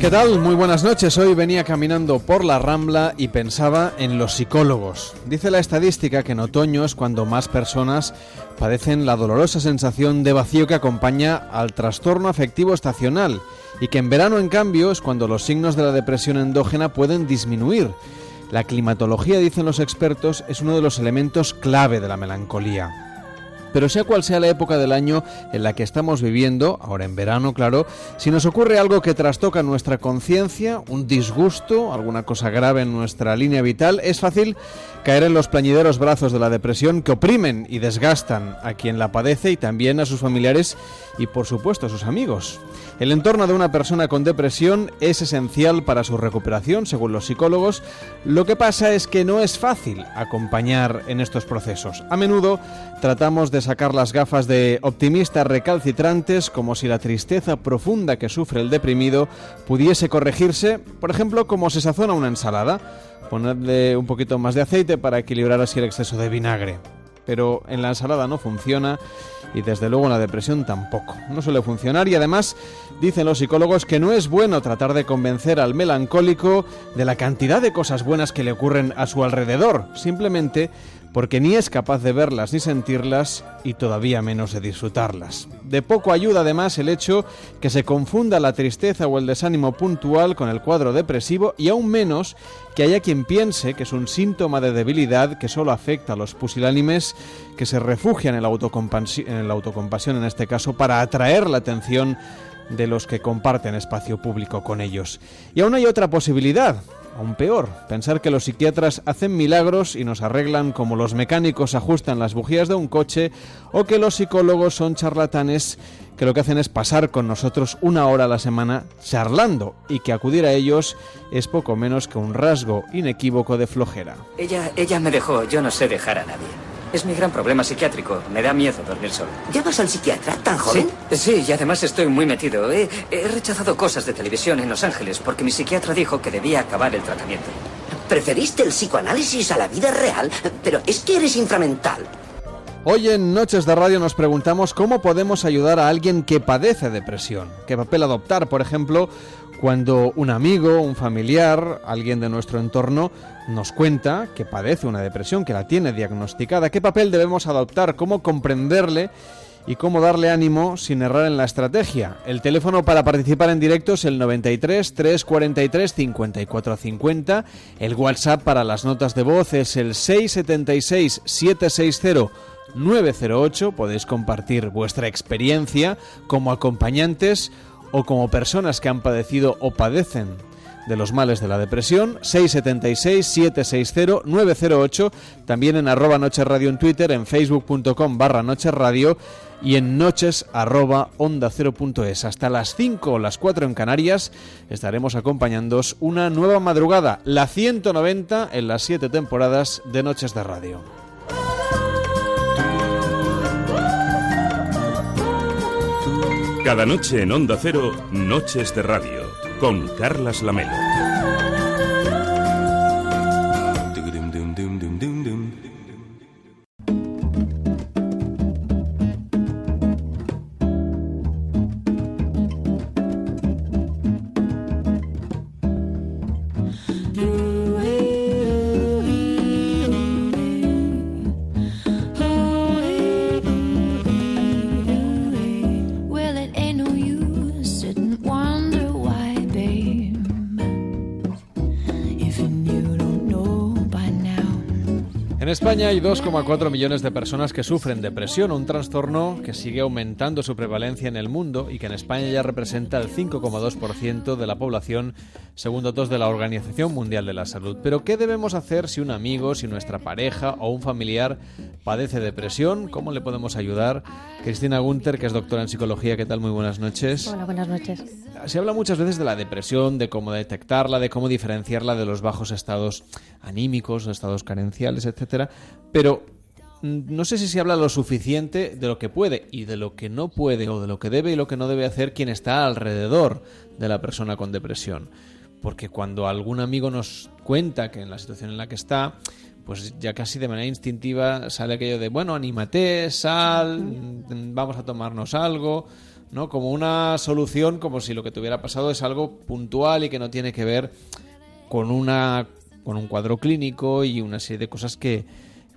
¿Qué tal? Muy buenas noches. Hoy venía caminando por la Rambla y pensaba en los psicólogos. Dice la estadística que en otoño es cuando más personas padecen la dolorosa sensación de vacío que acompaña al trastorno afectivo estacional y que en verano en cambio es cuando los signos de la depresión endógena pueden disminuir. La climatología, dicen los expertos, es uno de los elementos clave de la melancolía. Pero sea cual sea la época del año en la que estamos viviendo, ahora en verano, claro, si nos ocurre algo que trastoca nuestra conciencia, un disgusto, alguna cosa grave en nuestra línea vital, es fácil caer en los plañideros brazos de la depresión que oprimen y desgastan a quien la padece y también a sus familiares y por supuesto a sus amigos. El entorno de una persona con depresión es esencial para su recuperación, según los psicólogos. Lo que pasa es que no es fácil acompañar en estos procesos. A menudo tratamos de sacar las gafas de optimistas recalcitrantes como si la tristeza profunda que sufre el deprimido pudiese corregirse, por ejemplo, como se sazona una ensalada ponerle un poquito más de aceite para equilibrar así el exceso de vinagre. Pero en la ensalada no funciona y desde luego en la depresión tampoco. No suele funcionar y además dicen los psicólogos que no es bueno tratar de convencer al melancólico de la cantidad de cosas buenas que le ocurren a su alrededor. Simplemente porque ni es capaz de verlas ni sentirlas y todavía menos de disfrutarlas. De poco ayuda además el hecho que se confunda la tristeza o el desánimo puntual con el cuadro depresivo y aún menos que haya quien piense que es un síntoma de debilidad que solo afecta a los pusilánimes que se refugian en la, autocompasión en este caso para atraer la atención de los que comparten espacio público con ellos. Y aún hay otra posibilidad, aún peor, pensar que los psiquiatras hacen milagros y nos arreglan como los mecánicos ajustan las bujías de un coche o que los psicólogos son charlatanes que lo que hacen es pasar con nosotros una hora a la semana charlando y que acudir a ellos es poco menos que un rasgo inequívoco de flojera. Ella, ella me dejó, yo no sé dejar a nadie. Es mi gran problema psiquiátrico. Me da miedo dormir solo. ¿Ya vas al psiquiatra tan joven? Sí, y además estoy muy metido. He, he, rechazado cosas de televisión en Los Ángeles porque mi psiquiatra dijo que debía acabar el tratamiento. ¿Preferiste el psicoanálisis a la vida real? Pero es que eres inframental. Hoy en Noches de Radio nos preguntamos cómo podemos ayudar a alguien que padece depresión. ¿Qué papel adoptar, por ejemplo, cuando un amigo, un familiar, alguien de nuestro entorno nos cuenta que padece una depresión, que la tiene diagnosticada, qué papel debemos adoptar, cómo comprenderle y cómo darle ánimo sin errar en la estrategia. El teléfono para participar en directo es el 93 343 5450. El WhatsApp para las notas de voz es el 676 760 908. Podéis compartir vuestra experiencia como acompañantes o como personas que han padecido o padecen de los males de la depresión, 676-760-908, también en arroba Noche Radio en Twitter, en facebook.com barra Noche Radio y en noches arroba onda es. Hasta las 5 o las 4 en Canarias estaremos acompañándoos una nueva madrugada, la 190 en las 7 temporadas de Noches de Radio. Cada noche en Onda Cero, Noches de Radio, con Carlas Lamelo. España hay 2,4 millones de personas que sufren depresión, un trastorno que sigue aumentando su prevalencia en el mundo y que en España ya representa el 5,2% de la población según datos de la Organización Mundial de la Salud. Pero ¿qué debemos hacer si un amigo, si nuestra pareja o un familiar padece depresión? ¿Cómo le podemos ayudar? Cristina Gunter, que es doctora en psicología, ¿qué tal? Muy buenas noches. Hola, buenas noches. Se habla muchas veces de la depresión, de cómo detectarla, de cómo diferenciarla de los bajos estados anímicos, estados carenciales, etcétera, pero no sé si se habla lo suficiente de lo que puede y de lo que no puede o de lo que debe y lo que no debe hacer quien está alrededor de la persona con depresión porque cuando algún amigo nos cuenta que en la situación en la que está, pues ya casi de manera instintiva sale aquello de, bueno, anímate, sal, mm, vamos a tomarnos algo, ¿no? Como una solución, como si lo que te hubiera pasado es algo puntual y que no tiene que ver con una con un cuadro clínico y una serie de cosas que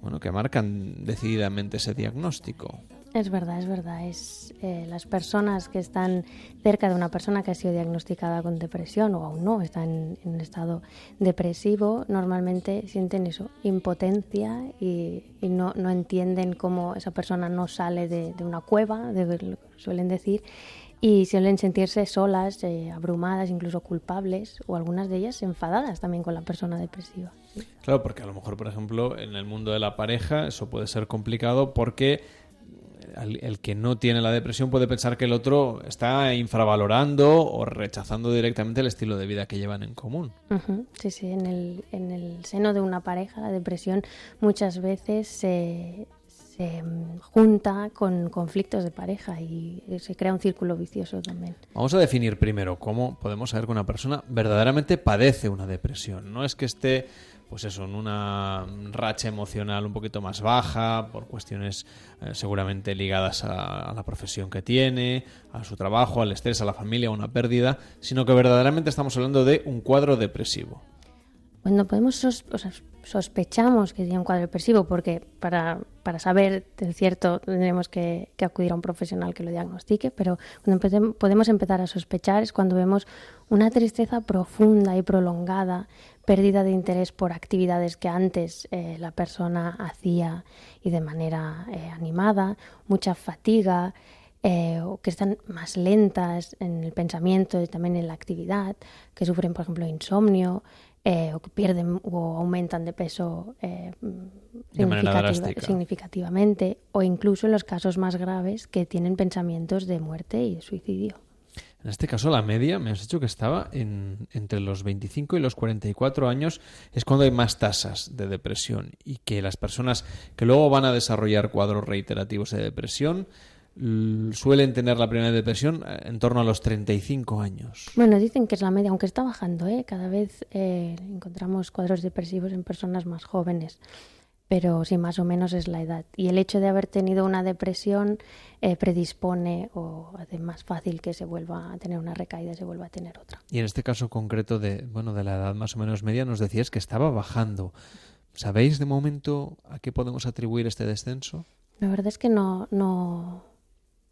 bueno, que marcan decididamente ese diagnóstico. Es verdad, es verdad. Es eh, las personas que están cerca de una persona que ha sido diagnosticada con depresión o aún no está en, un estado depresivo, normalmente sienten eso, impotencia y, no, entienden cómo esa persona no sale de, una cueva, suelen decir, y suelen sentirse solas, eh, abrumadas, incluso culpables o algunas de ellas enfadadas también con la persona depresiva. Claro, porque a lo mejor, por ejemplo, en el mundo de la pareja eso puede ser complicado porque el, que no tiene la depresión puede pensar que el otro está infravalorando o rechazando directamente el estilo de vida que llevan en común. Sí, sí, en el, en el seno de una pareja la depresión muchas veces se, se junta con conflictos de pareja y se crea un círculo vicioso también. Vamos a definir primero cómo podemos saber que una persona verdaderamente padece una depresión. No es que esté pues eso, en una racha emocional un poquito más baja, por cuestiones eh, seguramente ligadas a, la profesión que tiene, a su trabajo, al estrés, a la familia, a una pérdida, sino que verdaderamente estamos hablando de un cuadro depresivo. Bueno, podemos sospechamos que tiene un cuadro depresivo porque para, para saber de cierto tendremos que, acudir a un profesional que lo diagnostique, pero cuando podemos empezar a sospechar es cuando vemos una tristeza profunda y prolongada, pérdida de interés por actividades que antes eh, la persona hacía y de manera eh, animada, mucha fatiga, eh, o que están más lentas en el pensamiento y también en la actividad, que sufren, por ejemplo, insomnio, eh, o que pierden o aumentan de peso eh, significativamente, o incluso en los casos más graves que tienen pensamientos de muerte y de suicidio. En este caso, la media, me has dicho que estaba en, entre los 25 y los 44 años, es cuando hay más tasas de depresión y que las personas que luego van a desarrollar cuadros reiterativos de depresión suelen tener la primera depresión eh, en torno a los 35 años. Bueno, dicen que es la media, aunque está bajando, ¿eh? cada vez eh, encontramos cuadros depresivos en personas más jóvenes, pero sí, más o menos es la edad. Y el hecho de haber tenido una depresión eh, predispone o hace más fácil que se vuelva a tener una recaída, y se vuelva a tener otra. Y en este caso concreto de, bueno, de la edad más o menos media, nos decías que estaba bajando. ¿Sabéis de momento a qué podemos atribuir este descenso? La verdad es que no, no,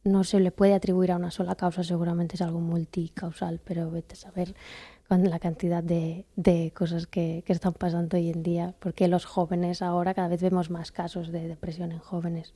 no se le puede atribuir a una sola causa, seguramente es algo multicausal, pero vete a saber con la cantidad de, de cosas que, que, están pasando hoy en día, porque los jóvenes ahora cada vez vemos más casos de depresión en jóvenes.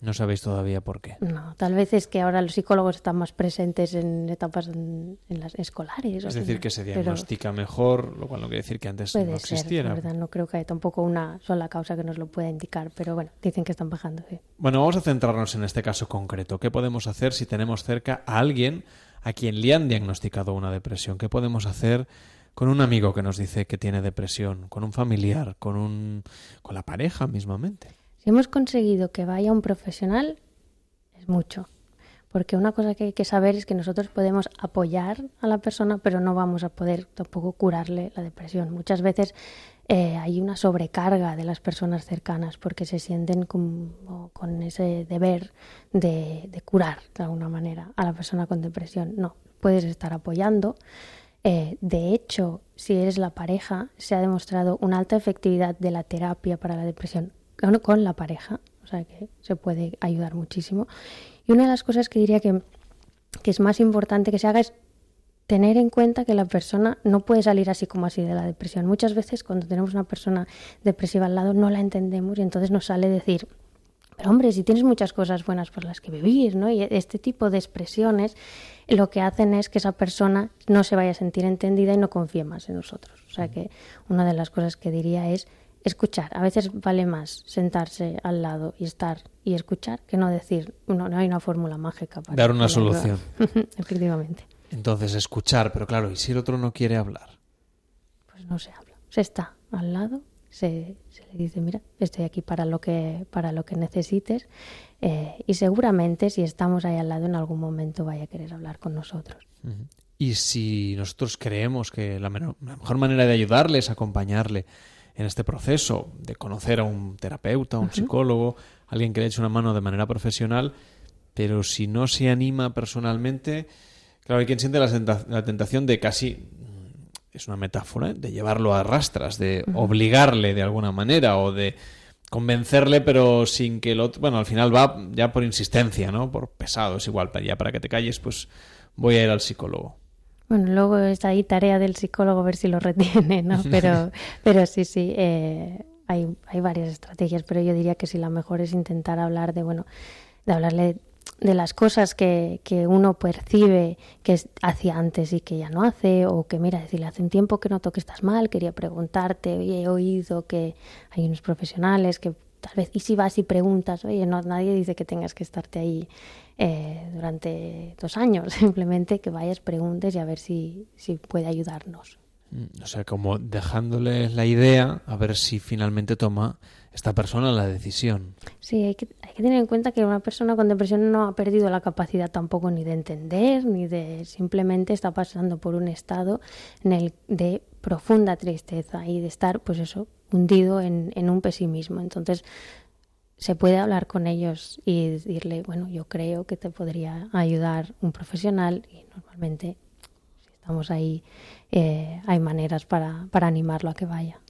No sabéis todavía por qué. No, tal vez es que ahora los psicólogos están más presentes en etapas en, las escolares. Es decir, que se diagnostica mejor, lo cual no quiere decir que antes no existiera. verdad, no creo que haya tampoco una sola causa que nos lo pueda indicar, pero bueno, dicen que están bajando. Sí. Bueno, vamos a centrarnos en este caso concreto. ¿Qué podemos hacer si tenemos cerca a alguien a quien le han diagnosticado una depresión? ¿Qué podemos hacer? con un amigo que nos dice que tiene depresión, con un familiar, con un con la pareja mismamente. Hemos conseguido que vaya un profesional, es mucho. Porque una cosa que hay que saber es que nosotros podemos apoyar a la persona, pero no vamos a poder tampoco curarle la depresión. Muchas veces eh, hay una sobrecarga de las personas cercanas porque se sienten con, con ese deber de, de, curar de alguna manera a la persona con depresión. No, puedes estar apoyando. Eh, de hecho, si eres la pareja, se ha demostrado una alta efectividad de la terapia para la depresión con la pareja, o sea que se puede ayudar muchísimo. Y una de las cosas que diría que, que es más importante que se haga es tener en cuenta que la persona no puede salir así como así de la depresión. Muchas veces cuando tenemos una persona depresiva al lado no la entendemos y entonces nos sale decir, Pero hombre, si tienes muchas cosas buenas por las que vivir, ¿no? Y este tipo de expresiones lo que hacen es que esa persona no se vaya a sentir entendida y no confíe más en nosotros. O sea que una de las cosas que diría es escuchar. A veces vale más sentarse al lado y estar y escuchar que no decir, no, no hay una fórmula mágica para dar una solución. Efectivamente. Entonces, escuchar, pero claro, ¿y si el otro no quiere hablar? Pues no se habla. Se está al lado, se, le dice, mira, estoy aquí para lo que, para lo que necesites. Eh, y seguramente si estamos ahí al lado en algún momento vaya a querer hablar con nosotros. Y si nosotros creemos que la, mejor manera de ayudarle es acompañarle en este proceso de conocer a un terapeuta, un psicólogo, alguien que le eche una mano de manera profesional, pero si no se anima personalmente, Claro, hay quien siente la, tentación de casi, mm, es una metáfora, ¿eh? de llevarlo a rastras, de obligarle de alguna manera o de convencerle, pero sin que el otro, bueno, al final va ya por insistencia, ¿no? Por pesado, es igual, ya para que te calles, pues voy a ir al psicólogo. Bueno, luego está ahí tarea del psicólogo ver si lo retiene, ¿no? Pero, pero sí, sí, eh, hay, hay varias estrategias, pero yo diría que si la mejor es intentar hablar de, bueno, de hablarle de las cosas que, que uno percibe que hacía antes y que ya no hace, o que mira, decirle, hace un tiempo que noto que estás mal, quería preguntarte, oye, he oído que hay unos profesionales que tal vez, y si vas y preguntas, oye, no, nadie dice que tengas que estarte ahí eh, durante dos años, simplemente que vayas, preguntes y a ver si, si puede ayudarnos. Mm, o sea, como dejándoles la idea a ver si finalmente toma esta persona la decisión. Sí, hay que, hay que tener en cuenta que una persona con depresión no ha perdido la capacidad tampoco ni de entender, ni de simplemente está pasando por un estado en el de profunda tristeza y de estar, pues eso, hundido en, en un pesimismo. Entonces, se puede hablar con ellos y decirle, bueno, yo creo que te podría ayudar un profesional y normalmente si estamos ahí eh, hay maneras para, para animarlo a que vaya.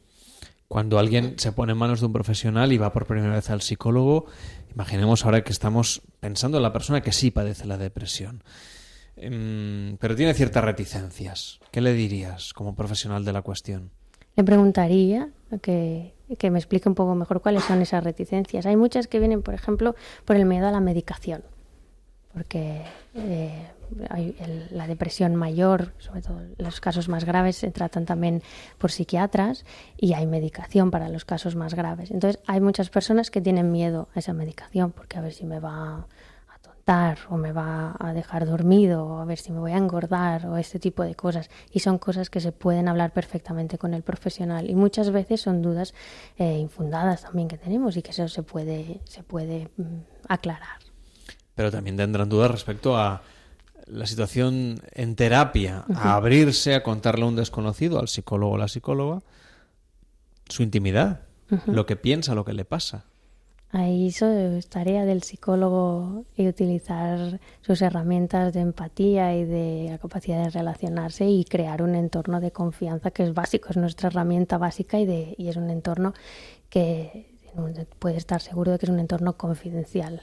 Cuando alguien se pone en manos de un profesional y va por primera vez al psicólogo, imaginemos ahora que estamos pensando en la persona que sí padece la depresión, em, pero tiene ciertas reticencias. ¿Qué le dirías como profesional de la cuestión? Le preguntaría que, me explique un poco mejor cuáles son esas reticencias. Hay muchas que vienen, por ejemplo, por el miedo a la medicación, porque eh, la depresión mayor, sobre todo los casos más graves, se tratan también por psiquiatras y hay medicación para los casos más graves. Entonces hay muchas personas que tienen miedo a esa medicación porque a ver si me va o me va a dejar dormido o a ver si me voy a engordar o este tipo de cosas. Y son cosas que se pueden hablar perfectamente con el profesional y muchas veces son dudas eh, infundadas también que tenemos y que eso se puede, se puede mm, aclarar. Pero también tendrán dudas respecto a la situación en terapia, a abrirse, a contarle a un desconocido, al psicólogo o la psicóloga, su intimidad, lo que piensa, lo que le pasa. Ahí es tarea del psicólogo y utilizar sus herramientas de empatía y de la capacidad de relacionarse y crear un entorno de confianza que es básico, es nuestra herramienta básica y, de, y es un entorno que puede estar seguro de que es un entorno confidencial.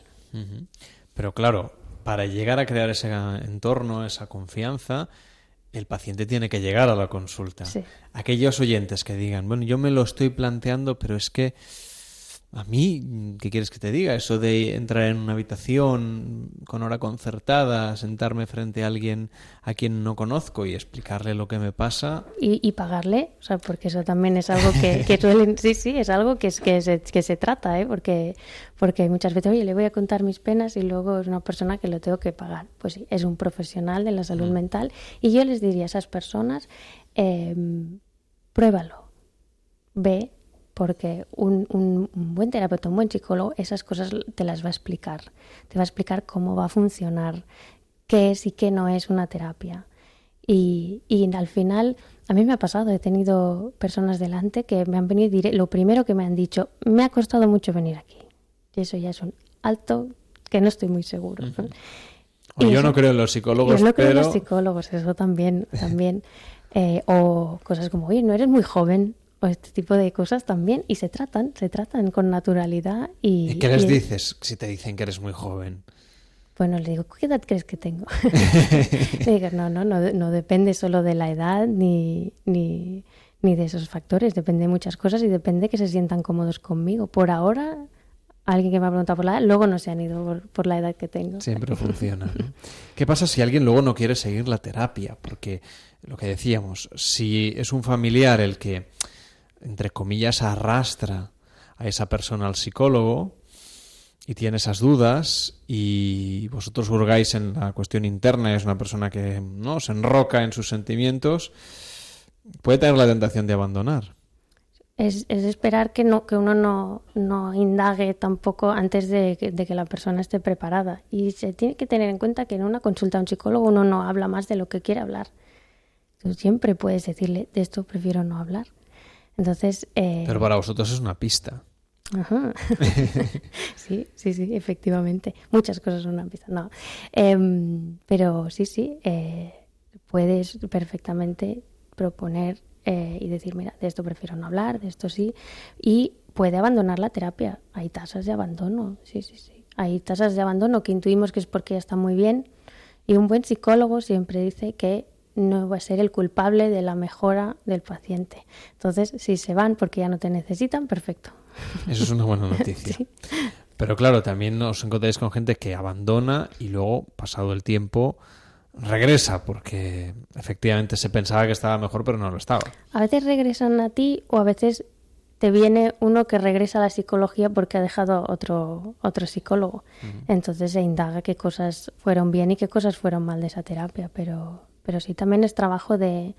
Pero claro, para llegar a crear ese entorno, esa confianza, el paciente tiene que llegar a la consulta. Aquellos oyentes que digan, bueno, yo me lo estoy planteando, pero es que a mí, ¿qué quieres que te diga? Eso de entrar en una habitación con hora concertada, sentarme frente a alguien a quien no conozco y explicarle lo que me pasa. Y, pagarle, o sea, porque eso también es algo que, que suelen, sí, sí, es algo que, es, que, se, que se trata, ¿eh? Porque, porque muchas veces, oye, le voy a contar mis penas y luego es una persona que lo tengo que pagar. Pues sí, es un profesional de la salud mm. mental y yo les diría a esas personas, eh, pruébalo, ve porque un, un, buen terapeuta, un buen psicólogo, esas cosas te las va a explicar. Te va a explicar cómo va a funcionar, qué es y qué no es una terapia. Y, y al final, a mí me ha pasado, he tenido personas delante que me han venido, y lo primero que me han dicho, me ha costado mucho venir aquí. Y eso ya es un alto que no estoy muy seguro. yo no creo en los psicólogos, Yo no creo en los psicólogos, eso también, también. Eh, o cosas como, oye, no eres muy joven, o este tipo de cosas también y se tratan, se tratan con naturalidad y... ¿Y qué les dices si te dicen que eres muy joven? Bueno, le digo, ¿qué edad crees que tengo? le digo, no, no, no, no depende solo de la edad ni, ni, ni de esos factores, depende de muchas cosas y depende que se sientan cómodos conmigo. Por ahora alguien que me ha preguntado por la edad, luego no se han ido por, la edad que tengo. Siempre funciona. ¿Qué pasa si alguien luego no quiere seguir la terapia? Porque lo que decíamos, si es un familiar el que, entre comillas, arrastra a esa persona al psicólogo y tiene esas dudas y vosotros hurgáis en la cuestión interna, es una persona que no se enroca en sus sentimientos, puede tener la tentación de abandonar. Es, esperar que, no, que uno no, no indague tampoco antes de que, de que, la persona esté preparada. Y se tiene que tener en cuenta que en una consulta a un psicólogo uno no habla más de lo que quiere hablar. Tú siempre puedes decirle, de esto prefiero no hablar. Entonces... Eh... Pero para vosotros es una pista. Ajá. sí, sí, sí, efectivamente. Muchas cosas son una pista. No. Em, pero sí, sí, eh, puedes perfectamente proponer eh, y decir, mira, de esto prefiero no hablar, de esto sí, y puede abandonar la terapia. Hay tasas de abandono, sí, sí, sí. Hay tasas de abandono que intuimos que es porque ya está muy bien y un buen psicólogo siempre dice que no va a ser el culpable de la mejora del paciente. Entonces, si se van porque ya no te necesitan, perfecto. Eso es una buena noticia. Pero claro, también os encontráis con gente que abandona y luego, pasado el tiempo, regresa porque efectivamente se pensaba que estaba mejor pero no lo estaba. A veces regresan a ti o a veces te viene uno que regresa a la psicología porque ha dejado otro, otro psicólogo. Entonces se indaga qué cosas fueron bien y qué cosas fueron mal de esa terapia. Pero, pero sí, también es trabajo de,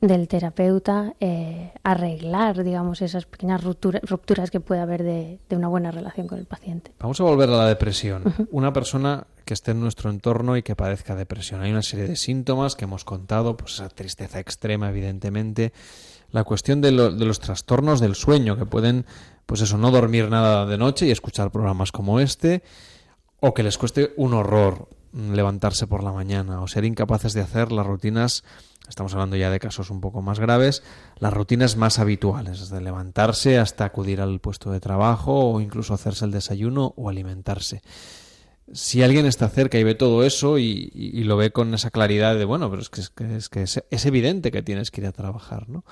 del terapeuta eh, arreglar, digamos, esas pequeñas rupturas que puede haber de, una buena relación con el paciente. Vamos a volver a la depresión. Una persona que esté en nuestro entorno y que padezca depresión. Hay una serie de síntomas que hemos contado, pues esa tristeza extrema, evidentemente, la cuestión de, de los trastornos del sueño, que pueden, pues eso, no dormir nada de noche y escuchar programas como este, o que les cueste un horror levantarse por la mañana o ser incapaces de hacer las rutinas estamos hablando ya de casos un poco más graves, las rutinas más habituales, desde levantarse hasta acudir al puesto de trabajo o incluso hacerse el desayuno o alimentarse. Si alguien está cerca y ve todo eso y, lo ve con esa claridad de, bueno, pero es que, es, que es, evidente que tienes que ir a trabajar, ¿no?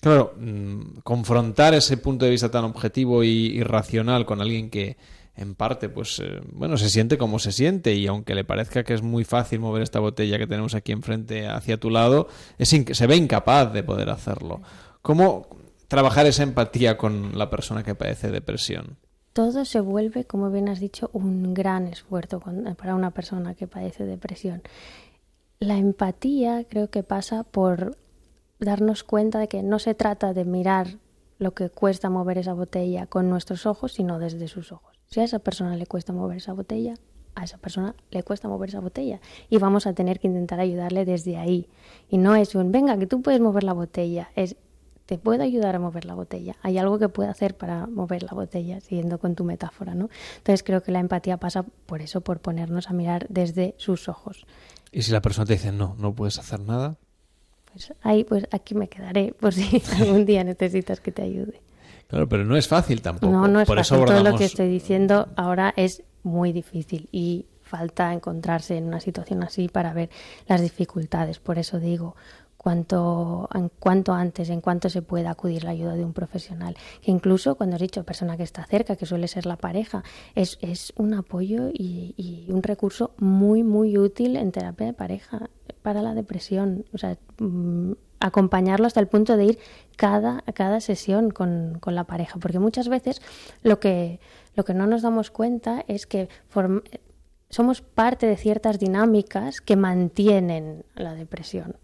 Claro, mm, confrontar ese punto de vista tan objetivo y racional con alguien que, en parte, pues, eh, bueno, se siente como se siente y aunque le parezca que es muy fácil mover esta botella que tenemos aquí enfrente hacia tu lado, es se ve incapaz de poder hacerlo. ¿Cómo trabajar esa empatía con la persona que padece depresión? Todo se vuelve, como bien has dicho, un gran esfuerzo para una persona que padece depresión. La empatía creo que pasa por darnos cuenta de que no se trata de mirar lo que cuesta mover esa botella con nuestros ojos, sino desde sus ojos. Si a esa persona le cuesta mover esa botella, a esa persona le cuesta mover esa botella y vamos a tener que intentar ayudarle desde ahí. Y no es un, venga, que tú puedes mover la botella, es, te puedo ayudar a mover la botella. Hay algo que puedo hacer para mover la botella, siguiendo con tu metáfora, ¿no? Entonces creo que la empatía pasa por eso, por ponernos a mirar desde sus ojos. ¿Y si la persona te dice, no, no puedes hacer nada? Pues ahí, pues aquí me quedaré por si algún día necesitas que te ayude. Claro, pero no es fácil tampoco. No, no es fácil. Todo lo que estoy diciendo ahora es muy difícil y falta encontrarse en una situación así para ver las dificultades. Por eso digo, cuanto, en cuanto antes, en cuanto se pueda acudir la ayuda de un profesional. Que incluso cuando has dicho persona que está cerca, que suele ser la pareja, es, es un apoyo y, y, un recurso muy, muy útil en terapia de pareja para la depresión. O sea, mm, acompañarlo hasta el punto de ir cada, cada sesión con, con, la pareja, porque muchas veces lo que, lo que no nos damos cuenta es que somos parte de ciertas dinámicas que mantienen la depresión.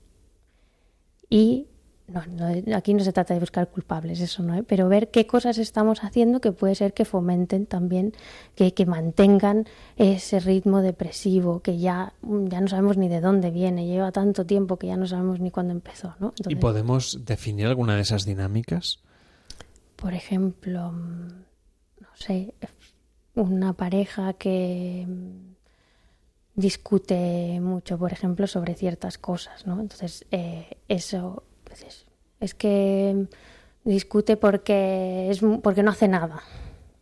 Y no, aquí no se trata de buscar culpables, eso no, ¿eh? pero ver qué cosas estamos haciendo que puede ser que fomenten también, que, que mantengan ese ritmo depresivo que ya, ya no sabemos ni de dónde viene, lleva tanto tiempo que ya no sabemos ni cuándo empezó. ¿no? ¿Y podemos definir alguna de esas dinámicas? Por ejemplo, no sé, una pareja que discute mucho, por ejemplo, sobre ciertas cosas, ¿no? Entonces, eh, eso es que discute porque, es, porque no hace nada.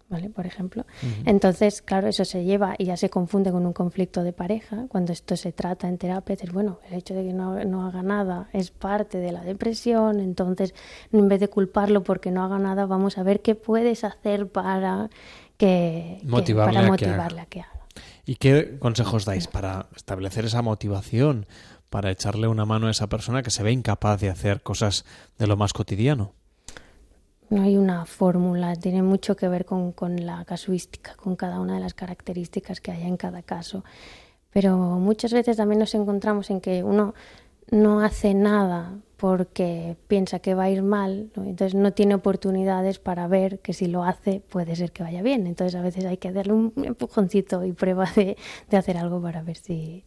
¿Vale? Por ejemplo. Entonces, claro, eso se lleva y ya se confunde con un conflicto de pareja. Cuando esto se trata en terapia, es bueno, el hecho de que no, no, haga nada es parte de la depresión. Entonces, en vez de culparlo porque no haga nada, vamos a ver qué puedes hacer para que, motivarle para a motivarle a que haga. ¿Y qué consejos dais para establecer esa motivación, para echarle una mano a esa persona que se ve incapaz de hacer cosas de lo más cotidiano? No hay una fórmula, tiene mucho que ver con, con la casuística, con cada una de las características que haya en cada caso. Pero muchas veces también nos encontramos en que uno no hace nada porque piensa que va a ir mal, entonces no tiene oportunidades para ver que si lo hace puede ser que vaya bien. Entonces a veces hay que darle un empujoncito y prueba de, de hacer algo para ver si,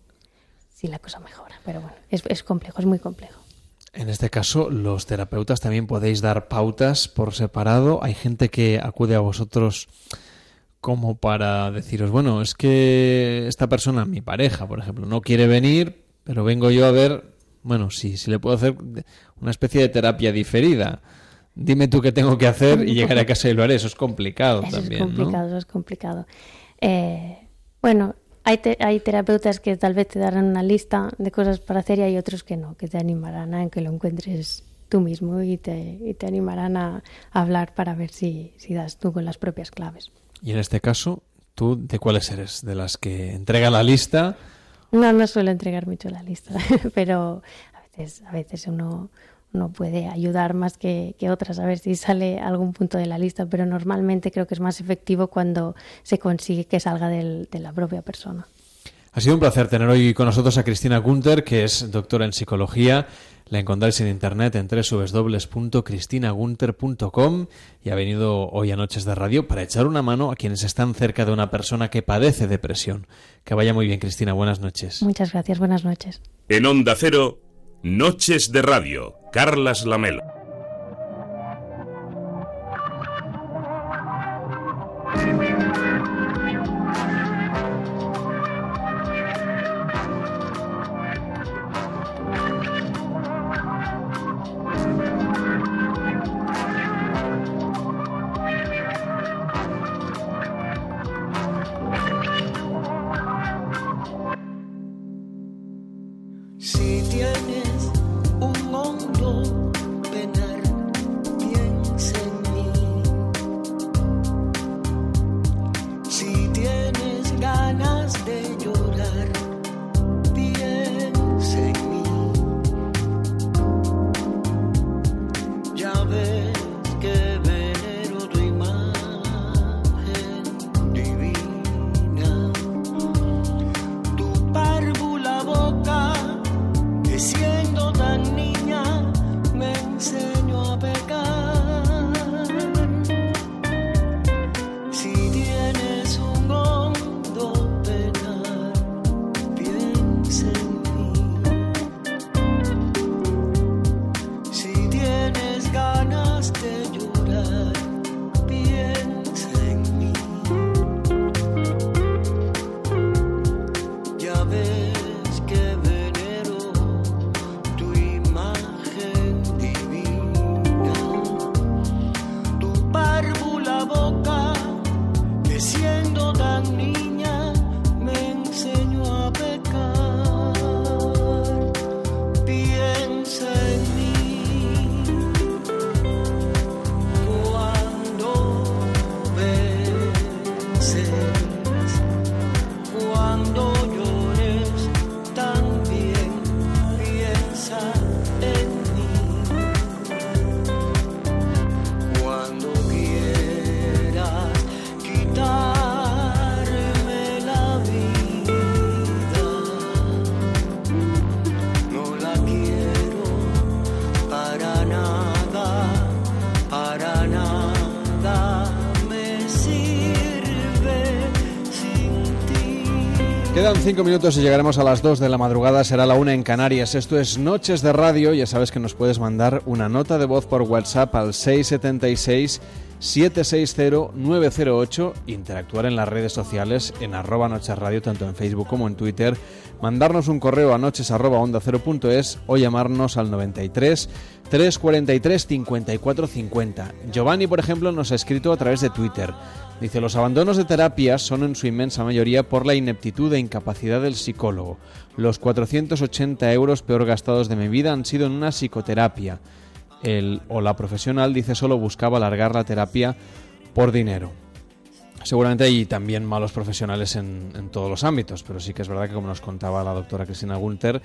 si la cosa mejora. Pero bueno, es, es complejo, es muy complejo. En este caso, los terapeutas también podéis dar pautas por separado. Hay gente que acude a vosotros como para deciros, bueno, es que esta persona, mi pareja, por ejemplo, no quiere venir, pero vengo yo a ver, bueno, si, si le puedo hacer una especie de terapia diferida. Dime tú qué tengo que hacer y llegaré a casa y lo haré. Eso es complicado Eso también, es complicado, ¿no? eso es complicado. Eh, bueno, hay, te- hay terapeutas que tal vez te darán una lista de cosas para hacer y hay otros que no, que te animarán a que lo encuentres tú mismo y te, y te animarán a, a hablar para ver si, si das tú con las propias claves. Y en este caso, ¿tú de cuáles eres? ¿De las que entrega la lista? No, no suelo entregar mucho la lista, pero a veces, a veces uno, uno puede ayudar más que, que otras a ver si sale algún punto de la lista, pero normalmente creo que es más efectivo cuando se consigue que salga del- de la propia persona. Ha sido un placer tener hoy con nosotros a Cristina Gunter, que es doctora en psicología. La encontráis en internet en www.cristinagunter.com y ha venido hoy a Noches de Radio para echar una mano a quienes están cerca de una persona que padece depresión. Que vaya muy bien, Cristina. Buenas noches. Muchas gracias, buenas noches. En Onda Cero, Noches de Radio, Carlas Lamelo. Cinco minutos y llegaremos a las dos de la madrugada. Será la una en Canarias. Esto es Noches de Radio. Ya sabes que nos puedes mandar una nota de voz por WhatsApp al 676 760 908. Interactuar en las redes sociales en arroba Noches Radio, tanto en Facebook como en Twitter. Mandarnos un correo a noches arroba onda cero punto es o llamarnos al 93 343 54 50. Giovanni, por ejemplo, nos ha escrito a través de Twitter. Dice, los abandonos de terapias son en su inmensa mayoría por la ineptitud e incapacidad del psicólogo. Los 480 euros peor gastados de mi vida han sido en una psicoterapia. El o la profesional dice solo buscaba alargar la terapia por dinero. Seguramente hay también malos profesionales en, en, todos los ámbitos, pero sí que es verdad que, como nos contaba la doctora Cristina Gunter,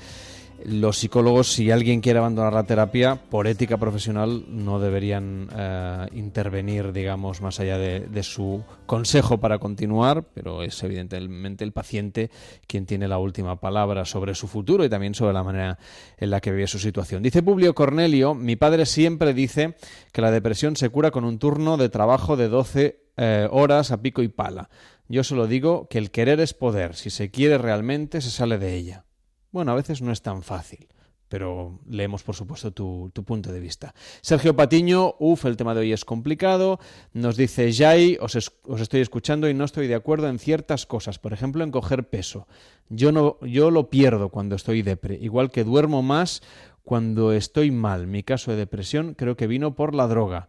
los psicólogos, si alguien quiere abandonar la terapia, por ética profesional no deberían eh, intervenir, digamos, más allá de, su consejo para continuar, pero es evidentemente el paciente quien tiene la última palabra sobre su futuro y también sobre la manera en la que vive su situación. Dice Publio Cornelio, mi padre siempre dice que la depresión se cura con un turno de trabajo de 12 eh, horas a pico y pala. Yo solo digo que el querer es poder. Si se quiere realmente, se sale de ella. Bueno, a veces no es tan fácil, pero leemos, por supuesto, tu, tu punto de vista. Sergio Patiño, uff, el tema de hoy es complicado. Nos dice Jai, os, os, estoy escuchando y no estoy de acuerdo en ciertas cosas, por ejemplo, en coger peso. Yo, no, yo lo pierdo cuando estoy depre, igual que duermo más cuando estoy mal. Mi caso de depresión creo que vino por la droga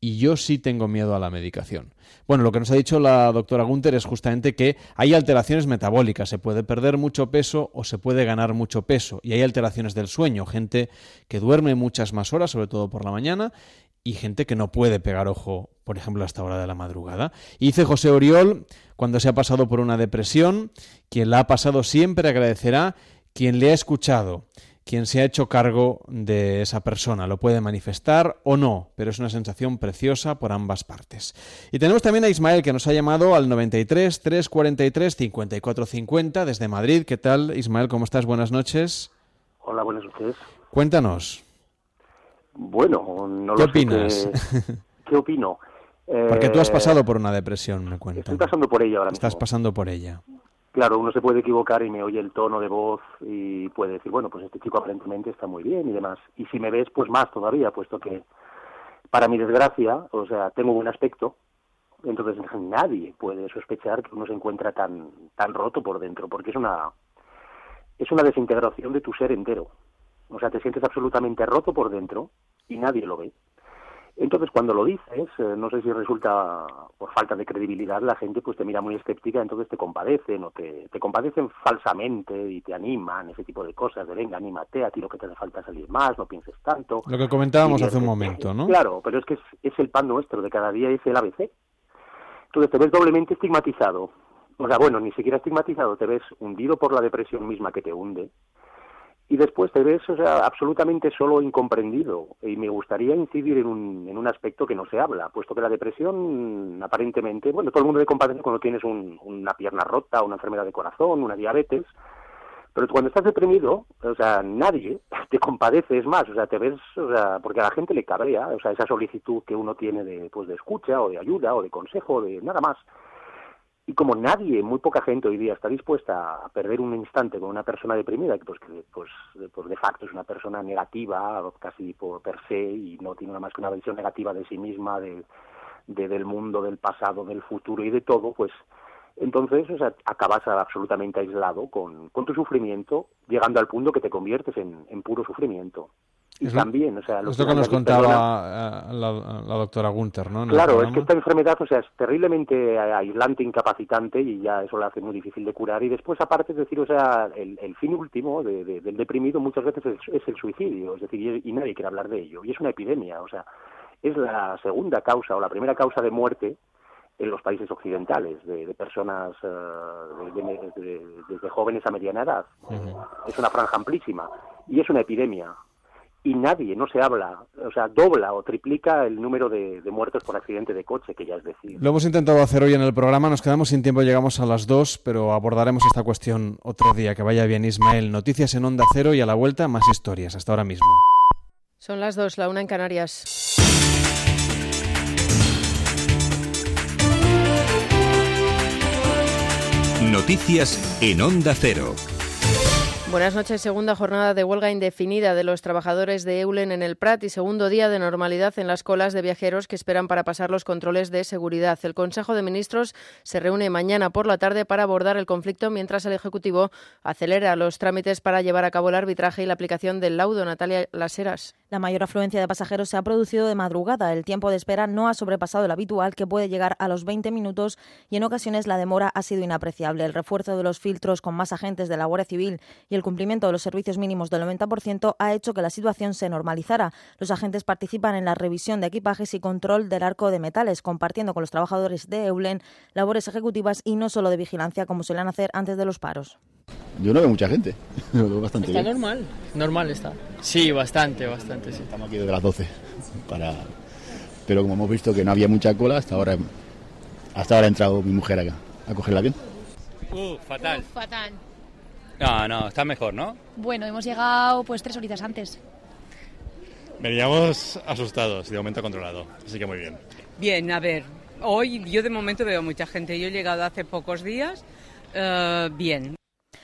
y yo sí tengo miedo a la medicación. Bueno, lo que nos ha dicho la doctora Gunther es justamente que hay alteraciones metabólicas, se puede perder mucho peso o se puede ganar mucho peso, y hay alteraciones del sueño, gente que duerme muchas más horas, sobre todo por la mañana, y gente que no puede pegar ojo, por ejemplo, a esta hora de la madrugada. Y dice José Oriol, cuando se ha pasado por una depresión, quien la ha pasado siempre agradecerá quien le ha escuchado quien se ha hecho cargo de esa persona. Lo puede manifestar o no, pero es una sensación preciosa por ambas partes. Y tenemos también a Ismael que nos ha llamado al 93 343 54 50 desde Madrid. ¿Qué tal, Ismael? ¿Cómo estás? Buenas noches. Hola, buenas noches. Cuéntanos. Bueno, no ¿Qué lo opinas? Sé qué, ¿Qué opino? Porque tú has Eh, pasado por una depresión, me cuentan. Estoy pasando por ella ahora mismo. Estás pasando por ella. Claro, uno se puede equivocar y me oye el tono de voz y puede decir, bueno, pues este chico aparentemente está muy bien y demás. Y si me ves, pues más todavía, puesto que, para mi desgracia, o sea, tengo buen aspecto, entonces nadie puede sospechar que uno se encuentra tan, tan roto por dentro, porque es una, es una desintegración de tu ser entero. O sea, te sientes absolutamente roto por dentro y nadie lo ve. Entonces, cuando lo dices, eh, no sé si resulta por falta de credibilidad, la gente pues te mira muy escéptica, entonces te compadecen o te, te compadecen falsamente y te animan, ese tipo de cosas, de venga, anímate, a ti lo que te hace falta salir más, no pienses tanto. Lo que comentábamos Y hace un momento, ¿no? Claro, pero es que es, es el pan nuestro de cada día, es el ABC. Entonces te ves doblemente estigmatizado. O sea, bueno, ni siquiera estigmatizado, te ves hundido por la depresión misma que te hunde. Y después te ves, o sea, absolutamente solo incomprendido. Y me gustaría incidir en un, en un aspecto que no se habla, puesto que la depresión, aparentemente, bueno, todo el mundo te compadece cuando tienes un- una pierna rota, una enfermedad de corazón, una diabetes, pero cuando estás deprimido, o sea, nadie te compadece, es más, o sea, te ves, o sea, porque a la gente le cabrea, o sea, esa solicitud que uno tiene de, pues, de escucha o de ayuda o de consejo, de nada más. Y como nadie, muy poca gente hoy día está dispuesta a perder un instante con una persona deprimida, que pues, que, pues, pues de facto es una persona negativa, casi por per se, y no tiene nada más que una visión negativa de sí misma, de, de- del mundo, del pasado, del futuro y de todo, pues entonces o sea, acabas absolutamente aislado con, tu sufrimiento, llegando al punto que te conviertes en puro sufrimiento. Y Es lo- también, o sea, lo que nos contaba eh, la, la doctora Gunther, ¿no? Claro, es que esta enfermedad, o sea, es terriblemente aislante, incapacitante y ya eso la hace muy difícil de curar. Y después, aparte, es decir, o sea, el, el fin último de- de- del deprimido muchas veces es, es el suicidio, es decir, y, nadie quiere hablar de ello. Y es una epidemia, o sea, es la segunda causa o la primera causa de muerte en los países occidentales de, de personas eh, de- de- de- desde jóvenes a mediana edad. Es una franja amplísima y es una epidemia y nadie, no se habla, o sea, dobla o triplica el número de, de muertos por accidente de coche, que ya es decir. Lo hemos intentado hacer hoy en el programa, nos quedamos sin tiempo, llegamos a las dos, pero abordaremos esta cuestión otro día. Que vaya bien, Ismael. Noticias en Onda Cero y a la vuelta más historias. Hasta ahora mismo. Son las dos, la una en Canarias. Noticias en Onda Cero. Buenas noches. Segunda jornada de huelga indefinida de los trabajadores de Eulen en el Prat y segundo día de normalidad en las colas de viajeros que esperan para pasar los controles de seguridad. El Consejo de Ministros se reúne mañana por la tarde para abordar el conflicto mientras el Ejecutivo acelera los trámites para llevar a cabo el arbitraje y la aplicación del laudo. Natalia Laseras. La mayor afluencia de pasajeros se ha producido de madrugada. El tiempo de espera no ha sobrepasado el habitual, que puede llegar a los 20 minutos, y en ocasiones la demora ha sido inapreciable. El refuerzo de los filtros con más agentes de la Guardia Civil y el el cumplimiento de los servicios mínimos del 90% ha hecho que la situación se normalizara. Los agentes participan en la revisión de equipajes y control del arco de metales, compartiendo con los trabajadores de Eulen labores ejecutivas y no solo de vigilancia como suelen hacer antes de los paros. Yo no veo mucha gente, lo veo bastante está bien. normal, normal está. Sí, bastante, bastante, sí. Estamos aquí desde las 12 para... Pero como hemos visto que no había mucha cola, hasta ahora, hasta ahora ha entrado mi mujer acá a cogerla bien. Uh, fatal. Uf, fatal. No, no, está mejor, ¿no? Bueno, hemos llegado pues tres horitas antes. Veníamos asustados y de momento controlado, así que muy bien. Bien, a ver, hoy yo de momento veo mucha gente. Yo he llegado hace pocos días. eh, bien.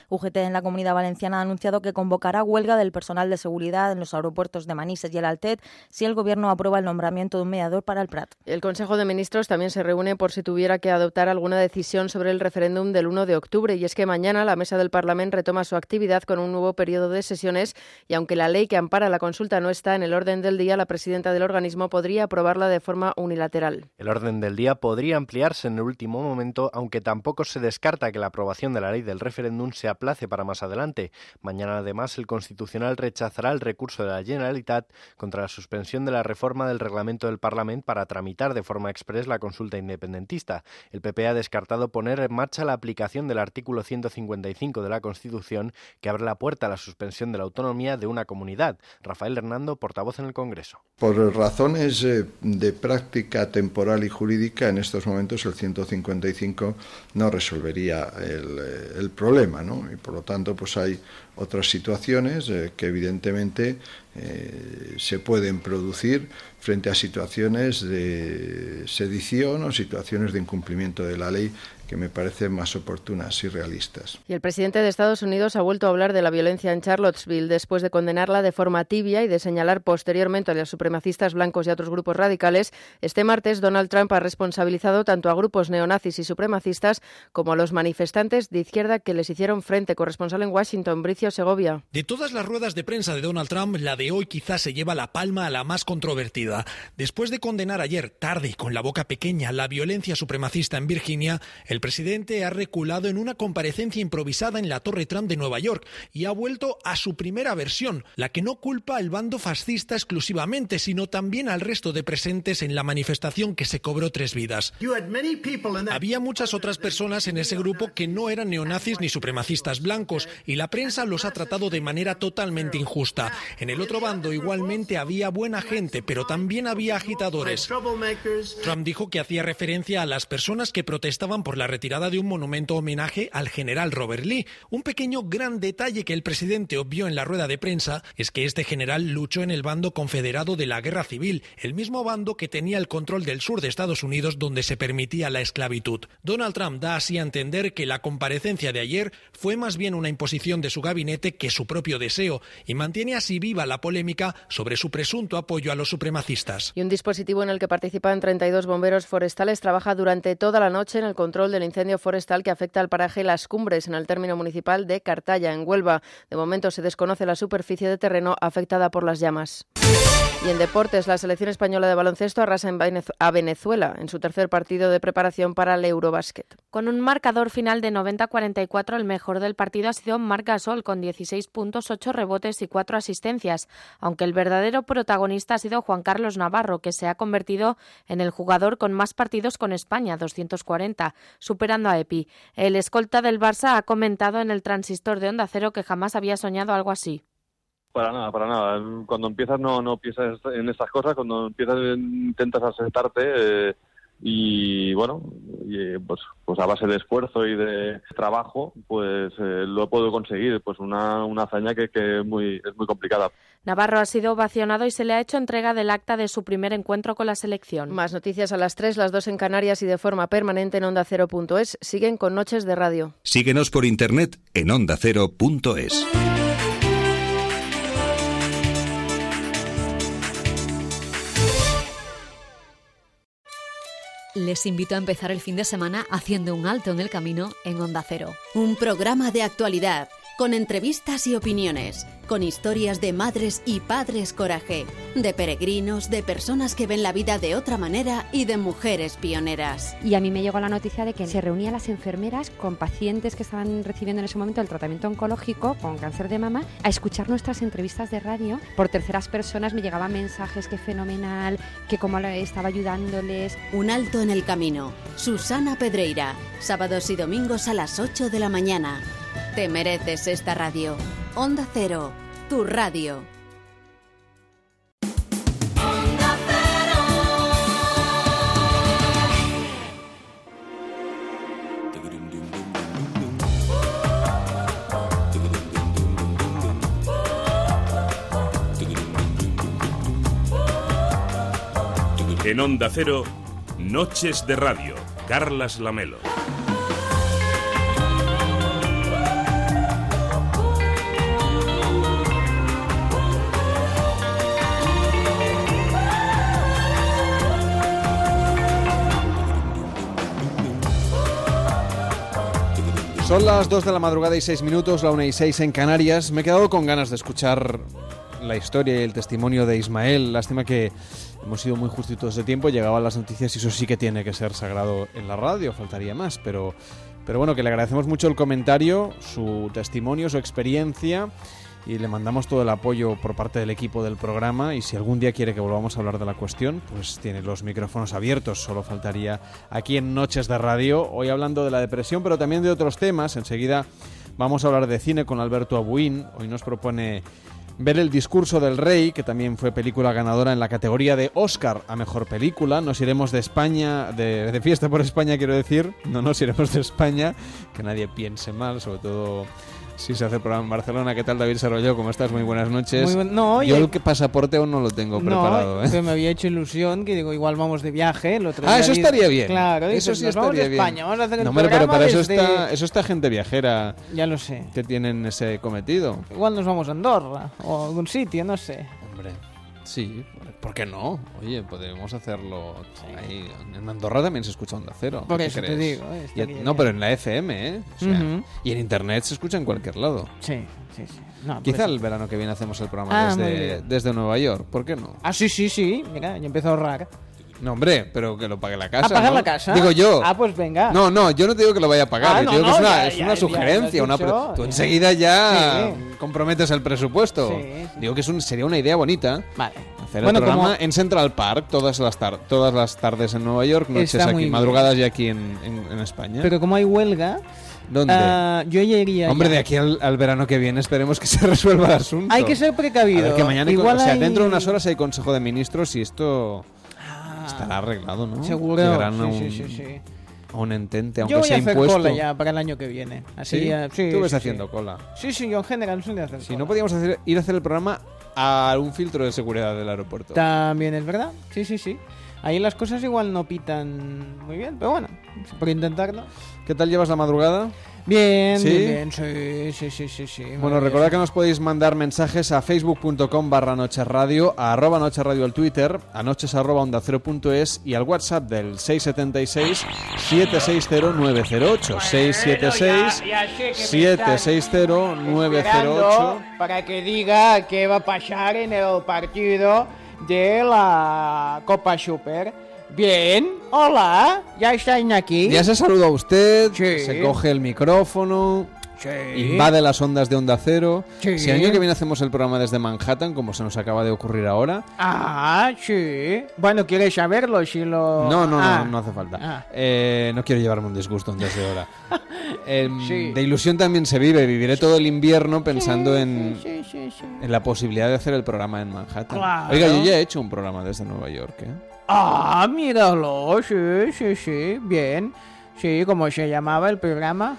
UGT en la Comunidad Valenciana ha anunciado que convocará huelga del personal de seguridad en los aeropuertos de Manises y el Altet si el Gobierno aprueba el nombramiento de un mediador para el Prat. El Consejo de Ministros también se reúne por si tuviera que adoptar alguna decisión sobre el referéndum del 1 de octubre. Y es que mañana la Mesa del Parlamento retoma su actividad con un nuevo periodo de sesiones y aunque la ley que ampara la consulta no está en el orden del día, la presidenta del organismo podría aprobarla de forma unilateral. El orden del día podría ampliarse en el último momento, aunque tampoco se descarta que la aprobación de la ley del referéndum se aplace para más adelante. Mañana, además, el Constitucional rechazará el recurso de la Generalitat contra la suspensión de la reforma del reglamento del Parlamento para tramitar de forma express la consulta independentista. El PP ha descartado poner en marcha la aplicación del artículo 155 de la Constitución que abre la puerta a la suspensión de la autonomía de una comunidad. Rafael Hernando, portavoz en el Congreso. Por razones eh, de práctica temporal y jurídica, en estos momentos el 155 no resolvería el, eh, el problema, ¿no? Y por lo tanto, pues hay otras situaciones eh, que evidentemente eh, se pueden producir frente a situaciones de sedición o situaciones de incumplimiento de la ley que me parecen más oportunas y realistas. Y el presidente de Estados Unidos ha vuelto a hablar de la violencia en Charlottesville después de condenarla de forma tibia y de señalar posteriormente a los supremacistas blancos y a otros grupos radicales. Este martes, Donald Trump ha responsabilizado tanto a grupos neonazis y supremacistas como a los manifestantes de izquierda que les hicieron frente. Corresponsal en Washington, Bricio Segovia. De todas las ruedas de prensa de Donald Trump, la de hoy quizás se lleva la palma a la más controvertida. Después de condenar ayer, tarde y con la boca pequeña, la violencia supremacista en Virginia, el presidente ha reculado en una comparecencia improvisada en la Torre Trump de Nueva York y ha vuelto a su primera versión, la que no culpa al bando fascista exclusivamente, sino también al resto de presentes en la manifestación que se cobró tres vidas. Había muchas otras personas en ese grupo que no eran neonazis ni supremacistas blancos y la prensa los ha tratado de manera totalmente injusta. En el otro bando igualmente había buena gente, pero también había agitadores. Trump dijo que hacía referencia a las personas que protestaban por la retirada de un monumento homenaje al general Robert Lee. Un pequeño gran detalle que el presidente obvió en la rueda de prensa es que este general luchó en el bando confederado de la guerra civil, el mismo bando que tenía el control del sur de Estados Unidos donde se permitía la esclavitud. Donald Trump da así a entender que la comparecencia de ayer fue más bien una imposición de su gabinete que su propio deseo y mantiene así viva la polémica sobre su presunto apoyo a los supremacistas. Y un dispositivo en el que participan 32 bomberos forestales trabaja durante toda la noche en el control del incendio forestal que afecta al paraje Las Cumbres en el término municipal de Cartaya, en Huelva. De momento se desconoce la superficie de terreno afectada por las llamas. Y en deportes, la selección española de baloncesto arrasa a Venezuela en su tercer partido de preparación para el Eurobasket. Con un marcador final de 90-44, el mejor del partido ha sido Marc Gasol con 16 puntos, 8 rebotes y 4 asistencias, aunque el verdadero protagonista ha sido Juan Carlos Navarro, que se ha convertido en el jugador con más partidos con España, 240, superando a Epi. El escolta del Barça ha comentado en el transistor de Onda Cero que jamás había soñado algo así. Para nada, para nada. Cuando empiezas no, no piensas en estas cosas, cuando empiezas intentas asentarte eh, y bueno, y, eh, pues, pues a base de esfuerzo y de trabajo, pues eh, lo puedo conseguir. Pues una, una hazaña que, que muy, es muy complicada. Navarro ha sido ovacionado y se le ha hecho entrega del acta de su primer encuentro con la selección. Más noticias a las 3, las 2 en Canarias y de forma permanente en onda ondacero.es. Siguen con Noches de Radio. Síguenos por internet en ondacero.es. Les invito a empezar el fin de semana haciendo un alto en el camino en Onda Cero. Un programa de actualidad, con entrevistas y opiniones, con historias de madres y padres coraje, de peregrinos, de personas que ven la vida de otra manera y de mujeres pioneras. Y a mí me llegó la noticia de que se reunían las enfermeras con pacientes que estaban recibiendo en ese momento el tratamiento oncológico con cáncer de mama a escuchar nuestras entrevistas de radio. Por terceras personas me llegaban mensajes que fenomenal, que cómo estaba ayudándoles. Un alto en el camino. Susana Pedreira, sábados y domingos a las 8 de la mañana. Te mereces esta radio. Onda Cero, tu radio. En Onda Cero, Noches de Radio, Carlas Lamelo. Son las 2 de la madrugada y 6 minutos, la 1 y 6 en Canarias. Me he quedado con ganas de escuchar la historia y el testimonio de Ismael. Lástima que hemos sido muy justitos de tiempo, llegaban las noticias y eso sí que tiene que ser sagrado en la radio, faltaría más. Pero, pero bueno, que le agradecemos mucho el comentario, su testimonio, su experiencia y le mandamos todo el apoyo por parte del equipo del programa. Y si algún día quiere que volvamos a hablar de la cuestión, pues tiene los micrófonos abiertos, solo faltaría aquí en Noches de Radio, hoy hablando de la depresión, pero también de otros temas, enseguida vamos a hablar de cine con Alberto Abuín, hoy nos propone ver el discurso del rey, que también fue película ganadora en la categoría de Oscar a Mejor Película. Nos iremos de España, de, de, fiesta por España quiero decir, no nos iremos de España, que nadie piense mal, sobre todo si se hace el programa en Barcelona. ¿Qué tal, David Sarollo? ¿Cómo estás? Muy buenas noches. Muy buen... no, Yo y- el que pasaporte aún no lo tengo preparado. No, ¿eh? que me había hecho ilusión, que digo, igual vamos de viaje. el otro Ah, eso estaría bien. Claro, eso dices, sí nos vamos estaría de bien. España, vamos a hacer el no, hombre, pero para eso desde- está, eso está gente viajera. Ya lo sé. Que tienen ese cometido. Igual nos vamos a Andorra o a algún sitio, no sé. Hombre, sí, ¿por qué no? Oye, podemos hacerlo ahí. En Andorra también se escucha Onda Cero. Por ¿qué eso te digo, eh, Y- no, bien. pero en la FM, ¿eh? O sea, Ujú. Y en Internet se escucha en cualquier lado. Sí, sí, sí. No, por Quizá el verano que viene hacemos el programa Ah, desde, desde Nueva York. ¿Por qué no? Ah, sí, sí, sí. Mira, ya empezó a ahorrar. No, hombre, pero que lo pague la casa. ¿A pagar ¿no? la casa? Digo yo. Ah, pues venga. No, no, yo no te digo que lo vaya a pagar. Ah, yo no, que es una, ya, es ya, una ya, sugerencia. ya una dicho, Tú ya. enseguida ya Sí. comprometes el presupuesto. Sí, sí. Digo que es un- sería una idea bonita. Vale. Hacer Bueno, el programa como- en Central Park todas las, tar- todas las tardes en Nueva York, noches Está aquí, madrugadas y aquí en, en- en España. Pero como hay huelga, ¿Dónde? ah, yo iría. Hombre, ya. de aquí al, al verano que viene esperemos que se resuelva el asunto. Hay que ser precavido. Ver, que mañana, Igual o sea, hay- dentro de unas horas hay Consejo de Ministros y esto estará arreglado, ¿no? Seguro. Sí, un, sí, sí, sí. A un entente, aunque Yo voy sea a hacer impuesto. cola ya para el año que viene. Así ¿Sí? ya- sí, Tú ves sí, haciendo cola. Sí, sí, yo en general soy de hacer Si no podíamos hacer, ir a hacer el programa a un filtro de seguridad del aeropuerto. También es verdad. Sí, sí, sí. Ahí las cosas igual no pitan muy bien, pero bueno, por intentarlo. ¿Qué tal llevas la madrugada? Bien, ¿Sí? bien, bien, sí, sí, sí, sí, sí. Bueno, recordad que nos podéis mandar mensajes a facebook.com barra nochesradio, a arroba nochesradio al Twitter, a noches arroba onda cero punto es y al WhatsApp del 676 760 908 676 760 908 para que diga qué va a pasar en el partido de la Copa Super. Bien, hola, ya están aquí. Ya se saluda a usted, Sí. se coge el micrófono, Sí. invade las ondas de onda cero. Sí. Si el año que viene hacemos el programa desde Manhattan, como se nos acaba de ocurrir ahora, Ah, sí. Bueno, ¿quieres saberlo? Si lo... No, no, Ah. no, no hace falta. Ah. Eh, no quiero llevarme un disgusto antes de hora. Em, Sí. De ilusión también se vive. Viviré todo el invierno pensando en, en la posibilidad de hacer el programa en Manhattan. Claro. Oiga, yo ya he hecho un programa desde Nueva York. ¿eh? Ah, míralo, sí, sí, sí, bien. Sí, ¿cómo se llamaba el programa?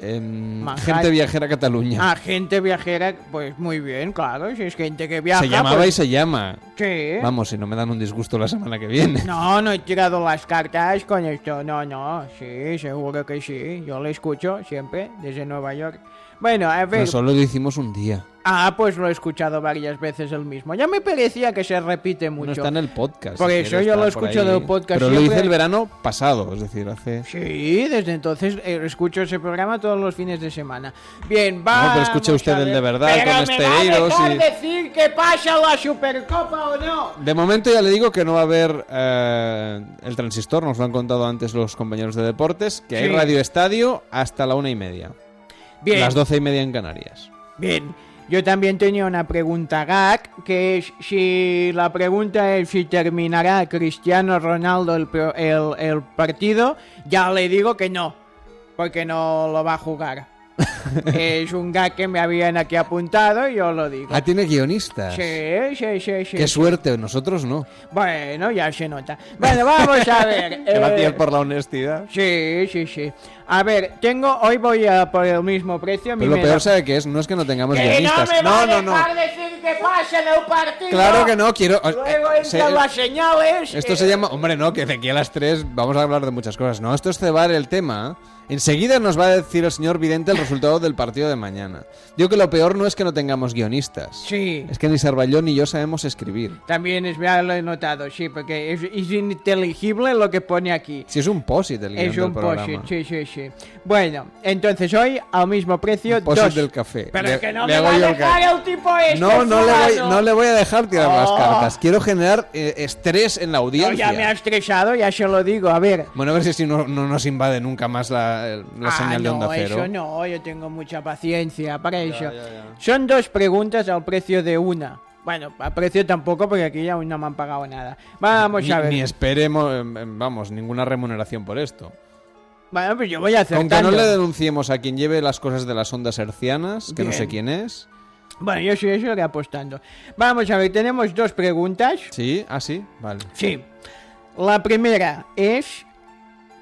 Em, Manhattan. gente viajera a Cataluña. Ah, gente viajera, pues muy bien, claro, si es gente que viaja. se llamaba pues- y se llama. Sí. Vamos, si no me dan un disgusto la semana que viene. No, no he tirado las cartas con esto, no, no, sí, seguro que sí, yo lo escucho siempre desde Nueva York. Bueno, a ver, Pero solo lo hicimos un día. Ah, pues lo he escuchado varias veces el mismo. Ya me parecía que se repite mucho. No está en el podcast. Por si eso yo lo por escucho ahí. del podcast Pero lo hice el verano pasado, es decir, hace... Sí, desde entonces eh, escucho ese programa todos los fines de semana. Bien, va. No, pero escuche usted el de verdad, pero con ¿me Estereiros y- decir que pasa la Supercopa o no? De momento ya le digo que no va a haber eh, el transistor, nos lo han contado antes los compañeros de deportes, que hay. Radio Estadio hasta la una y media. Bien. Las doce y media en Canarias. Bien, yo también tenía una pregunta gag, que es si la pregunta es si terminará Cristiano Ronaldo el, el- el partido, ya le digo que no, porque no lo va a jugar. es un gag que me habían aquí apuntado y yo lo digo. Ah, tiene guionistas. Sí, sí, sí, sí. Qué sí. suerte, nosotros no. Bueno, ya se nota. Bueno, vamos a ver. eh, Gracias por la honestidad. Sí, sí, sí. A ver, tengo, hoy voy a por el mismo precio. Pero lo me peor, da- ¿sabe qué es? No es que no tengamos ¡Que guionistas. no me va no, a dejar no. decir que pase del partido! Claro que no, quiero... Luego eh, se- entran las señales. Esto eh, se llama... Hombre, no, que de aquí a las 3 vamos a hablar de muchas cosas. No, esto es cebar el tema. Enseguida nos va a decir el señor Vidente el resultado del partido de mañana. Digo que lo peor no es que no tengamos guionistas. Sí. Es que ni Sarballón ni yo sabemos escribir. También es, ya lo he notado, sí, porque es, es ininteligible lo que pone aquí. Si es un posit el guion Es del un posit, sí, sí, sí. Bueno, entonces hoy al mismo precio, Posit dos. del café. Pero Le- es que no le me va a el dejar el tipo este. No, no le, voy, no le voy a dejar tirar las Oh. cartas. Quiero generar eh, estrés en la No, audiencia. ya me ha estresado, ya se lo digo. A ver, Bueno, a ver si no, no nos invade nunca más la, la Ah, señal de onda no, cero. eso no, yo tengo mucha paciencia para eso. Son dos preguntas al precio de una. Bueno, a precio tampoco, porque aquí aún no me han pagado nada. Vamos ni, a ver. ni esperemos, em, em, vamos, ninguna remuneración por esto. Bueno, pues yo voy a hacer Aunque no le denunciemos a quien lleve las cosas de las ondas hercianas, que no sé quién es. Bueno, yo sí, eso iré apostando. Vamos a ver, tenemos dos preguntas. Sí, ah, sí, vale. Sí. La primera es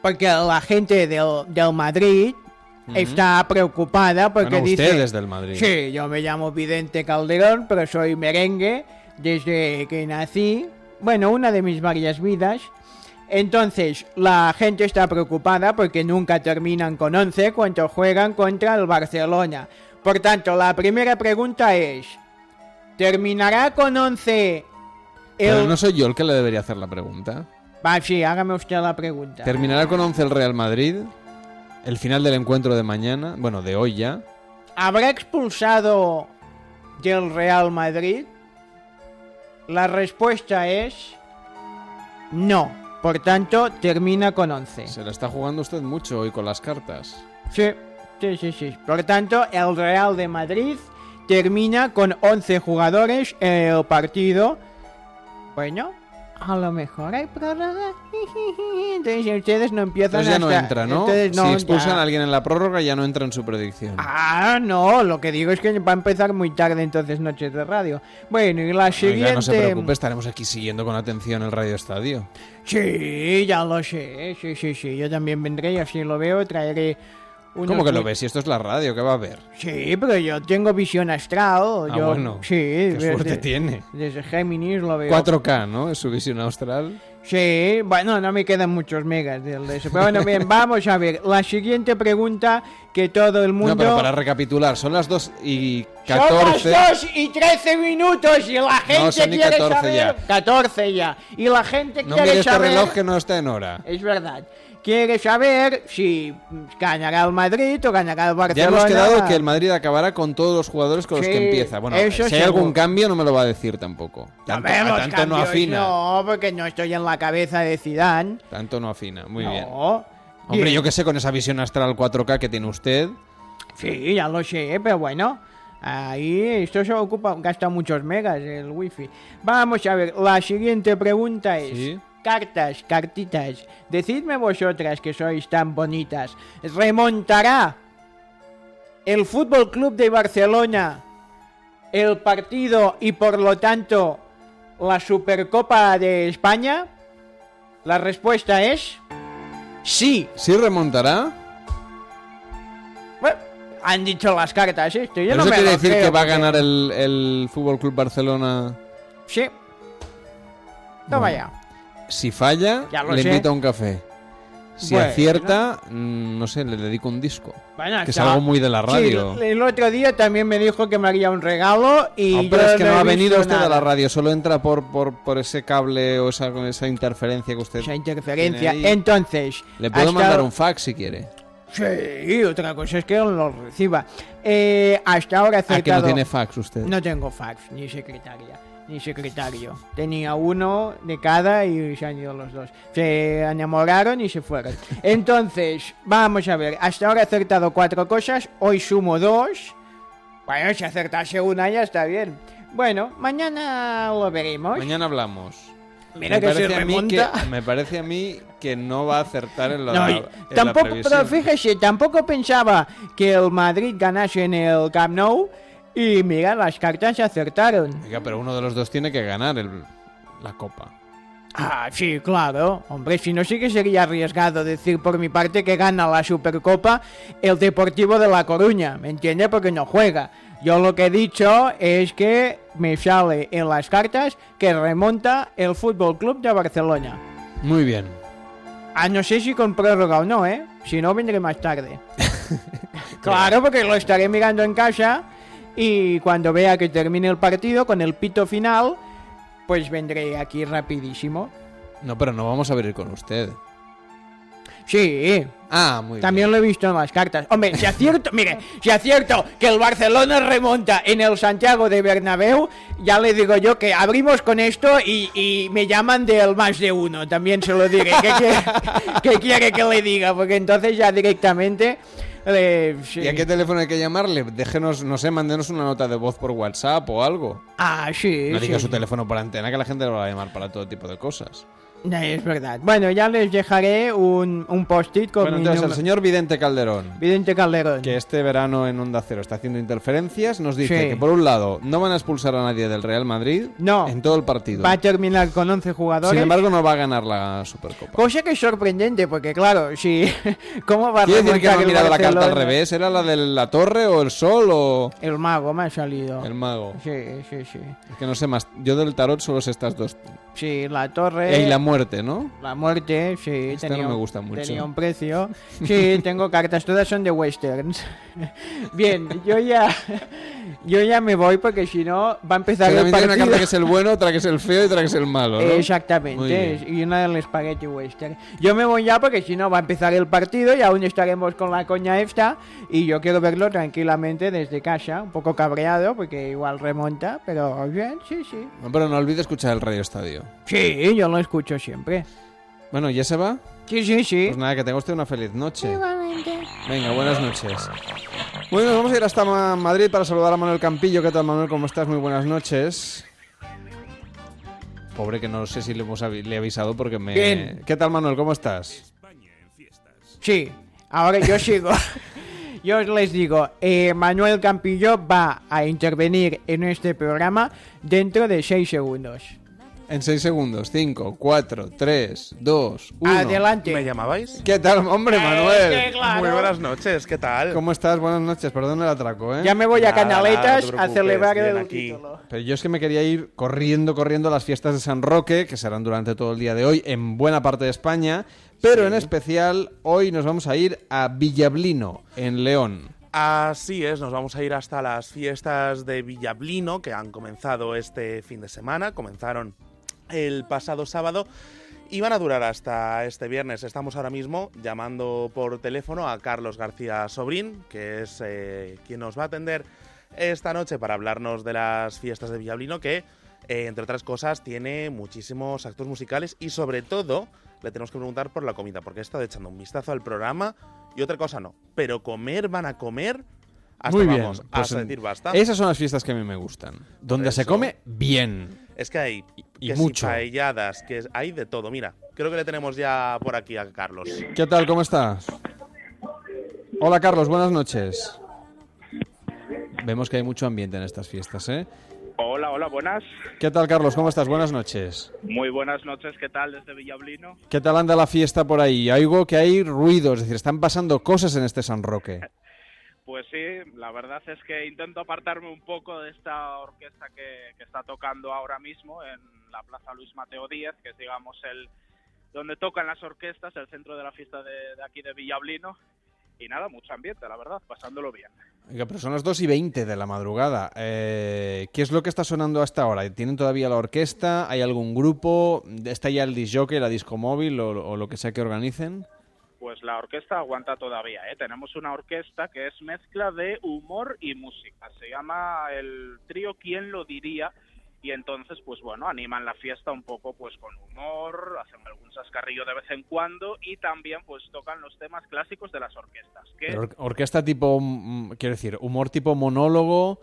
porque la gente del, del Madrid Está preocupada porque Bueno, dice... usted es del Madrid. Sí, yo me llamo Vidente Calderón, pero soy merengue desde que nací. Bueno, una de mis varias vidas. Entonces, la gente está preocupada porque nunca terminan con 11 cuando juegan contra el Barcelona. Por tanto, la primera pregunta es, ¿terminará con 11 Pero el... no soy yo el que le debería hacer la pregunta. Va, sí, hágame usted la pregunta. ¿Terminará con 11 el Real Madrid? ¿El final del encuentro de mañana? Bueno, de hoy ya. ¿Habrá expulsado del Real Madrid? La respuesta es no. Por tanto, termina con 11. Se la está jugando usted mucho hoy con las cartas. Sí, sí, sí, sí. Por tanto, el Real de Madrid termina con 11 jugadores en el partido. Bueno, a lo mejor hay prórroga. Entonces ustedes no empiezan Entonces ya no hasta- entra, ¿no? Entonces no, si expulsan ya. a alguien en la prórroga ya no entra en su predicción. Ah, no, lo que digo es que va a empezar muy tarde entonces Noches de Radio. Bueno, y la siguiente... Oiga, no se preocupe, estaremos aquí siguiendo con atención el Radio Estadio. Sí, ya lo sé, sí, sí, sí, yo también vendré y así lo veo, traeré... unos ¿Cómo que lo ves? Si esto es la radio, ¿qué va a ver? Sí, pero yo tengo visión astral. Ah, yo, bueno. Sí, Qué desde- suerte tiene. Desde Géminis lo veo. 4K, ¿no? Es su visión austral. Sí, bueno, no me quedan muchos megas de eso. Pero bueno, bien, vamos a ver. La siguiente pregunta que todo el mundo... No, pero para recapitular, son las 2 y Son 14. las 2 y 13 minutos y la gente son ni quiere 14 saber... ya. 14 ya. Y la gente No quiere este saber... reloj que no está en hora. Es verdad. Quiere saber si ganará el Madrid o ganará el Ya Barcelona. hemos quedado que el Madrid acabará con todos los jugadores con los que empieza. Bueno, si hay seguro. algún cambio no me lo va a decir tampoco. Tanto, a tanto no afina. No, porque no estoy en la cabeza de Zidane. Tanto no afina. Muy No. bien. Hombre, yo que sé, con esa visión astral 4K que tiene usted. Sí, ya lo sé, pero bueno. Ahí esto se ocupa, gasta muchos megas el wifi. Vamos a ver, la siguiente pregunta es... Sí. Cartas, cartitas, decidme vosotras que sois tan bonitas, ¿remontará el Fútbol Club de Barcelona el partido y por lo tanto la Supercopa de España? La respuesta es sí. ¿Sí remontará? Bueno, han dicho las cartas esto. Yo ¿Pero no eso me quiere decir que va a ganar el, el Fútbol Club Barcelona? Sí. Toma Bueno. ya. Si falla, Ya le sé. invito a un café. Si Bueno. acierta, mm, no sé, le dedico un disco. Bueno, que es algo muy de la radio. Sí, el otro día también me dijo que me haría un regalo y No, yo pero es que no ha venido usted nada. a la radio, solo entra por, por, por ese cable o esa, esa interferencia que usted. Esa interferencia. tiene ahí. Entonces, Le puedo hasta- mandar un fax si quiere. Sí, otra cosa es que lo reciba. Eh, hasta ahora he Ah, que acertado... no tiene fax usted. No tengo fax, ni secretaria, ni secretario. Tenía uno de cada y se han ido los dos. Se enamoraron y se fueron. Entonces, vamos a ver. Hasta ahora he acertado cuatro cosas, hoy sumo dos. Bueno, si acertase una ya está bien. Bueno, mañana lo veremos. Mañana hablamos. Mira que se parece a mí remonta. que- me parece a mí que no va a acertar en la, No, en tampoco, pero fíjese, tampoco pensaba que el Madrid ganase en el Camp Nou y mira, las cartas se acertaron. Oiga, pero uno de los dos tiene que ganar el- la copa. Ah, sí, claro. Hombre, si no sí que sería arriesgado decir por mi parte que gana la Supercopa el Deportivo de La Coruña, ¿me entiende? Porque no juega. Yo lo que he dicho es que me sale en las cartas que remonta el Fútbol Club de Barcelona. Muy bien. Ah, no sé si con prórroga o no, ¿eh? Si no, vendré más tarde. claro, porque lo estaré mirando en casa y cuando vea que termine el partido con el pito final, pues vendré aquí rapidísimo. No, pero no vamos a ver con usted. Sí. Ah, muy También lo he visto en las cartas. Hombre, si acierto, mire, si acierto que el Barcelona remonta en el Santiago de Bernabéu, ya le digo yo que abrimos con esto y, y me llaman del más de uno. También se lo diré. ¿Qué quiere, qué quiere que le diga? Porque entonces ya directamente... eh, sí. ¿Y a qué teléfono hay que llamarle? Déjenos, no sé, mándenos una nota de voz por WhatsApp o algo. Ah, sí. No diga sí. su teléfono por antena, que la gente lo va a llamar para todo tipo de cosas. No, es verdad. Bueno, ya les dejaré un, un post-it con Bueno, entonces el señor Vidente Calderón, Vidente Calderón. que este verano en Onda Cero está haciendo interferencias, nos dice Sí. que por un lado no van a expulsar a nadie del Real Madrid No. en todo el partido. Va a terminar con 11 jugadores. Sin embargo, no va a ganar la Supercopa. Cosa que es sorprendente, porque claro, si... ¿Cómo va a ¿Quiere decir que no ha mirado la carta al revés? ¿Era la de la torre o el sol o...? El mago me ha salido. El mago. Sí, sí, sí. Es que no sé más. Yo del tarot solo sé estas dos. Sí, la torre... Y la muerte, ¿no? La muerte, sí. Esta tenía, no me gusta mucho. Tenía un precio. Sí, tengo cartas, todas son de westerns. Bien, yo ya... Yo ya me voy porque si no va a empezar Pero el partido. una carta que es el bueno, otra que es el feo y otra que es el malo, ¿no? Exactamente, y una del Spaghetti Western. Yo me voy ya porque si no va a empezar el partido y aún estaremos con la coña esta y yo quiero verlo tranquilamente desde casa, un poco cabreado porque igual remonta, pero bien, sí, sí. Pero no olvide escuchar el Radio Estadio. Sí, yo lo escucho siempre. Bueno, ¿ya se va? Sí, sí, sí. Pues nada, que tenga usted una feliz noche. Igualmente. Venga, buenas noches. Bueno, nos vamos a ir hasta Ma- Madrid para saludar a Manuel Campillo. ¿Qué tal, Manuel? ¿Cómo estás? Muy buenas noches. Pobre que no sé si le hemos avi- le he avisado porque me... Bien. ¿Qué tal, Manuel? ¿Cómo estás? Sí, ahora yo sigo. Yo les digo, eh, Manuel Campillo va a intervenir en este programa dentro de 6 segundos. En seis segundos. Cinco, cuatro, tres, dos, uno. Adelante. ¿Me llamabais? ¿Qué tal, hombre, Manuel? que claro. Muy buenas noches, ¿qué tal? ¿Cómo estás? Buenas noches. Perdón el atraco, ¿eh? Ya me voy a Nada, nada, Canaletas a celebrar el aquí. título. Pero yo es que me quería ir corriendo, corriendo a las fiestas de San Roque, que serán durante todo el día de hoy en buena parte de España, pero en especial hoy nos vamos a ir a Villablino, en León. Así es, nos vamos a ir hasta las fiestas de Villablino que han comenzado este fin de semana, comenzaron el pasado sábado y van a durar hasta este viernes. Estamos ahora mismo llamando por teléfono a Carlos García Sobrín, que es eh, quien nos va a atender esta noche para hablarnos de las fiestas de Villablino, que eh, entre otras cosas tiene muchísimos actos musicales y sobre todo le tenemos que preguntar por la comida, porque he estado echando un vistazo al programa y otra cosa no. Pero comer van a comer hasta Muy bien. vamos, pues, hasta en- decir basta. Esas son las fiestas que a mí me gustan, donde se come bien. Es que hay y que si mucho. paelladas, que hay de todo. Mira, creo que le tenemos ya por aquí a Carlos. ¿Qué tal? ¿Cómo estás? Hola, Carlos. Buenas noches. Vemos que hay mucho ambiente en estas fiestas, ¿eh? Hola, hola, buenas. ¿Qué tal, Carlos? ¿Cómo estás? Buenas noches. Muy buenas noches, ¿qué tal desde Villablino? ¿Qué tal anda la fiesta por ahí? Oigo que hay ruido, es decir, están pasando cosas en este San Roque. Pues sí, la verdad es que intento apartarme un poco de esta orquesta que, está tocando ahora mismo en la Plaza Luis Mateo Díez, que es digamos el donde tocan las orquestas, el centro de la fiesta de, de aquí de Villablino. Y nada, mucho ambiente, la verdad, pasándolo bien. Oiga, pero son las 2 y 20 de la madrugada. Eh, ¿Qué es lo que está sonando hasta ahora? ¿Tienen todavía la orquesta? ¿Hay algún grupo? ¿Está ya el disjockey, la disco móvil o, o lo que sea que organicen? Pues la orquesta aguanta todavía, ¿eh? Tenemos una orquesta que es mezcla de humor y música. Se llama el trío ¿Quién lo diría? y entonces pues bueno animan la fiesta un poco pues con humor hacen algún chascarrillo de vez en cuando y también pues tocan los temas clásicos de las orquestas que Or orquesta tipo mm, quiero decir humor tipo monólogo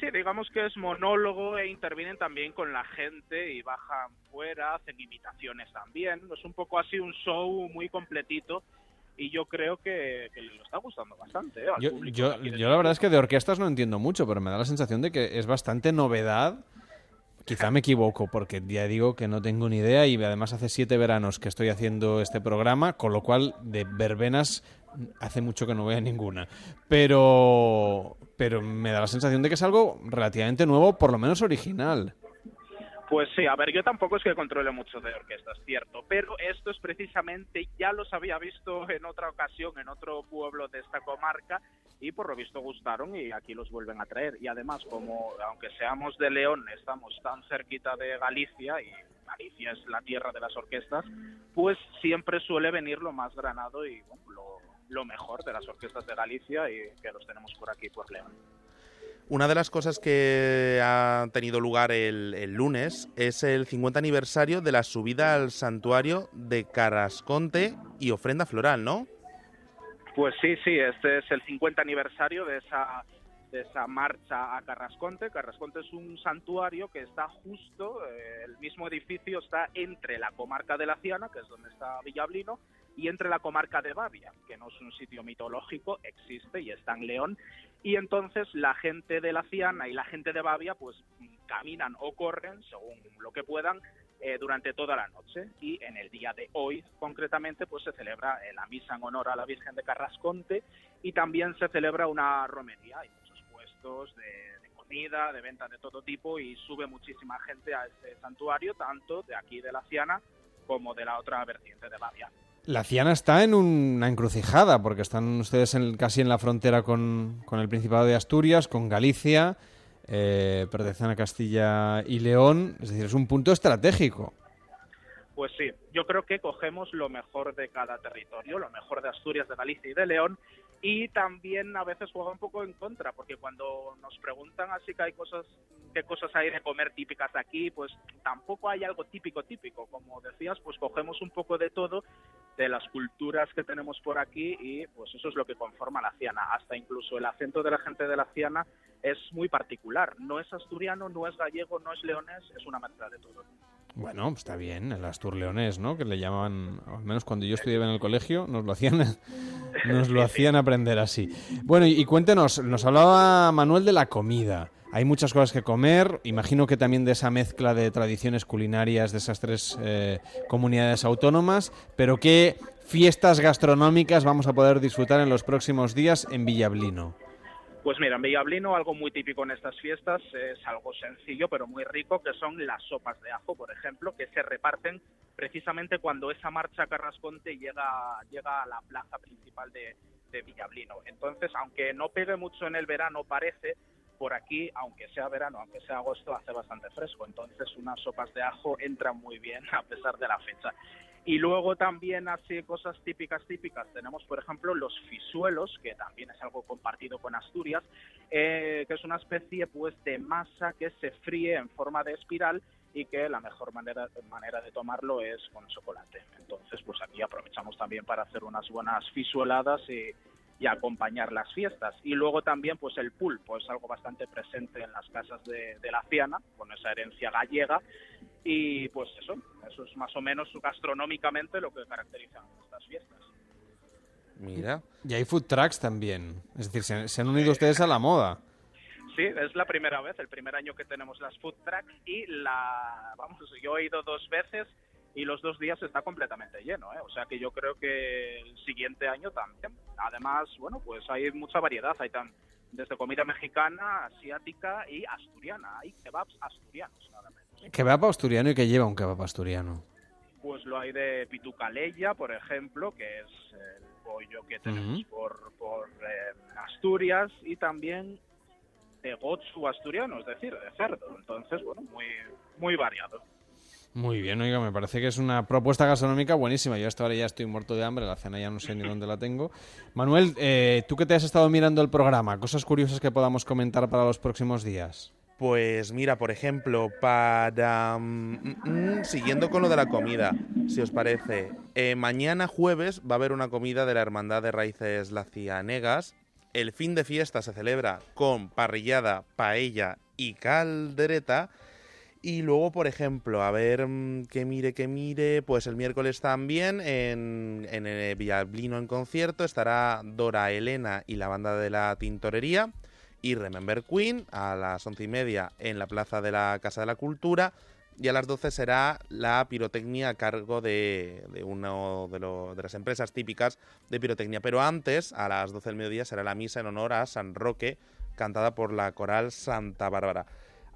sí digamos que es monólogo e intervienen también con la gente y bajan fuera hacen imitaciones también es un poco así un show muy completito y yo creo que, que le está gustando bastante. ¿eh? al yo, público yo, yo la verdad es que de orquestas no entiendo mucho pero me da la sensación de que es bastante novedad Quizá me equivoco porque ya digo que no tengo ni idea y además hace siete veranos que estoy haciendo este programa, con lo cual de verbenas hace mucho que no veo ninguna. Pero, pero me da la sensación de que es algo relativamente nuevo, por lo menos original. Pues sí, a ver, yo tampoco es que controle mucho de orquestas, cierto, pero esto es precisamente, ya los había visto en otra ocasión, en otro pueblo de esta comarca, y por lo visto gustaron y aquí los vuelven a traer. Y además, como aunque seamos de León, estamos tan cerquita de Galicia, y Galicia es la tierra de las orquestas, pues siempre suele venir lo más granado y bueno, lo, lo mejor de las orquestas de Galicia y que los tenemos por aquí, por León. Una de las cosas que ha tenido lugar el, el, lunes es el 50 aniversario de la subida al santuario de Carrasconte y ofrenda floral, ¿no? Pues sí, sí, este es el 50 aniversario de esa, de esa marcha a Carrasconte. Carrasconte es un santuario que está justo, eh, el mismo edificio está entre la comarca de la Ciana, que es donde está Villablino, y entre la comarca de Bavia, que no es un sitio mitológico, existe y está en León, y entonces la gente de la Ciana y la gente de Bavia pues caminan o corren, según lo que puedan, eh, durante toda la noche y en el día de hoy concretamente pues se celebra eh, la misa en honor a la Virgen de Carrasconte y también se celebra una romería, hay muchos puestos de, comida, de venta de todo tipo y sube muchísima gente a este santuario, tanto de aquí de la Ciana como de la otra vertiente de Bavia. La Ciana está en una encrucijada, porque están ustedes en, casi en la frontera con, el Principado de Asturias, con Galicia, eh, pertenecen a Castilla y León, es decir, es un punto estratégico. Pues sí, yo creo que cogemos lo mejor de cada territorio, lo mejor de Asturias, de Galicia y de León, y también a veces juega un poco en contra, porque cuando nos preguntan así que hay cosas, qué cosas hay de comer típicas aquí, pues tampoco hay algo típico típico. Como decías, pues cogemos un poco de todo de las culturas que tenemos por aquí y pues eso es lo que conforma la ciana. Hasta incluso el acento de la gente de la ciana es muy particular. No es asturiano, no es gallego, no es leonés, es una mezcla de todo. Bueno, está bien, el Astur Leonés, ¿no? Que le llamaban, al menos cuando yo estudiaba en el colegio, nos lo hacían, nos lo hacían aprender así. Bueno, y, y cuéntenos, nos hablaba Manuel de la comida. Hay muchas cosas que comer, imagino que también de esa mezcla de tradiciones culinarias de esas tres eh, comunidades autónomas, pero ¿qué fiestas gastronómicas vamos a poder disfrutar en los próximos días en Villablino? Pues mira, en Villablino algo muy típico en estas fiestas es algo sencillo pero muy rico, que son las sopas de ajo, por ejemplo, que se reparten precisamente cuando esa marcha Carrasconte llega, llega a la plaza principal de, de Villablino. Entonces, aunque no pegue mucho en el verano, parece, por aquí, aunque sea verano, aunque sea agosto, hace bastante fresco. Entonces, unas sopas de ajo entran muy bien a pesar de la fecha. Y luego también así cosas típicas, típicas. Tenemos, por ejemplo, los fisuelos, que también es algo compartido con Asturias, eh, que es una especie pues de masa que se fríe en forma de espiral y que la mejor manera, manera de tomarlo es con chocolate. Entonces, pues aquí aprovechamos también para hacer unas buenas fisueladas y, y acompañar las fiestas. Y luego también pues el pulpo es algo bastante presente en las casas de, de la Ciana, con esa herencia gallega. Y pues eso, eso es más o menos gastronómicamente lo que caracteriza estas fiestas. Mira. Y hay food trucks también. Es decir, se, se han unido ustedes a la moda. Sí, es la primera vez, el primer año que tenemos las food trucks y la, vamos, yo he ido dos veces y los dos días está completamente lleno, ¿eh? o sea que yo creo que el siguiente año también. Además, bueno, pues hay mucha variedad, hay tan desde comida mexicana, asiática y asturiana, hay kebabs asturianos nada menos. ¿Kebab asturiano y qué lleva un kebab asturiano? Pues ejemplo, hay de Pitucaleya, por ejemplo, que es el pollo que tenemos por, por eh, Asturias, y también de gotsu asturiano, es decir, de cerdo. Entonces, bueno, muy, muy variado. Muy bien, oiga, me parece que es una propuesta gastronómica buenísima. Yo hasta ahora ya estoy muerto de hambre, la cena ya no sé ni dónde la tengo. Manuel, eh, tú que te has estado mirando el programa, cosas curiosas que podamos comentar para los próximos días. Pues mira, por ejemplo, para... mm, mm, siguiendo con lo de la comida, si os parece, eh, mañana jueves va a haber una comida de la Hermandad de Raíces Lacianegas. El fin de fiesta se celebra con parrillada, paella y caldereta. Y luego, por ejemplo, a ver, mm, que mire, que mire, pues el miércoles también en, en el Villablino en concierto estará Dora Elena y la banda de la Tintorería y Remember Queen a las once y media en la plaza de la Casa de la Cultura y a las 12 será la pirotecnia a cargo de, de una de, de las empresas típicas de pirotecnia. Pero antes, a las 12 del mediodía, será la misa en honor a San Roque, cantada por la coral Santa Bárbara.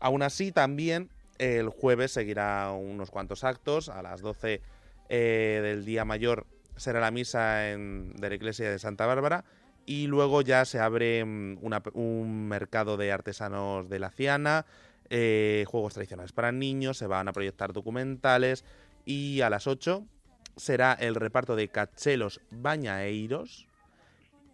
Aún así, también el jueves seguirá unos cuantos actos. A las 12 eh, del día mayor será la misa en- de la iglesia de Santa Bárbara. Y luego ya se abre mm, una- un mercado de artesanos de la Ciana, eh, juegos tradicionales para niños, se van a proyectar documentales. Y a las 8 será el reparto de cachelos bañaeiros.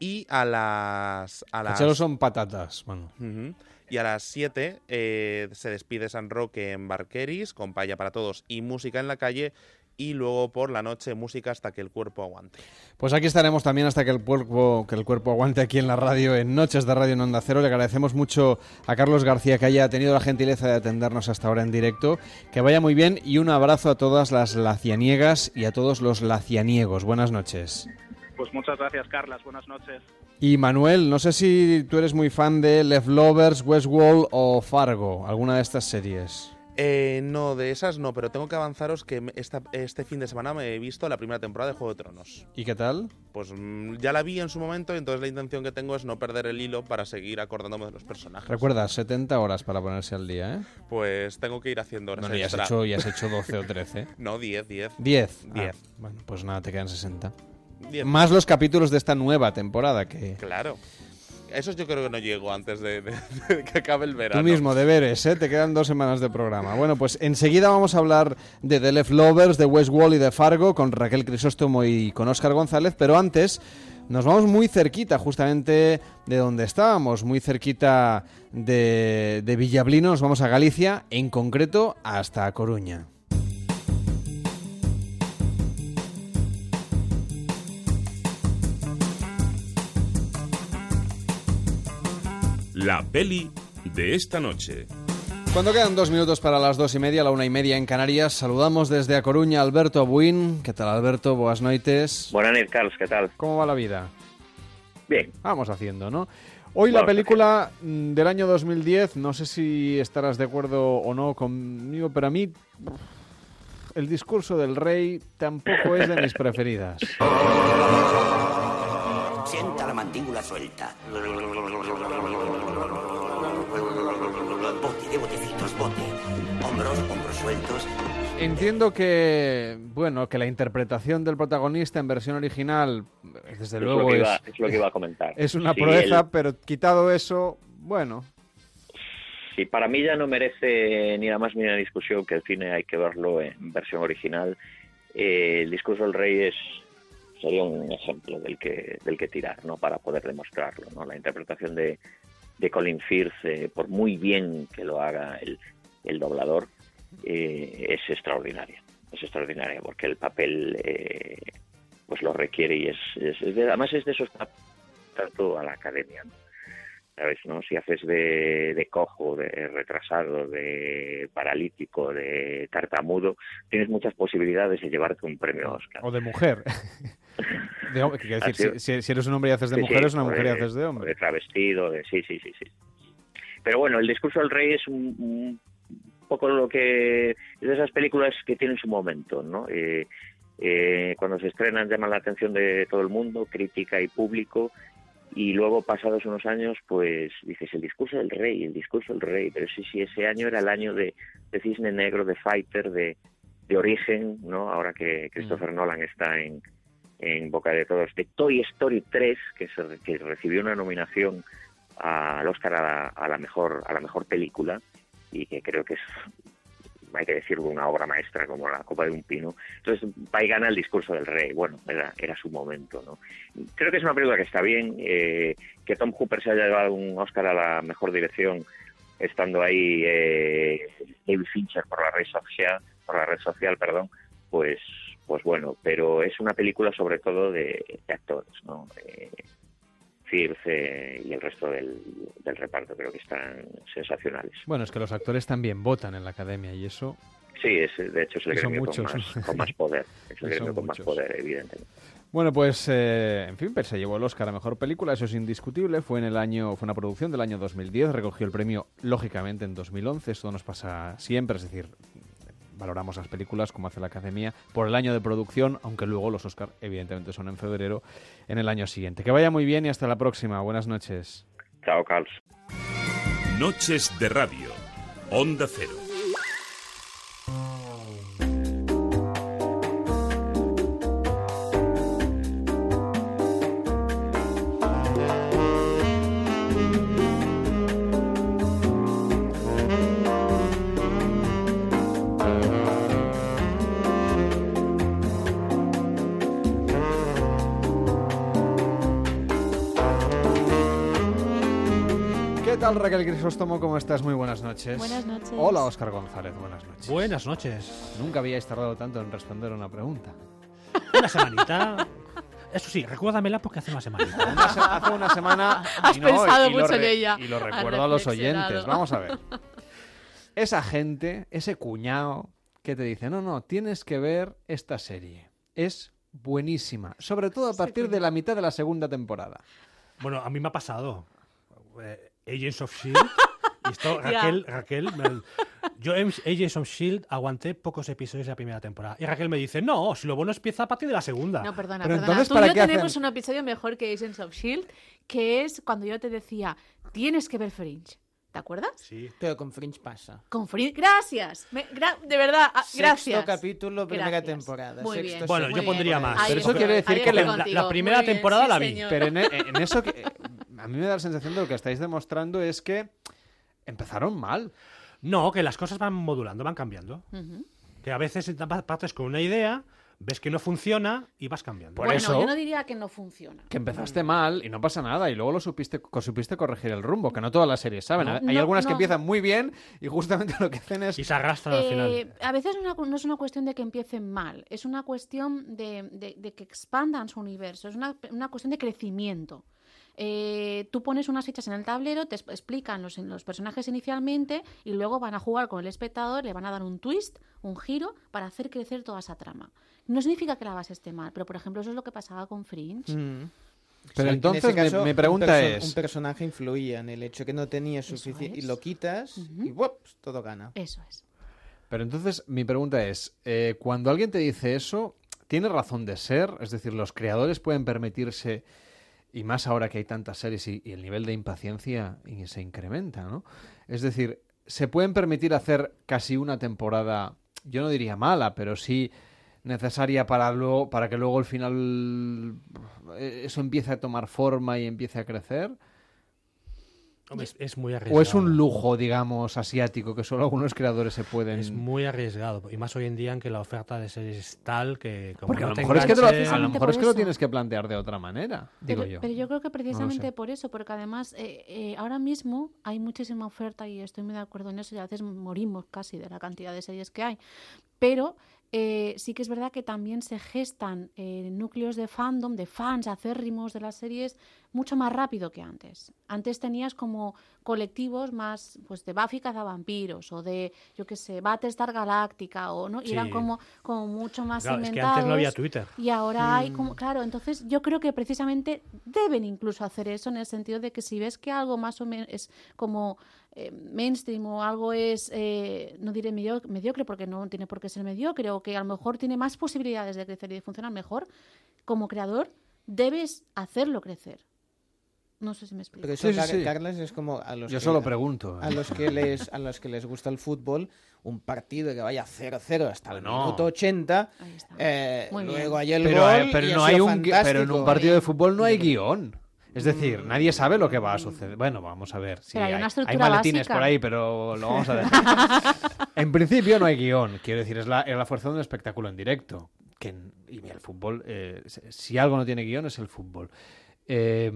Y a las. A las Cachelos son patatas, bueno. Ujú. Y a las 7 eh, se despide San Roque en Barqueris, con paella para todos y música en la calle. Y luego por la noche música hasta que el cuerpo aguante. Pues aquí estaremos también hasta que el cuerpo, que el cuerpo aguante aquí en la radio, en Noches de Radio en Onda Cero. Le agradecemos mucho a Carlos García que haya tenido la gentileza de atendernos hasta ahora en directo. Que vaya muy bien y un abrazo a todas las lacianiegas y a todos los lacianiegos. Buenas noches. Pues muchas gracias, Carlas. Buenas noches. Y Manuel, no sé si tú eres muy fan de Left Lovers, Westworld o Fargo, alguna de estas series. Eh, no, de esas no, pero tengo que avanzaros que esta- este fin de semana me he visto la primera temporada de Juego de Tronos. ¿Y qué tal? Pues mm, ya la vi en su momento y entonces la intención que tengo es no perder el hilo para seguir acordándome de los personajes. Recuerda, 70 horas para ponerse al día, ¿eh? Pues tengo que ir haciendo horas Bueno, ya has, hecho, ya has hecho 12 o 13. No, 10, 10. 10. 10. Ah, bueno, pues nada, te quedan 60. Más los capítulos de esta nueva temporada que... Claro. Esos yo creo que no llego antes de, de- de que acabe el verano. Tú mismo, deberes, ¿eh? Te quedan dos semanas de programa. Bueno, pues enseguida vamos a hablar de The Left Lovers, de Westworld y de Fargo con Raquel Crisóstomo y con Óscar González, pero antes nos vamos muy cerquita justamente de donde estábamos, muy cerquita de, de Villablino, nos vamos a Galicia, en concreto hasta Coruña. La peli de esta noche. Cuando quedan dos minutos para las dos y media, la una y media en Canarias, saludamos desde A Coruña a Alberto Buin. ¿Qué tal, Alberto? Buenas noites. Buenas noches, Carlos, ¿qué tal? ¿Cómo va la vida? Bien. Vamos haciendo, ¿no? Hoy la película mm, del año 2010, no sé si estarás de acuerdo o no conmigo, pero a mí el discurso del rey tampoco es de mis preferidas. Sienta la mandíbula suelta. Bote de botecitos, bote. Hombros, hombros sueltos. Entiendo que, bueno, que la interpretación del protagonista en versión original, desde Es luego lo que es, iba- es lo que iba a comentar. es una Sí, proeza, pero quitado eso, bueno, Sí, para mí ya no merece ni la más mínima discusión que el cine hay que verlo en versión original. Eh, el discurso del rey es sería un ejemplo del que del que tirar, ¿no? Para poder demostrarlo, ¿no? La interpretación de, de Colin Firth, eh, por muy bien que lo haga el, el doblador, eh, es extraordinaria. Es extraordinaria porque el papel eh, pues lo requiere y es, es- es de- además es de esos tanto a la academia, ¿no? ¿sabes? ¿no? Si haces de, de cojo, de retrasado, de paralítico, de tartamudo, tienes muchas posibilidades de llevarte un premio Oscar. o de mujer. De decir, si, eres un hombre y haces de Sí, mujer, sí, es una mujer y haces de hombre. De travestido, de sí, sí, sí, sí. Pero bueno, el discurso del rey es un, un poco lo que es de esas películas que tienen su momento, ¿no? Eh, eh, cuando se estrenan llaman la atención de todo el mundo, crítica y público, y luego pasados unos años, pues dices el discurso del rey, el discurso del rey, pero sí, sí, ese año era el año de, de Cisne Negro, de Fighter, de, de origen, ¿no? Ahora que Christopher Nolan está en, en boca de todos, de Toy Story 3, que, se, recibió una nominación al Oscar a la, mejor a la mejor película y que creo que es hay que decirlo, una obra maestra como La Copa de un Pino. Entonces, va y gana el discurso del rey. Bueno, era, era su momento, ¿no? Creo que es una película que está bien. Eh, que Tom Hooper se haya llevado un Oscar a la mejor dirección, estando ahí eh, David Fincher por la red social, por la red social, perdón, pues pues bueno, pero es una película sobre todo de, actores, ¿no? Eh, y el resto del, reparto creo que están sensacionales. Bueno, es que los actores también votan en la academia y eso... Sí, es, de hecho es el gremio con más, con más, poder, es el gremio con más poder, evidentemente. Bueno, pues, eh, en fin, se llevó el Oscar a Mejor Película, eso es indiscutible. Fue en el año, fue una producción del año 2010, recogió el premio, lógicamente, en 2011. Esto nos pasa siempre, es decir, valoramos las películas como hace la Academia por el año de producción, aunque luego los Oscar evidentemente son en febrero en el año siguiente. Que vaya muy bien y hasta la próxima. Buenas noches. Chao, Carlos. Noches de Radio. Onda Cero. Tal, Raquel Crisóstomo? ¿Cómo estás? Muy buenas noches. Buenas noches. Hola, Óscar González. Buenas noches. Buenas noches. Nunca habíais tardado tanto en responder una pregunta. Una semanita. Eso sí, recuérdamela porque hace una semanita. hace una semana. Has pensado mucho en ella. Y lo recuerdo a los oyentes. Vamos a ver. Esa gente, ese cuñado que te dice, no, no, tienes que ver esta serie. Es buenísima. Sobre todo a partir de la mitad de la segunda temporada. Bueno, a mí me ha pasado. Agents of Shield. Y esto, Raquel, Raquel, yo en Agents of Shield aguanté pocos episodios de la primera temporada. Y Raquel me dice, no, si lo bueno empieza a partir de la segunda. No, perdona, Pero perdona. Tú y yo tenemos un episodio mejor que Agents of Shield, que es cuando yo te decía, tienes que ver Fringe. ¿Te acuerdas? Sí. Pero con Fringe pasa. Con Fringe, gracias. de verdad, ah, gracias. Sexto capítulo, primera temporada. Muy bien. Bueno, yo pondría más. Pero eso quiere decir que la, primera temporada la vi. Pero en, en eso que, a mí me da la sensación de lo que estáis demostrando es que empezaron mal. No, que las cosas van modulando, van cambiando. Que a veces partes con una idea, ves que no funciona y vas cambiando. Por bueno, eso, yo no diría que no funciona. Que empezaste mal y no pasa nada y luego lo supiste, supiste corregir el rumbo, que no todas las series saben. Hay algunas que empiezan muy bien y justamente lo que hacen es... Y se arrastran al final. Eh, a veces no es una cuestión de que empiecen mal, es una cuestión de, que expandan su universo, es una, una cuestión de crecimiento. Eh, tú pones unas fichas en el tablero, te explican los, los personajes inicialmente y luego van a jugar con el espectador, le van a dar un twist, un giro, para hacer crecer toda esa trama. No significa que la base esté mal, pero por ejemplo eso es lo que pasaba con Fringe. Mm. Pero entonces mi, pregunta es... Un personaje influía en el hecho que no tenía suficiente... Y lo quitas y todo gana. Eso es. Pero entonces mi pregunta es, eh, cuando alguien te dice eso, ¿tiene razón de ser? Es decir, ¿los creadores pueden permitirse y más ahora que hay tantas series y, el nivel de impaciencia se incrementa, ¿no? Es decir, se pueden permitir hacer casi una temporada, yo no diría mala, pero sí necesaria para luego, para que luego al final eh, eso empiece a tomar forma y empiece a crecer es, muy arriesgado. ¿O es un lujo, digamos, asiático que solo algunos creadores se pueden...? Es muy arriesgado. Y más hoy en día en que la oferta de series es tal que... Porque a lo mejor, es que, lo, tienes que plantear de otra manera, digo pero, yo. Pero yo creo que precisamente por eso, porque además eh, eh, ahora mismo hay muchísima oferta y estoy muy de acuerdo en eso y a veces morimos casi de la cantidad de series que hay. Pero eh, sí que es verdad que también se gestan eh, núcleos de fandom, de fans acérrimos de las series, mucho más rápido que antes. Antes tenías como colectivos más, pues de Buffy vampiros o de, yo qué sé, Battlestar Galáctica o no, y eran como, como mucho más inventados. que antes no había Twitter. Y ahora hay como, mm. claro, entonces yo creo que precisamente deben incluso hacer eso en el sentido de que si ves que algo más o menos es como eh, mainstream o algo es, eh, no diré mediocre porque no tiene por qué ser mediocre, o que a lo mejor tiene más posibilidades de crecer y de funcionar mejor, como creador debes hacerlo crecer. No sé si me explico. Pero eso, Carlos, es como a los Yo que, solo pregunto. A los que les a los que les gusta el fútbol, un partido que vaya 0-0 hasta el No. minuto 80, eh, luego hay el pero, gol eh, pero y ha no hay un pero en un partido de fútbol no hay guion. Es decir, nadie sabe lo que va a suceder. Bueno, vamos a ver. Sí, Pero hay una hay, estructura maletines básica. por ahí, pero lo vamos a dejar. en principio no hay guion. Quiero decir, es la, es la fuerza de un espectáculo en directo. Que, y el fútbol, eh, si algo no tiene guion, es el fútbol. Eh,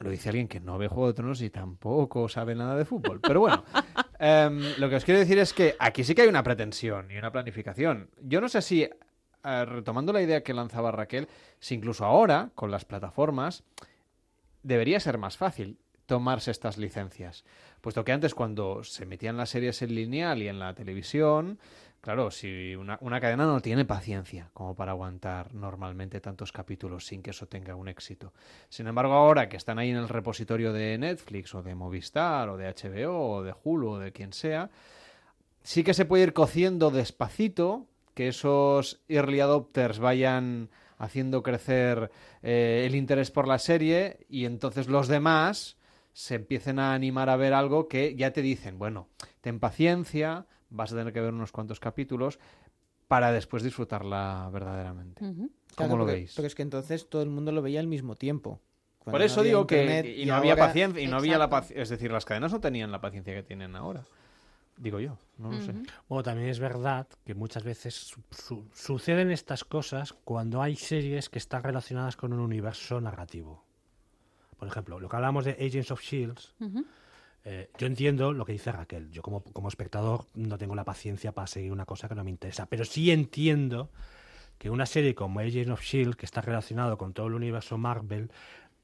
lo dice alguien que no ve Juego de Tronos y tampoco sabe nada de fútbol. Pero bueno, em, lo que os quiero decir es que aquí sí que hay una pretensión y una planificación. Yo no sé si, eh, retomando la idea que lanzaba Raquel, si incluso ahora, con las plataformas, debería ser más fácil tomarse estas licencias. Puesto que antes cuando se metían las series en lineal y en la televisión, claro, si una, una cadena no tiene paciencia como para aguantar normalmente tantos capítulos sin que eso tenga un éxito. Sin embargo, ahora que están ahí en el repositorio de Netflix o de Movistar o de HBO o de Hulu o de quien sea, sí que se puede ir cociendo despacito, que esos early adopters vayan haciendo crecer eh, el interés por la serie y entonces los demás se empiecen a animar a ver algo que ya te dicen, bueno, ten paciencia, vas a tener que ver unos cuantos capítulos para después disfrutarla verdaderamente. ¿Cómo Claro, lo porque- veis? Pero es que entonces todo el mundo lo veía al mismo tiempo. Por no eso digo internet que y y no había paciencia y no había la paciencia, es decir, las cadenas no tenían la paciencia que tienen ahora. Digo yo, no lo sé. Bueno, también es verdad que muchas veces su- su- suceden estas cosas cuando hay series que están relacionadas con un universo narrativo. Por ejemplo, lo que hablamos de Agents of Shields, eh, yo entiendo lo que dice Raquel. Yo como, como espectador no tengo la paciencia para seguir una cosa que no me interesa, pero sí entiendo que una serie como Agents of Shield, que está relacionado con todo el universo Marvel,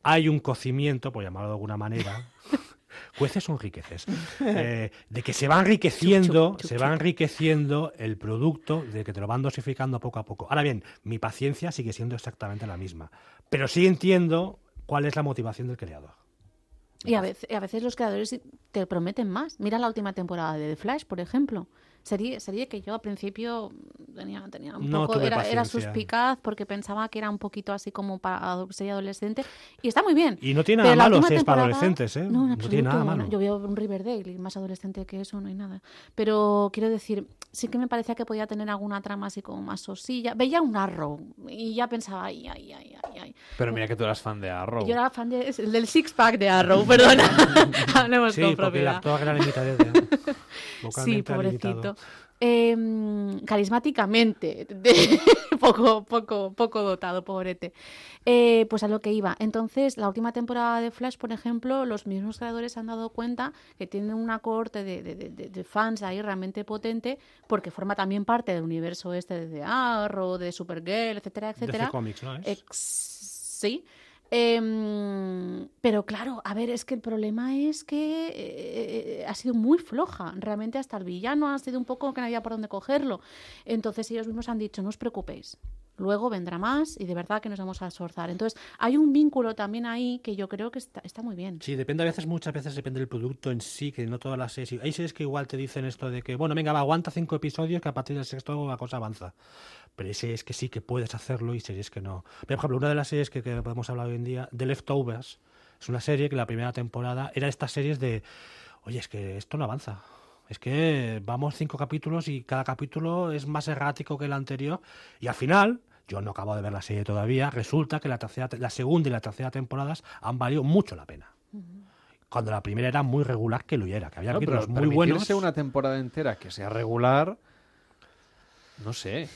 hay un cocimiento, por llamarlo de alguna manera, jueces son riqueces, eh, de que se va enriqueciendo, Chup, chup, chup, se va enriqueciendo el producto, de que te lo van dosificando poco a poco. Ahora bien, mi paciencia sigue siendo exactamente la misma, pero sí entiendo cuál es la motivación del creador. Y a veces, a veces los creadores te prometen más. Mira la última temporada de The Flash, por ejemplo. Serie, serie que yo al principio tenía, tenía un No poco, era, era suspicaz porque pensaba que era un poquito así como para serie adolescente. Y está muy bien. Y no tiene nada malo si es para adolescentes, ¿eh? No, en No tiene nada absoluto, malo. Yo veo un Riverdale y más adolescente que eso no hay nada. Pero quiero decir, sí que me parecía que podía tener alguna trama así como más sosilla. Veía un Arrow y ya pensaba, ay, ay, ay, ay, ay. Pero mira que tú eras fan de Arrow. Yo era fan de- del six pack de Arrow, perdona. Hablemos Sí, con porque el propiedad. actor era limitado. ¿eh? Sí, pobrecito. Eh, carismáticamente, de- poco, poco, poco dotado, pobrete. Eh, pues a lo que iba. Entonces, la última temporada de Flash, por ejemplo, los mismos creadores se han dado cuenta que tienen una corte de, de- de- de fans ahí realmente potente, porque forma también parte del universo este de Arrow, de Supergirl, etcétera, etcétera. DC Comics, ¿no es? Ex- sí. Em, pero claro, a ver, es que el problema es que eh, ha sido muy floja. Realmente hasta el villano ha sido un poco que no había por dónde cogerlo. Entonces ellos mismos han dicho, no os preocupéis. Luego vendrá más y de verdad que nos vamos a esforzar. Entonces hay un vínculo también ahí que yo creo que está, muy bien. Sí, depende a veces, muchas veces depende del producto en sí, que no todas las series. Hay series que igual te dicen esto de que, bueno, venga, aguanta cinco episodios, que a partir del sexto la cosa avanza. Pero hay series que sí que puedes hacerlo y series que no. Por ejemplo, una de las series que, que podemos hablar hoy en día, The Leftovers, es una serie que la primera temporada era estas series de, oye, es que esto no avanza. Es que vamos cinco capítulos y cada capítulo es más errático que el anterior. Y al final, yo no acabo de ver la serie todavía, resulta que la, tercera, la segunda y la tercera temporadas han valido mucho la pena. Cuando la primera era muy regular que lo era, que había No, pero capítulos muy buenos. permitirse una temporada entera que sea regular, no sé.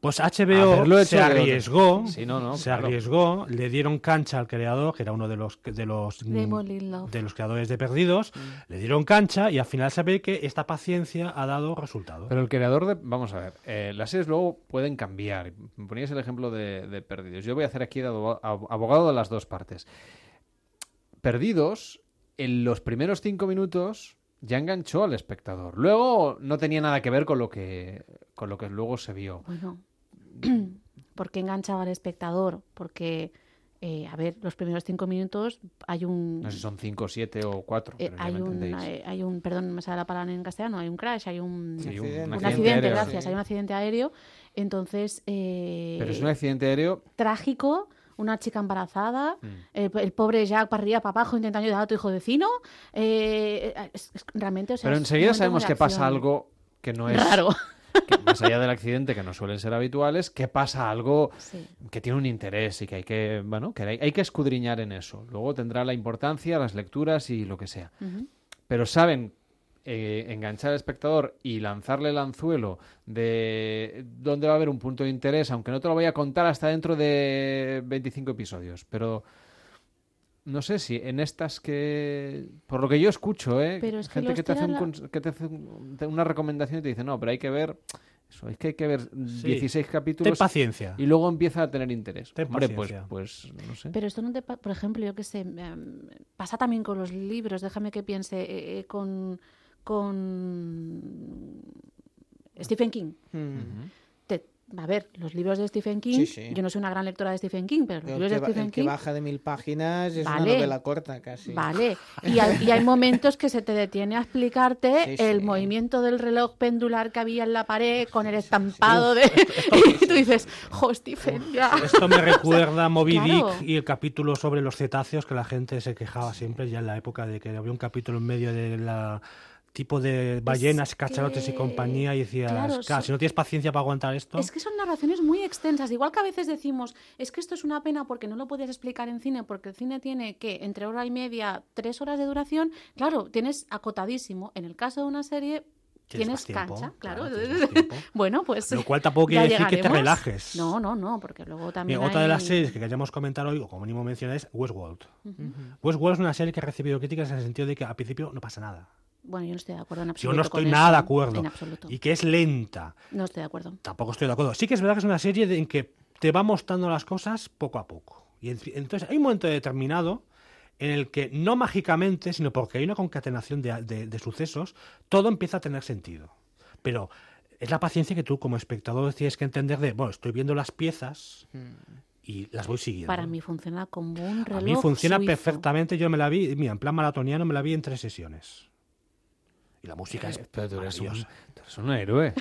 Pues HBO se arriesgó, Sí, no, no, se claro. arriesgó, le dieron cancha al creador, que era uno de los de los mm, de los creadores de Perdidos, le dieron cancha y al final se ve que esta paciencia ha dado resultado. Pero el creador de... Vamos a ver, eh, las series luego pueden cambiar. Me ponías el ejemplo de, de Perdidos. Yo voy a hacer aquí de abo- ab- abogado de las dos partes. Perdidos, en los primeros cinco minutos ya enganchó al espectador. Luego no tenía nada que ver con lo que, con lo que luego se vio. Bueno, ¿por qué enganchaba al espectador? Porque, eh, a ver, los primeros cinco minutos hay un... No sé si son cinco, siete o cuatro, Eh, pero ya hay, me un, entendéis. hay, hay un, perdón, me sale la palabra en castellano, hay un crash, hay un, Sí, un- un un accidente accidente, aéreo, gracias, sí. hay un accidente aéreo, entonces... eh, Pero es un accidente aéreo Trágico, una chica embarazada, Mm. el, el pobre Jack para arriba, para abajo, intentando ayudar a tu hijo vecino. eh, es- es- realmente, o sea, Pero enseguida sabemos que pasa algo que no es Raro. Que más allá del accidente que no suelen ser habituales, que pasa algo que tiene un interés y que hay que, bueno, que hay, hay que escudriñar en eso. Luego tendrá la importancia, las lecturas y lo que sea. Pero saben eh, enganchar al espectador y lanzarle el anzuelo de dónde va a haber un punto de interés, aunque no te lo voy a contar hasta dentro de 25 episodios, pero no sé si en estas que por lo que yo escucho, ¿eh? Pero es que gente que te hace, un que te hace una recomendación y te dice, "No, pero hay que ver eso, es que hay que ver 16 capítulos Ten paciencia. y luego empieza a tener interés." Ten Hombre, pues paciencia. pues no sé. Pero esto no te, por ejemplo, yo qué sé, em, pasa también con los libros, déjame que piense, eh, eh, con, con Stephen King. A ver, los libros de Stephen King, Sí, sí. yo no soy una gran lectora de Stephen King, pero los El libros que, de Stephen el que King... baja de mil páginas es Vale. una novela corta casi. Vale, y hay, y hay momentos que se te detiene a explicarte Sí, el sí. movimiento del reloj pendular que había en la pared con el estampado de... y tú dices, jo, Stephen, ya. Esto me recuerda a Moby Claro. Dick y el capítulo sobre los cetáceos que la gente se quejaba siempre ya en la época de que había un capítulo en medio de la tipo de ballenas, cachalotes y que- compañía y decías, claro, si no tienes paciencia para aguantar esto, Es que son narraciones muy extensas. Igual que a veces decimos, es que esto es una pena porque no lo puedes explicar en cine, porque el cine tiene que entre hora y media, tres horas de duración. Claro, tienes acotadísimo. En el caso de una serie, Tienes tiempo, cancha, claro. tienes bueno, pues. Lo cual tampoco quiere decir que te relajes. No, no, no, porque luego también. Mira, otra de las series que queríamos comentar hoy, o como mínimo mencionar, es Westworld. Westworld es una serie que ha recibido críticas en el sentido de que al principio no pasa nada. Bueno, yo no estoy de acuerdo en Yo absoluto. no estoy con nada eso, de acuerdo. En absoluto. Y que es lenta. No estoy de acuerdo. Tampoco estoy de acuerdo. Sí que es verdad que es una serie en que te va mostrando las cosas poco a poco. Y en- entonces hay un momento determinado en el que no mágicamente, sino porque hay una concatenación de, de- de sucesos, todo empieza a tener sentido. Pero es la paciencia que tú como espectador tienes que entender de, bueno, estoy viendo las piezas y las voy siguiendo. Para mí funciona como un reloj. A mí funciona suizo. perfectamente. Yo me la vi, mira, en plan maratoniano me la vi en tres sesiones. Y la música es Pero tú eres un, tú eres un héroe.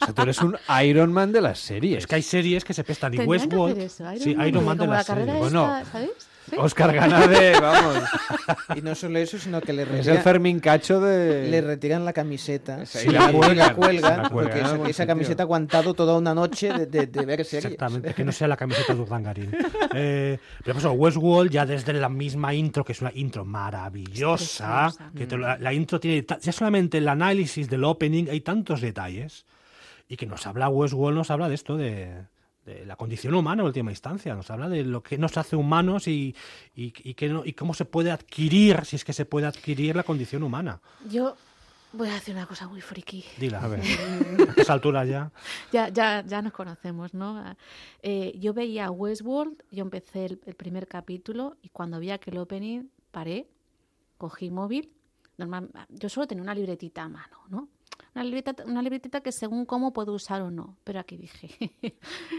O sea, tú eres un Iron Man de las series. Es que hay series que se pestan. Y Tendrían que Westworld. hacer eso, Iron sí, Man, Iron Man de como las la carrera series. Bueno, esta, ¿sabéis? Oscar Ganade, vamos. Y no solo eso, sino que le Es el retiran, Fermín Cacho de... le retiran la camiseta Sí, y la y cuelgan, la cuelgan, la cuelgan, porque esa, esa camiseta ha aguantado toda una noche de, de, de ver series. Exactamente, que no sea la camiseta de Urdangarín. Eh, pero eso, Westworld, ya desde la misma intro, que es una intro maravillosa, que te la, la intro tiene, ya solamente el análisis del opening, hay tantos detalles, y que nos habla Westworld, nos habla de esto, de, de la condición humana en última instancia, nos habla de lo que nos hace humanos y, y, y que no- y cómo se puede adquirir, si es que se puede adquirir la condición humana. Yo voy a hacer una cosa muy friki. Dila, a ver, a esa altura ya. Ya, ya, ya nos conocemos, ¿no? Eh, yo veía Westworld, yo empecé el, el primer capítulo y cuando vi aquel opening paré, cogí móvil. Normal, yo solo tenía una libretita a mano, ¿no? Una libretita, que según cómo puedo usar o no. Pero aquí dije,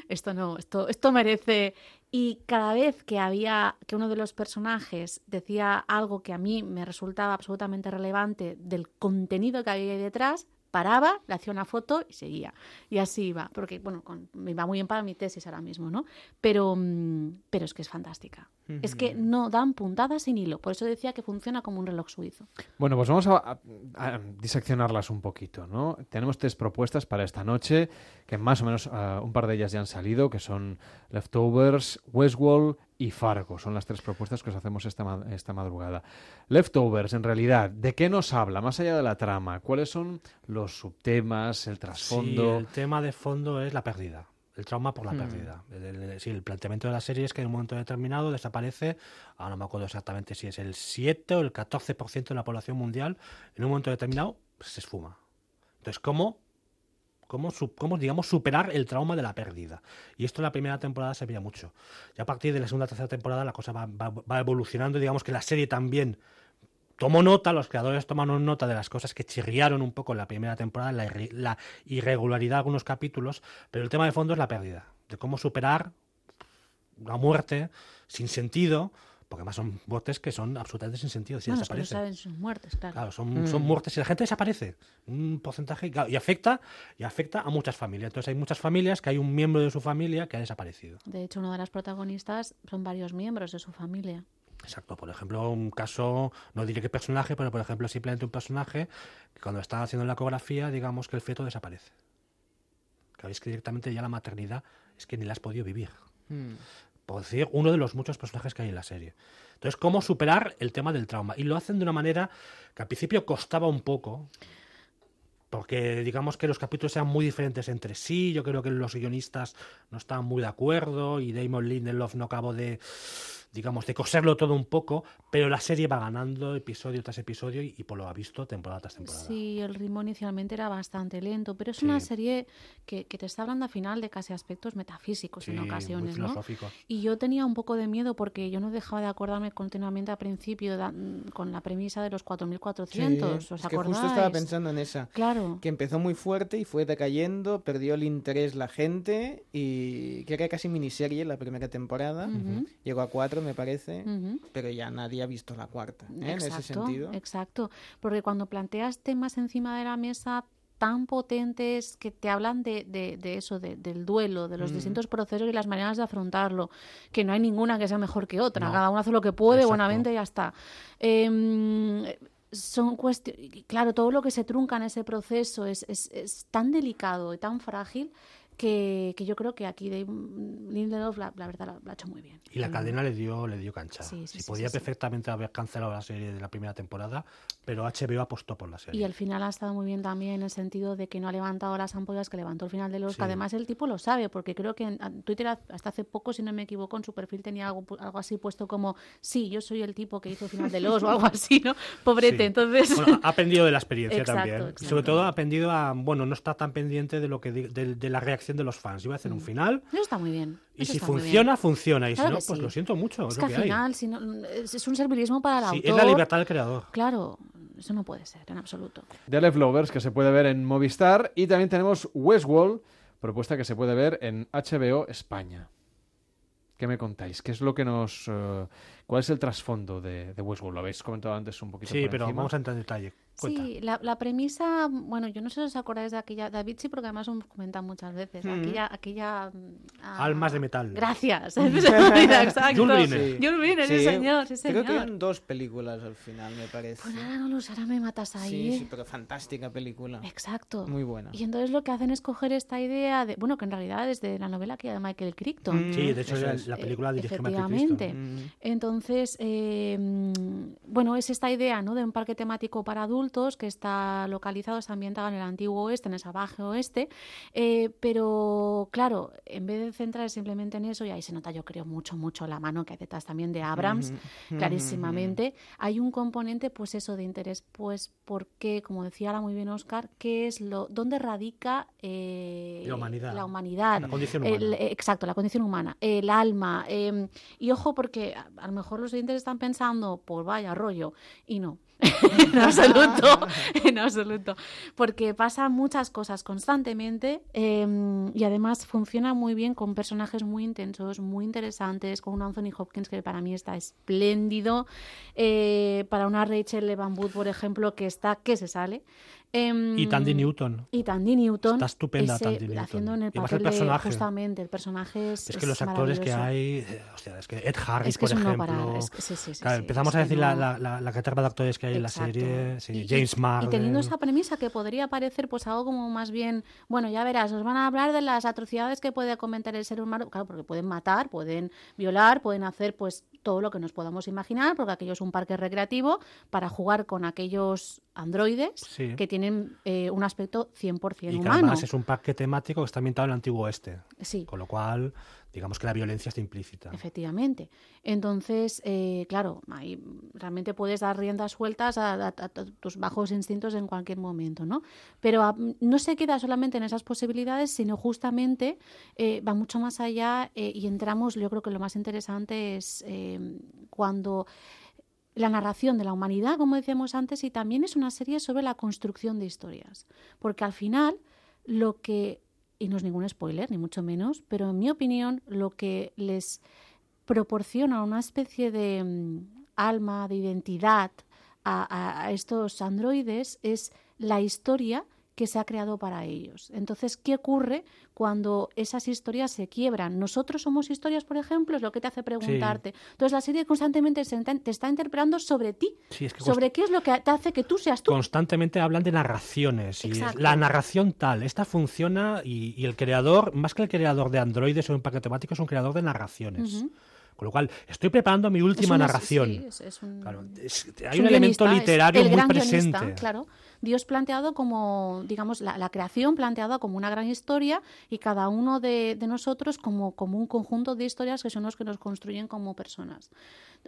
esto no, esto, esto merece. Y cada vez que había, que uno de los personajes decía algo que a mí me resultaba absolutamente relevante del contenido que había ahí detrás, paraba, le hacía una foto y seguía. Y así iba, porque bueno, con- me va muy bien para mi tesis ahora mismo, ¿no? Pero, mm, pero es que es fantástica. Es que no dan puntadas sin hilo. Por eso decía que funciona como un reloj suizo. Bueno, pues vamos a, a- a diseccionarlas un poquito, ¿no? Tenemos tres propuestas para esta noche, que más o menos ah, un par de ellas ya han salido, que son Leftovers, Westworld y Fargo. Son las tres propuestas que os hacemos esta, ma- esta madrugada. Leftovers, en realidad, ¿de qué nos habla? Más allá de la trama, ¿cuáles son los subtemas, el Sí, trasfondo? el tema de fondo es la pérdida. El trauma por la Hmm. pérdida. El, el- sí, el planteamiento de la serie es que en un momento determinado desaparece, ahora no me acuerdo exactamente si es el 7 o el 14% de la población mundial, en un momento determinado pues, se esfuma. Entonces, ¿cómo, cómo, cómo, digamos, superar el trauma de la pérdida? Y esto en la primera temporada se veía mucho. Ya a partir de la segunda tercera temporada la cosa va, va- va evolucionando, digamos que la serie también tomó nota, los creadores tomaron nota de las cosas que chirriaron un poco en la primera temporada, la, la irregularidad de algunos capítulos, pero el tema de fondo es la pérdida, de cómo superar una muerte sin sentido Porque además son muertes que son absolutamente sin sentido. Si bueno, desaparecen. es que no saben sus muertes, claro. Claro, son, Mm. son muertes y la gente desaparece. Un porcentaje y, claro, y afecta y afecta a muchas familias. Entonces hay muchas familias que hay un miembro de su familia que ha desaparecido. De hecho, una de las protagonistas son varios miembros de su familia. Exacto. Por ejemplo, un caso, no diré qué personaje, pero por ejemplo simplemente un personaje que cuando está haciendo la ecografía, digamos que el feto desaparece. Que es que directamente ya la maternidad es que ni la has podido vivir. Mm. Por decir, uno de los muchos personajes que hay en la serie. Entonces, cómo superar el tema del trauma. Y lo hacen de una manera que al principio costaba un poco, porque digamos que los capítulos eran muy diferentes entre sí. Yo creo que los guionistas no estaban muy de acuerdo y Damon Lindelof no acabó de, digamos, de coserlo todo un poco, pero la serie va ganando episodio tras episodio y, y por lo ha visto temporada tras temporada. Sí, el ritmo inicialmente era bastante lento, pero es una serie que, que te está hablando al final de casi aspectos metafísicos Sí, en muy ocasiones, ¿no? filosóficos. Y yo tenía un poco de miedo porque yo no dejaba de acordarme continuamente al principio da- con la premisa de los 4.400, Sí, ¿os es que acordáis? justo estaba pensando en esa. Claro. Que empezó muy fuerte y fue decayendo, perdió el interés la gente y que era casi miniserie la primera temporada. Llegó a cuatro, me parece, Ujú. pero ya nadie ha visto la cuarta. ¿eh? En ese Exacto, sentido. exacto. Porque cuando planteas temas encima de la mesa tan potentes que te hablan de, de, de eso, de- del duelo, de los Mm. distintos procesos y las maneras de afrontarlo, que no hay ninguna que sea mejor que otra, No. cada uno hace lo que puede, Exacto. buenamente y ya está. Em, son cuestiones, claro, todo lo que se trunca en ese proceso es, es, es tan delicado y tan frágil que, que yo creo que aquí Dave Lindelof la, la verdad la, la ha hecho muy bien. Y la cadena le dio, le dio cancha. Sí, sí, Si sí, podía sí, perfectamente haber cancelado la serie de la primera temporada, pero HBO apostó por la serie. Y al final ha estado muy bien también en el sentido de que no ha levantado las ampollas que levantó al final de los que además el tipo lo sabe, porque creo que en Twitter ha- hasta hace poco, si no me equivoco, en su perfil tenía algo, algo así puesto como, sí, yo soy el tipo que hizo el final de los o algo así, ¿no? Pobrete, entonces... Bueno, ha aprendido de la experiencia Exacto, también. Exacto. sobre todo ha aprendido a, bueno, no está tan pendiente de lo que di- de, de la reacción de los fans. Iba a hacer un final Eso está muy bien. y eso si está muy bien. funciona, funciona. Y Claro si no, que pues sí. lo siento mucho. Es, Es que lo al que hay. final si no- es, es un servilismo para el Sí, autor. es la libertad del creador. Claro, eso no puede ser en absoluto. The Leftovers, que se puede ver en Movistar. Y también tenemos Westworld, propuesta que se puede ver en HBO España. ¿Qué me contáis? ¿Qué es lo que nos... eh, ¿Cuál es el trasfondo de, de Westworld? Lo habéis comentado antes un poquito Sí, por pero encima. vamos a entrar en detalle. Cuenta. Sí, la, la premisa, bueno, yo no sé si os acordáis de aquella, David sí, porque además os comentan muchas veces, Mm. aquella, aquella... ah, Almas de metal. Gracias. Exacto. Jules Jules Verne, sí, señor, sí, Creo que señor. eran dos películas al final, me parece. Pues ahora no lo sé, ahora me matas ahí. Sí, sí, pero fantástica película. Exacto. Muy buena. Y entonces lo que hacen es coger esta idea de, bueno, que en realidad es de la novela que de Michael Crichton. Mm, Sí, de hecho es. la película Eh, dirige Michael. Crichton. Mm. Entonces, eh, mm, bueno, es esta idea ¿no? de un parque temático para adultos que está localizado, está ambientado en el antiguo oeste, en el salvaje oeste, eh, pero claro, en vez de centrar simplemente en eso, y ahí se nota yo creo mucho, mucho la mano que hay detrás también de Abrams, clarísimamente, hay un componente, pues eso, de interés, pues porque, como decía ahora muy bien Oscar, ¿qué es lo, dónde radica eh, La humanidad. la humanidad? La condición humana. exacto, la condición humana, el alma. eh, y ojo, porque a lo mejor los oyentes están pensando, pues vaya rollo, y no. en absoluto, en absoluto. Porque pasan muchas cosas constantemente eh, y además funciona muy bien con personajes muy intensos, muy interesantes, con un Anthony Hopkins que para mí está espléndido, eh, para una Rachel Evan Wood, por ejemplo, que está que se sale. Em, Y Tandy Newton. Y Tandy Newton. Está estupenda ese- Tandy Newton. Haciendo en el el papel de, personaje. justamente, el personaje es Es que los actores que hay, eh, hostia, es que Ed Harris, Es que por ejemplo. parar, es que sí, sí, sí, Claro, empezamos a decir no- la, la, la, caterva de actores que hay Exacto. en la serie. Y- James Marden. Y teniendo esa premisa que podría parecer pues algo como más bien, bueno, ya verás, nos van a hablar de las atrocidades que puede cometer el ser humano, claro, porque pueden matar, pueden violar, pueden hacer pues todo lo que nos podamos imaginar, porque aquello es un parque recreativo para jugar con aquellos androides Sí. que tienen eh, un aspecto 100% Y que humano. además es un parque temático que está ambientado en el antiguo oeste. Sí. Con lo cual, digamos que la violencia está implícita. Efectivamente. Entonces, eh, claro, ahí realmente puedes dar riendas sueltas a, a- tus bajos instintos en cualquier momento, ¿no? Pero ah, no se queda solamente en esas posibilidades, sino justamente eh, va mucho más allá eh, y entramos, yo creo que lo más interesante es eh, cuando la narración de la humanidad, como decíamos antes, y también es una serie sobre la construcción de historias. Porque al final, lo que, y no es ningún spoiler, ni mucho menos, pero en mi opinión, lo que les proporciona una especie de mm, alma, de identidad a, a estos androides es la historia que se ha creado para ellos. Entonces, ¿qué ocurre cuando esas historias se quiebran? Nosotros somos historias, por ejemplo, es lo que te hace preguntarte. Entonces, la serie constantemente te está interpretando sobre ti, sobre qué es lo que te hace que tú seas tú. Constantemente hablan de narraciones. Y la narración tal, esta funciona y, el creador, más que el creador de androides o un paquete temático, es un creador de narraciones. Con lo cual, estoy preparando mi última narración. hay un, elemento literario muy presente. claro. Dios planteado como, digamos, la, creación planteada como una gran historia y cada uno de, nosotros como, como un conjunto de historias que son los que nos construyen como personas.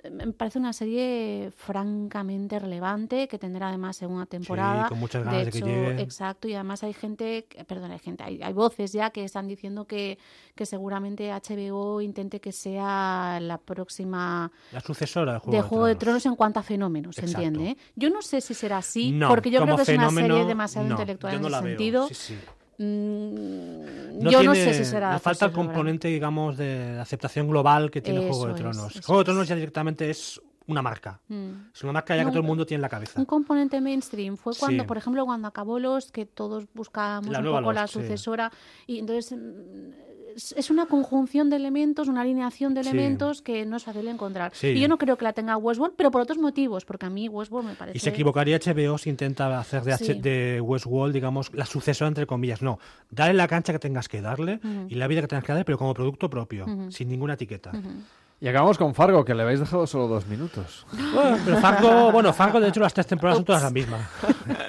Me parece una serie francamente relevante que tendrá además segunda temporada. Sí, con muchas ganas de, que llegue. Exacto, y además hay gente, perdón, hay gente, hay, hay, voces ya que están diciendo que, que seguramente HBO intente que sea la próxima. La sucesora de Juego de, Juego de Tronos. en cuanto a fenómenos, ¿se entiende? Yo no sé si será así, porque yo creo que es una serie demasiado intelectual en ese sentido. Mm, yo no sé si será. falta el componente, digamos, de aceptación global que tiene Juego de Tronos. Juego de Tronos ya directamente es una marca. Mm. Es una marca ya que todo el mundo tiene en la cabeza. Un componente mainstream fue cuando, por ejemplo, cuando acabó los que todos buscábamos un poco la sucesora y entonces es una conjunción de elementos, una alineación de elementos que no es fácil encontrar. Y yo no creo que la tenga Westworld, pero por otros motivos, porque a mí Westworld me parece... Y se equivocaría HBO si intenta hacer de, de Westworld, digamos, la sucesora entre comillas. No, dale la cancha que tengas que darle y la vida que tengas que darle, pero como producto propio, sin ninguna etiqueta. Y acabamos con Fargo, que le habéis dejado solo dos minutos. Bueno, pero Fargo, bueno, Fargo de hecho las tres temporadas son todas las mismas.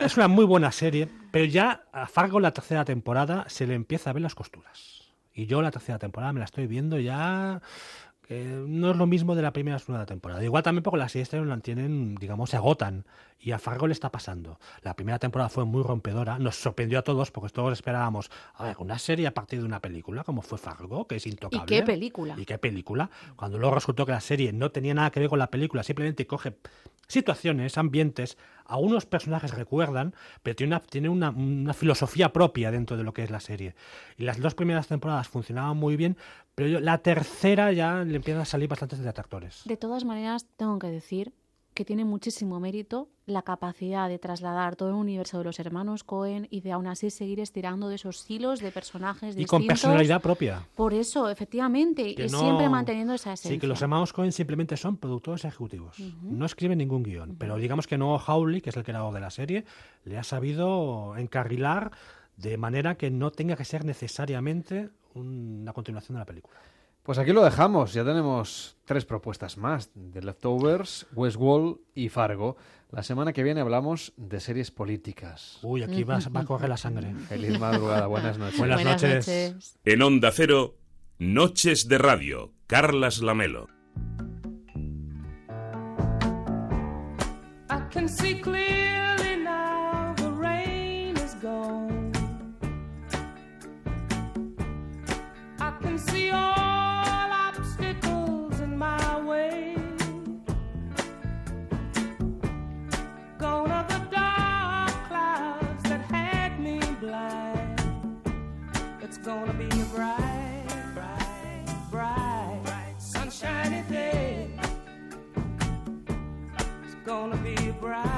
Es una muy buena serie, pero ya a Fargo la tercera temporada se le empieza a ver las costuras. Y yo la tercera temporada me la estoy viendo ya no es lo mismo de la primera segunda temporada. Igual también porque las series la tienen, digamos, se agotan. Y a Fargo le está pasando. La primera temporada fue muy rompedora. Nos sorprendió a todos porque todos esperábamos, a ver, una serie a partir de una película, como fue Fargo, que es intocable. ¿Y qué película? ¿Y qué película? Cuando luego resultó que la serie no tenía nada que ver con la película, simplemente coge situaciones, ambientes, a unos personajes recuerdan, pero tiene, una, tiene una, una, filosofía propia dentro de lo que es la serie. Y las dos primeras temporadas funcionaban muy bien, pero la tercera ya le empiezan a salir bastantes detractores. De todas maneras, tengo que decir que tiene muchísimo mérito la capacidad de trasladar todo el universo de los hermanos Cohen y de aún así seguir estirando de esos hilos de personajes y con personalidad propia. Por eso, efectivamente, y siempre manteniendo esa esencia. Sí, que los hermanos Cohen simplemente son productores ejecutivos. No escriben ningún guion. Pero digamos que Noah Hawley, que es el creador de la serie, le ha sabido encarrilar de manera que no tenga que ser necesariamente una continuación de la película. Pues aquí lo dejamos. Ya tenemos tres propuestas más: The Leftovers, Westworld y Fargo. La semana que viene hablamos de series políticas. Uy, aquí va, va a coger la sangre. Feliz madrugada, buenas noches. Buenas, noches. En Onda Cero, Noches de Radio, Carlas Lamelo. bright.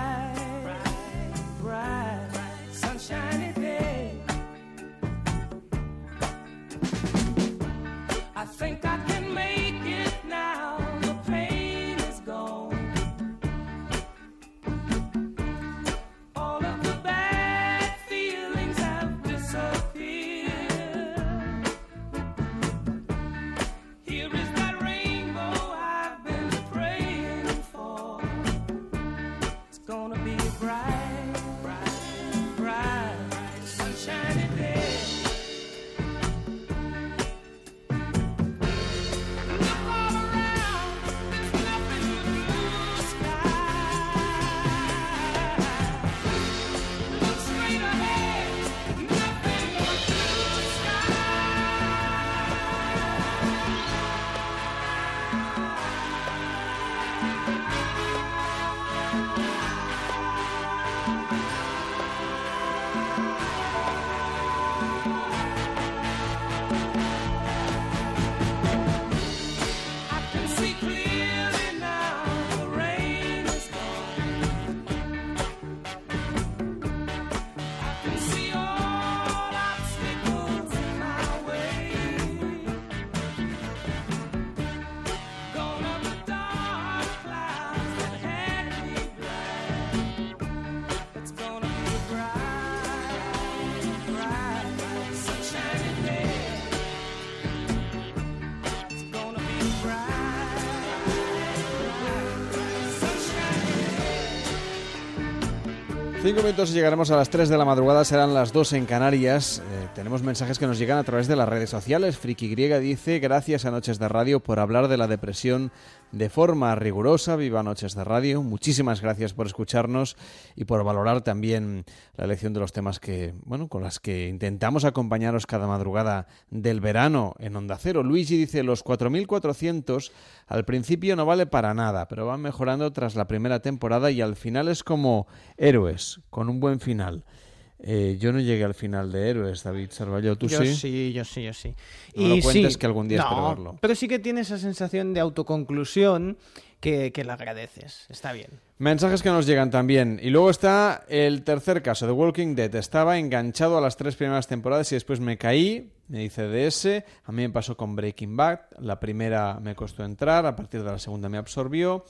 Minutos y llegaremos a las 3 de la madrugada, serán las 2 en Canarias. Eh, tenemos mensajes que nos llegan a través de las redes sociales. Friki Griega dice, gracias a Noches de Radio por hablar de la depresión de forma rigurosa. Viva Noches de Radio. Muchísimas gracias por escucharnos y por valorar también la elección de los temas que, bueno, con las que intentamos acompañaros cada madrugada del verano en Onda Cero. Luigi dice, los 4.400 al principio no vale para nada, pero van mejorando tras la primera temporada y al final es como héroes, con un buen final. Eh, yo no llegué al final de Héroes, David Sarvallo, ¿tú yo sí? sí? Yo sí, yo sí. No lo cuentes que algún día espero verlo. Pero sí que tiene esa sensación de autoconclusión que, que la agradeces. Está bien. Mensajes que nos llegan también. Y luego está el tercer caso, The Walking Dead. Estaba enganchado a las tres primeras temporadas y después me caí, me dice DS. A mí me pasó con Breaking Bad. La primera me costó entrar, a partir de la segunda me absorbió.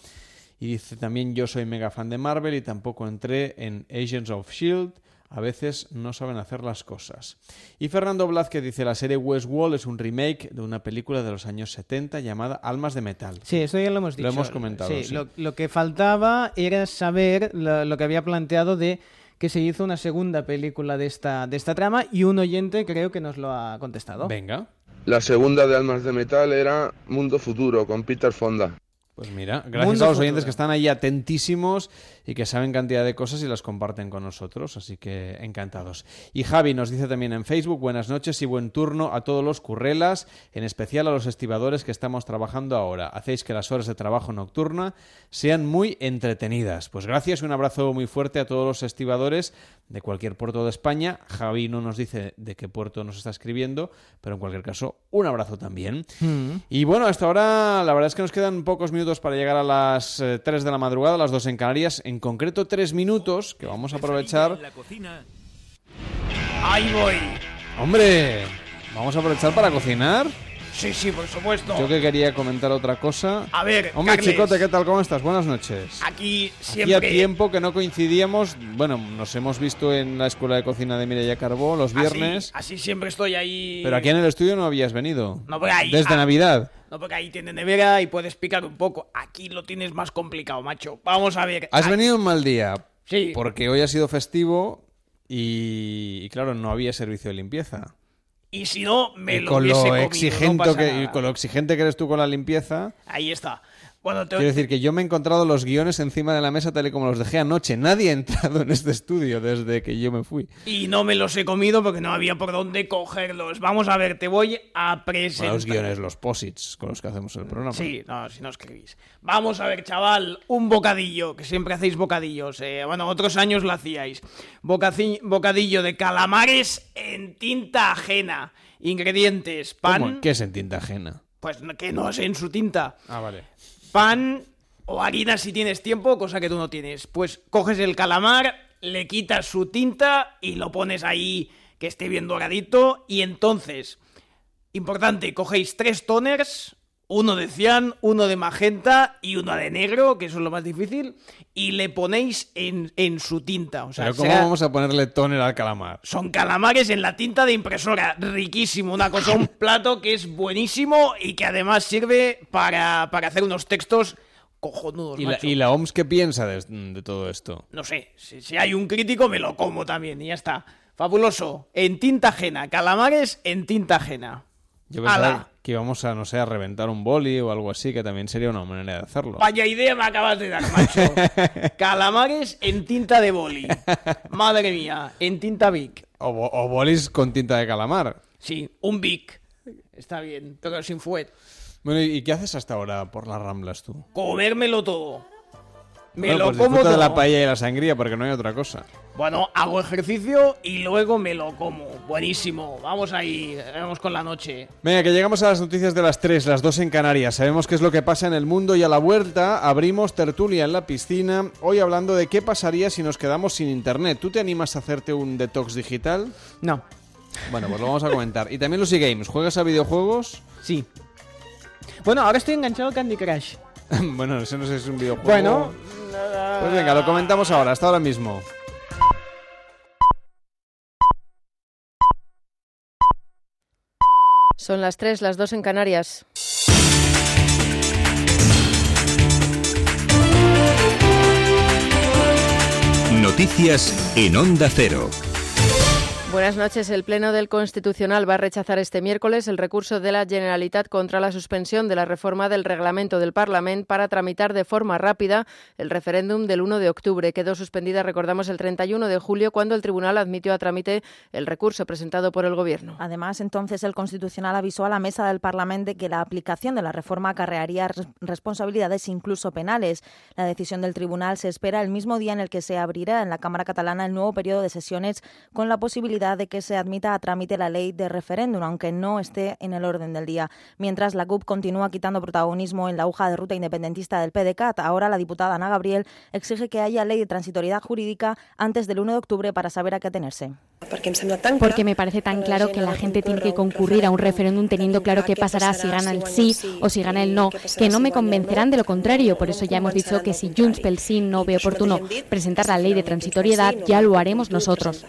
Y dice también yo soy mega fan de Marvel y tampoco entré en Agents of Shield. A veces no saben hacer las cosas. Y Fernando Blázquez dice, la serie Westworld es un remake de una película de los años 70 llamada Almas de Metal. Sí, esto ya lo hemos dicho. Lo hemos comentado. Sí, sí. Lo, lo que faltaba era saber lo, lo que había planteado de que se hizo una segunda película de esta, de esta trama y un oyente creo que nos lo ha contestado. Venga. La segunda de Almas de Metal era Mundo Futuro con Peter Fonda. Pues mira, gracias Mundo a los futuro. oyentes que están ahí atentísimos y que saben cantidad de cosas y las comparten con nosotros, así que encantados. Y Javi nos dice también en Facebook, buenas noches y buen turno a todos los currelas, en especial a los estibadores que estamos trabajando ahora. Hacéis que las horas de trabajo nocturna sean muy entretenidas. Pues gracias y un abrazo muy fuerte a todos los estibadores de cualquier puerto de España. Javi no nos dice de qué puerto nos está escribiendo, pero en cualquier caso, un abrazo también. Mm. Y bueno, hasta ahora la verdad es que nos quedan pocos minutos para llegar a las eh, 3 de la madrugada, las 2 en Canarias, en concreto 3 minutos que vamos a aprovechar. ¡Ahí voy! ¡Hombre! Vamos a aprovechar para cocinar. Sí, sí, por supuesto. Yo que quería comentar otra cosa. A ver, Hombre, Carles. chicote, ¿qué tal? ¿Cómo estás? Buenas noches. Aquí Hacía siempre... tiempo que no coincidíamos. Bueno, nos hemos visto en la escuela de cocina de Mireia Carbó los viernes. Así, así siempre estoy ahí... Pero aquí en el estudio no habías venido. No, porque ahí- Desde ah. Navidad. No, porque ahí tiene nevera y puedes picar un poco. Aquí lo tienes más complicado, macho. Vamos a ver. Has Ah, venido un mal día. Sí. Porque hoy ha sido festivo y, y claro, no había servicio de limpieza. Y si no, me y lo con hubiese lo, comido, no exigente pasa que, y nada. con lo exigente que eres tú con la limpieza. Ahí está. Bueno, te... Quiero decir que yo me he encontrado los guiones encima de la mesa tal y como los dejé anoche. Nadie ha entrado en este estudio desde que yo me fui. Y no me los he comido porque no había por dónde cogerlos. Vamos a ver, te voy a presentar. Bueno, los guiones, los posits con los que hacemos el programa. Sí, no, si no escribís. Vamos a ver, chaval, un bocadillo, que siempre hacéis bocadillos. eh, bueno, otros años lo hacíais. Bocaci- bocadillo de calamares en tinta ajena. Ingredientes, pan. ¿Cómo? ¿Qué es en tinta ajena? Pues que no es en su tinta. Ah, vale. Pan o harina si tienes tiempo, cosa que tú no tienes. Pues coges el calamar, le quitas su tinta y lo pones ahí que esté bien doradito. Y entonces, importante, cogéis tres toners, uno de cian, uno de magenta y uno de negro, que eso es lo más difícil, y le ponéis en, en su tinta. O sea, Pero ¿cómo vamos a ponerle tóner al calamar? son calamares en la tinta de impresora. Riquísimo. Una cosa, un plato que es buenísimo y que además sirve para, para hacer unos textos cojonudos. ¿Y la, y la OMS qué piensa de, de todo esto? No sé, si, si hay un crítico me lo como también y ya está. Fabuloso. En tinta ajena. Calamares en tinta ajena. Yo pensaba. Que íbamos a, no sé, a reventar un boli o algo así, que también sería una manera de hacerlo. Vaya idea me acabas de dar, macho. Calamares en tinta de boli. Madre mía, en tinta Bic. O, o bolis con tinta de calamar. Sí, un Bic. Está bien, pero sin fuet. Bueno, ¿y qué haces hasta ahora por las ramblas tú? Comérmelo todo. Me Bueno, lo pues como de la paella y la sangría porque no hay otra cosa. Bueno, hago ejercicio y luego me lo como. Buenísimo. Vamos ahí, vamos con la noche. Venga, que llegamos a las noticias de las 3, las 2 en Canarias. Sabemos qué es lo que pasa en el mundo y a la vuelta abrimos tertulia en la piscina. Hoy hablando de qué pasaría si nos quedamos sin internet. ¿Tú te animas a hacerte un detox digital? No. Bueno, pues lo vamos a comentar. Y también los e-games. ¿Juegas a videojuegos? Sí. Bueno, ahora estoy enganchado al Candy Crush. bueno, eso no sé si es un videojuego. Bueno. Pues venga, lo comentamos ahora, hasta ahora mismo. Son las 3, las 2 en Canarias. Noticias en Onda Cero. Buenas noches. El Pleno del Constitucional va a rechazar este miércoles el recurso de la Generalitat contra la suspensión de la reforma del reglamento del Parlamento para tramitar de forma rápida el referéndum del 1 de octubre. Quedó suspendida, recordamos, el 31 de julio cuando el Tribunal admitió a trámite el recurso presentado por el Gobierno. Además, entonces el Constitucional avisó a la mesa del Parlamento de que la aplicación de la reforma acarrearía responsabilidades incluso penales. La decisión del Tribunal se espera el mismo día en el que se abrirá en la Cámara Catalana el nuevo periodo de sesiones con la posibilidad de que se admita a trámite la ley de referéndum, aunque no esté en el orden del día. Mientras la CUP continúa quitando protagonismo en la hoja de ruta independentista del PDCAT, ahora la diputada Ana Gabriel exige que haya ley de transitoriedad jurídica antes del 1 de octubre para saber a qué atenerse. Porque me parece tan claro que la gente tiene que concurrir a un referéndum teniendo claro qué pasará si gana el sí o si gana el no, que no me convencerán de lo contrario. Por eso ya hemos dicho que si Junts pel sí no ve oportuno presentar la ley de transitoriedad, ya lo haremos nosotros.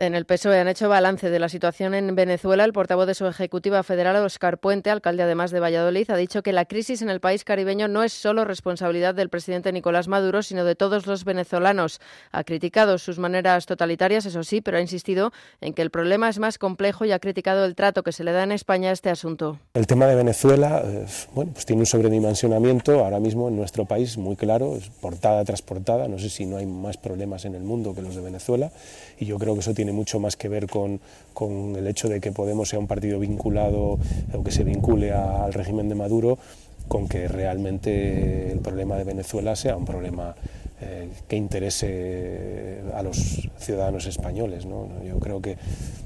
En el PSOE han hecho balance de la situación en Venezuela. El portavoz de su ejecutiva federal, Oscar Puente, alcalde además de Valladolid, ha dicho que la crisis en el país caribeño no es solo responsabilidad del presidente Nicolás Maduro, sino de todos los venezolanos. Ha criticado sus maneras totalitarias, eso sí, pero ha insistido en que el problema es más complejo y ha criticado el trato que se le da en España a este asunto. El tema de Venezuela, eh, bueno, pues tiene un sobredimensionamiento ahora mismo en nuestro país muy claro, es portada tras portada. No sé si no hay más problemas en el mundo que los de Venezuela y yo creo que eso tiene mucho más que ver con, con el hecho de que Podemos sea un partido vinculado o que se vincule al régimen de Maduro con que realmente el problema de Venezuela sea un problema eh, que interese a los ciudadanos españoles. ¿no? Yo creo que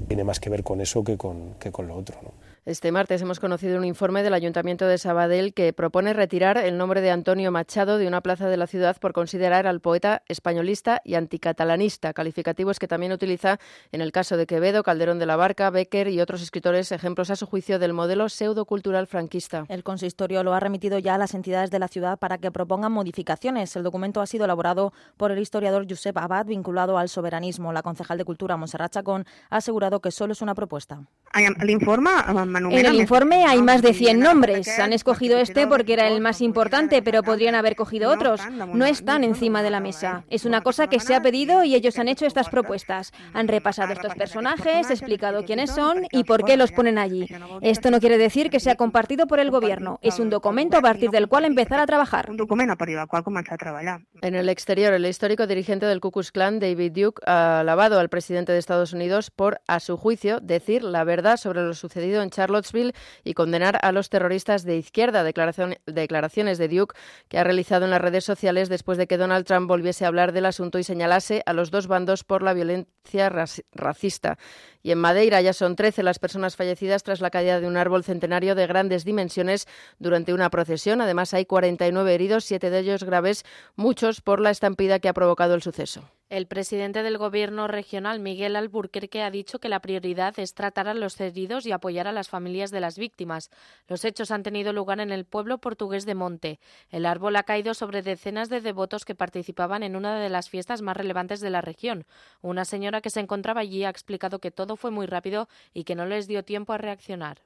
tiene más que ver con eso que con, que con lo otro. Este martes hemos conocido un informe del Ayuntamiento de Sabadell que propone retirar el nombre de Antonio Machado de una plaza de la ciudad por considerar al poeta españolista y anticatalanista, calificativos que también utiliza en el caso de Quevedo, Calderón de la Barca, Becker y otros escritores, ejemplos a su juicio del modelo pseudocultural franquista. El consistorio lo ha remitido ya a las entidades de la ciudad para que propongan modificaciones. El documento ha sido elaborado por el historiador Josep Abad, vinculado al soberanismo. La concejal de Cultura, Monserrat Chacón, ha asegurado que solo es una propuesta. El informe en el informe hay más de 100 nombres. Han escogido este porque era el más importante, pero podrían haber cogido otros. No están encima de la mesa. Es una cosa que se ha pedido y ellos han hecho estas propuestas. Han repasado estos personajes, explicado quiénes son y por qué los ponen allí. Esto no quiere decir que sea compartido por el gobierno. Es un documento a partir del cual empezar a trabajar. Un documento a partir del cual comenzar a trabajar. En el exterior, el histórico dirigente del Ku Klux Klan, David Duke, ha alabado al presidente de Estados Unidos por, a su juicio, decir la verdad sobre lo sucedido en Charlottesville y condenar a los terroristas de izquierda. declaraciones de Duke que ha realizado en las redes sociales después de que Donald Trump volviese a hablar del asunto y señalase a los dos bandos por la violencia racista. Y en Madeira ya son 13 las personas fallecidas tras la caída de un árbol centenario de grandes dimensiones durante una procesión. Además, hay 49 heridos, siete de ellos graves, muchos por la estampida que ha provocado el suceso. El presidente del Gobierno regional, Miguel Alburquerque, ha dicho que la prioridad es tratar a los heridos y apoyar a las familias de las víctimas. Los hechos han tenido lugar en el pueblo portugués de Monte. El árbol ha caído sobre decenas de devotos que participaban en una de las fiestas más relevantes de la región. Una señora que se encontraba allí ha explicado que todo fue muy rápido y que no les dio tiempo a reaccionar.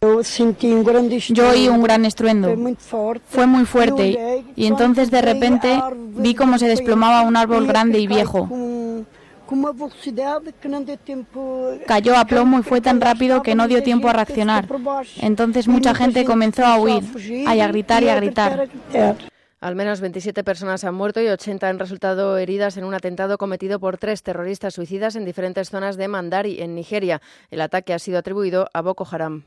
Yo oí un gran estruendo. Fue muy fuerte y entonces de repente vi cómo se desplomaba un árbol grande y viejo. Cayó a plomo y fue tan rápido que no dio tiempo a reaccionar. Entonces mucha gente comenzó a huir, a gritar y a gritar. Al menos 27 personas han muerto y 80 han resultado heridas en un atentado cometido por tres terroristas suicidas en diferentes zonas de Mandari, en Nigeria. El ataque ha sido atribuido a Boko Haram.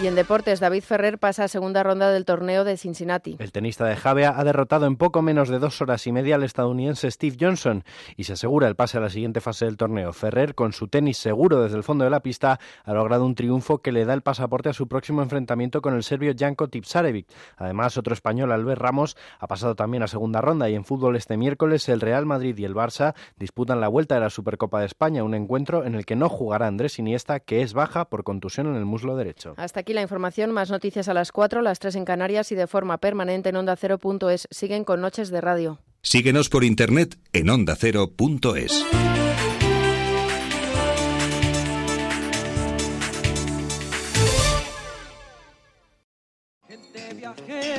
Y en deportes, David Ferrer pasa a segunda ronda del torneo de Cincinnati. El tenista de Javea ha derrotado en poco menos de dos horas y media al estadounidense Steve Johnson y se asegura el pase a la siguiente fase del torneo. Ferrer, con su tenis seguro desde el fondo de la pista, ha logrado un triunfo que le da el pasaporte a su próximo enfrentamiento con el serbio Janko Tipsarevic. Además, otro español, Albert Ramos, ha pasado también a segunda ronda y en fútbol este miércoles el Real Madrid y el Barça disputan la vuelta de la Supercopa de España, un encuentro en el que no jugará Andrés Iniesta, que es baja por contusión en el muslo derecho. Hasta aquí la información. Más noticias a las 4, las 3 en Canarias y de forma permanente en onda ondacero.es. Siguen con Noches de Radio. Síguenos por internet en ondacero.es.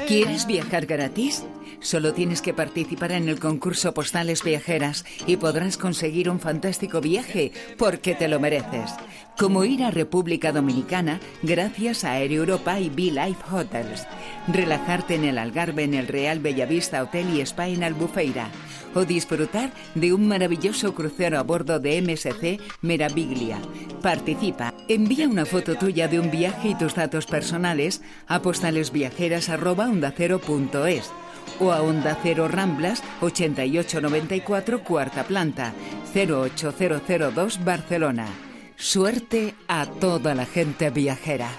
¿Quieres viajar gratis? Solo tienes que participar en el concurso Postales Viajeras y podrás conseguir un fantástico viaje porque te lo mereces. Como ir a República Dominicana gracias a Air Europa y Be Life Hotels. Relajarte en el Algarve en el Real Bellavista Hotel y Spa en Albufeira. O disfrutar de un maravilloso crucero a bordo de MSC Meraviglia. Participa. Envía una foto tuya de un viaje y tus datos personales a postalesviajeras.ondacero.es o a Onda Cero Ramblas 8894 Cuarta Planta 08002 Barcelona. Suerte a toda la gente viajera.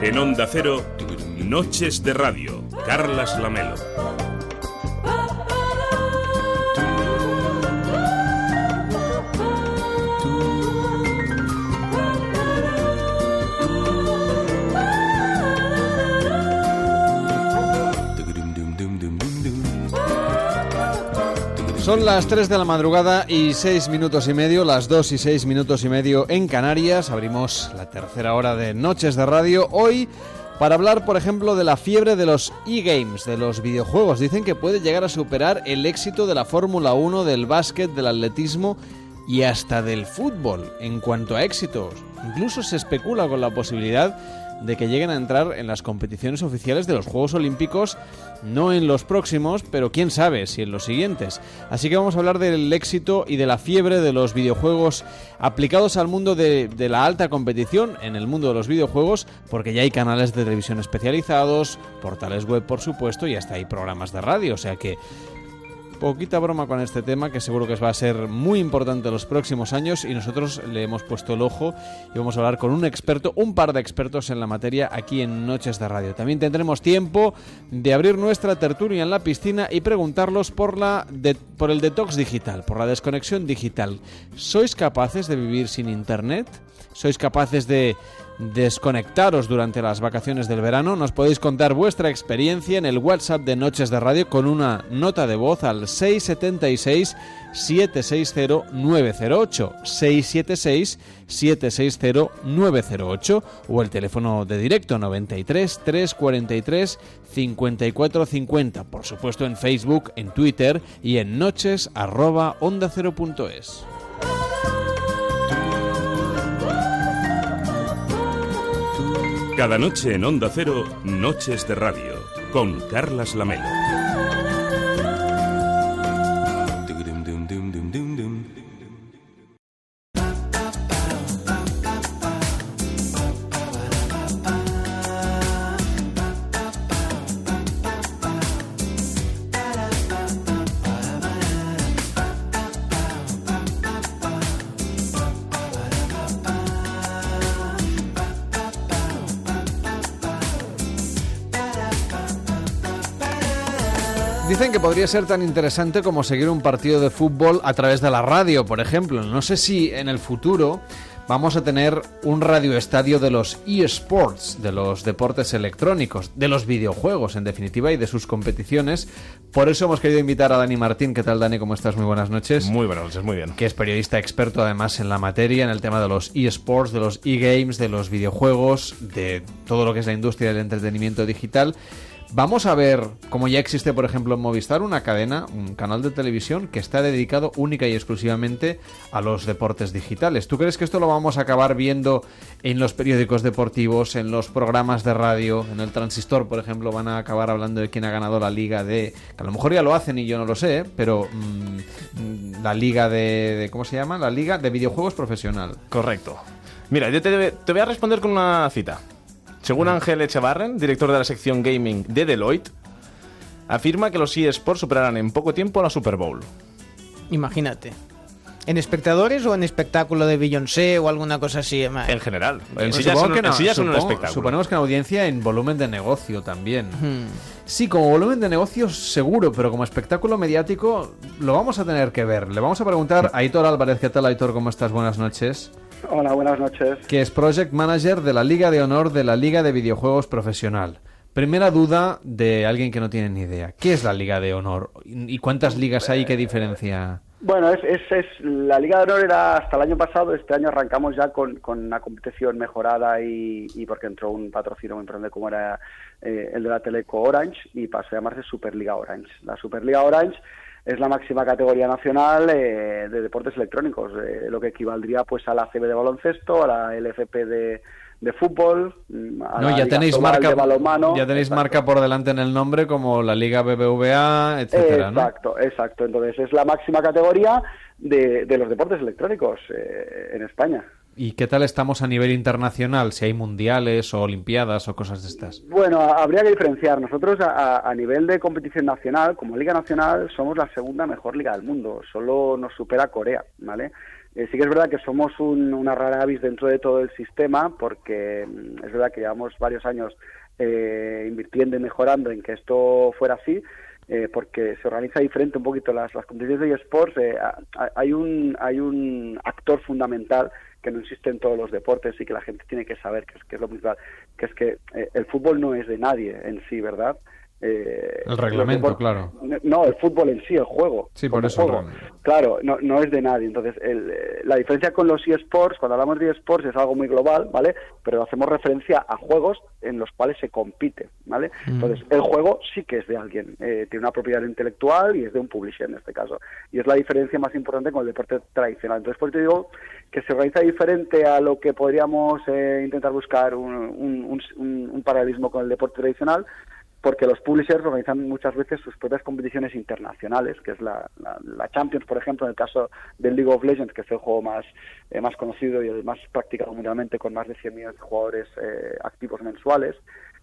En Onda Cero, Noches de Radio, Carlas Lamelo. Son las 3 de la madrugada y 6 minutos y medio, las 2 y 6 minutos y medio en Canarias. Abrimos la tercera hora de Noches de Radio. Hoy para hablar, por ejemplo, de la fiebre de los e-games, de los videojuegos. Dicen que puede llegar a superar el éxito de la Fórmula 1, del básquet, del atletismo y hasta del fútbol en cuanto a éxitos. Incluso se especula con la posibilidad de que lleguen a entrar en las competiciones oficiales de los Juegos Olímpicos, no en los próximos, pero quién sabe si en los siguientes. Así que vamos a hablar del éxito y de la fiebre de los videojuegos aplicados al mundo de, de la alta competición, en el mundo de los videojuegos, porque ya hay canales de televisión especializados, portales web por supuesto, y hasta hay programas de radio, o sea que poquita broma con este tema que seguro que va a ser muy importante en los próximos años y nosotros le hemos puesto el ojo y vamos a hablar con un experto, un par de expertos en la materia aquí en Noches de Radio. También tendremos tiempo de abrir nuestra tertulia en la piscina y preguntarlos por la por el detox digital, por la desconexión digital. ¿Sois capaces de vivir sin internet? ¿Sois capaces de desconectaros durante las vacaciones del verano, nos podéis contar vuestra experiencia en el WhatsApp de Noches de Radio con una nota de voz al 676 760 908 676 760 908 o el teléfono de directo 93 343 5450, por supuesto en Facebook, en Twitter y en noches Cada noche en Onda Cero, Noches de Radio, con Carlas Lamelo. Dicen que podría ser tan interesante como seguir un partido de fútbol a través de la radio, por ejemplo. No sé si en el futuro vamos a tener un radioestadio de los eSports, de los deportes electrónicos, de los videojuegos en definitiva y de sus competiciones. Por eso hemos querido invitar a Dani Martín. ¿Qué tal Dani? ¿Cómo estás? Muy buenas noches. Muy buenas noches, muy bien. Que es periodista experto además en la materia, en el tema de los eSports, de los e-games, de los videojuegos, de todo lo que es la industria del entretenimiento digital. Vamos a ver, como ya existe, por ejemplo, en Movistar, una cadena, un canal de televisión que está dedicado única y exclusivamente a los deportes digitales. ¿Tú crees que esto lo vamos a acabar viendo en los periódicos deportivos, en los programas de radio, en el transistor, por ejemplo, van a acabar hablando de quién ha ganado la liga de... que a lo mejor ya lo hacen y yo no lo sé, pero mm, la liga de, ¿Cómo se llama? La liga de videojuegos profesional. Correcto. Mira, yo te voy a responder con una cita. Según Ángel Echevarren, director de la sección gaming de Deloitte, afirma que los eSports superarán en poco tiempo la Super Bowl. Imagínate. ¿En espectadores o en espectáculo de Beyoncé o alguna cosa así? En general. En sí ya son, que no, un espectáculo. Suponemos que en audiencia en volumen de negocio también. Sí, como volumen de negocio seguro, pero como espectáculo mediático lo vamos a tener que ver. Le vamos a preguntar a Aitor Álvarez. ¿Qué tal, Aitor? ¿Cómo estás? Buenas noches. Hola, buenas noches. Que es Project Manager de la Liga de Honor de la Liga de Videojuegos Profesional. Primera duda de alguien que no tiene ni idea. ¿Qué es la Liga de Honor? ¿Y cuántas ligas hay? ¿Qué diferencia? Bueno, es, es, la Liga de Honor era hasta el año pasado, este año arrancamos ya con, con una competición mejorada y, y, porque entró un patrocinio muy importante como era eh, el de la Teleco Orange y pasó a llamarse Superliga Orange. La Superliga Orange es la máxima categoría nacional eh, de deportes electrónicos, eh, lo que equivaldría pues a la CB de baloncesto, a la LFP de, de fútbol, mm, no, ya tenéis marca, ya tenéis marca por delante en el nombre como la Liga BBVA, etcétera, Exacto, exacto. Entonces es la máxima categoría de, de los deportes electrónicos eh, en España. ¿Y qué tal estamos a nivel internacional? Si hay mundiales o olimpiadas o cosas de estas. Bueno, habría que diferenciar. Nosotros a, nivel de competición nacional, como Liga Nacional, somos la segunda mejor liga del mundo. Solo nos supera Corea, ¿vale? Eh, sí que es verdad que somos una rara avis dentro de todo el sistema, porque mm, es verdad que llevamos varios años eh, invirtiendo y mejorando en que esto fuera así, eh, porque se organiza diferente un poquito las, las competiciones de eSports. hay, un, hay un actor fundamental que no existe en todos los deportes y que la gente tiene que saber que es, que es lo principal, que es que el fútbol no es de nadie en sí, ¿verdad? Eh, el reglamento, claro. No, el fútbol en sí, el juego. Sí, por eso. Claro, no, no es de nadie. Entonces, eh, la diferencia con los eSports, cuando hablamos de eSports, es algo muy global, ¿vale? Pero hacemos referencia a juegos en los cuales se compite, ¿vale? Mm. Entonces, el juego sí que es de alguien. Eh, tiene una propiedad intelectual y es de un publisher en este caso. Y es la diferencia más importante con el deporte tradicional. Entonces, por eso te digo que se organiza diferente a lo que podríamos intentar buscar un, un, un paralelismo con el deporte tradicional porque los publishers organizan muchas veces sus propias competiciones internacionales, que es la, Champions, por ejemplo, en el caso del League of Legends, que es el juego más, eh, más conocido y el más practicado mundialmente, con más de 100 millones de jugadores eh, activos mensuales.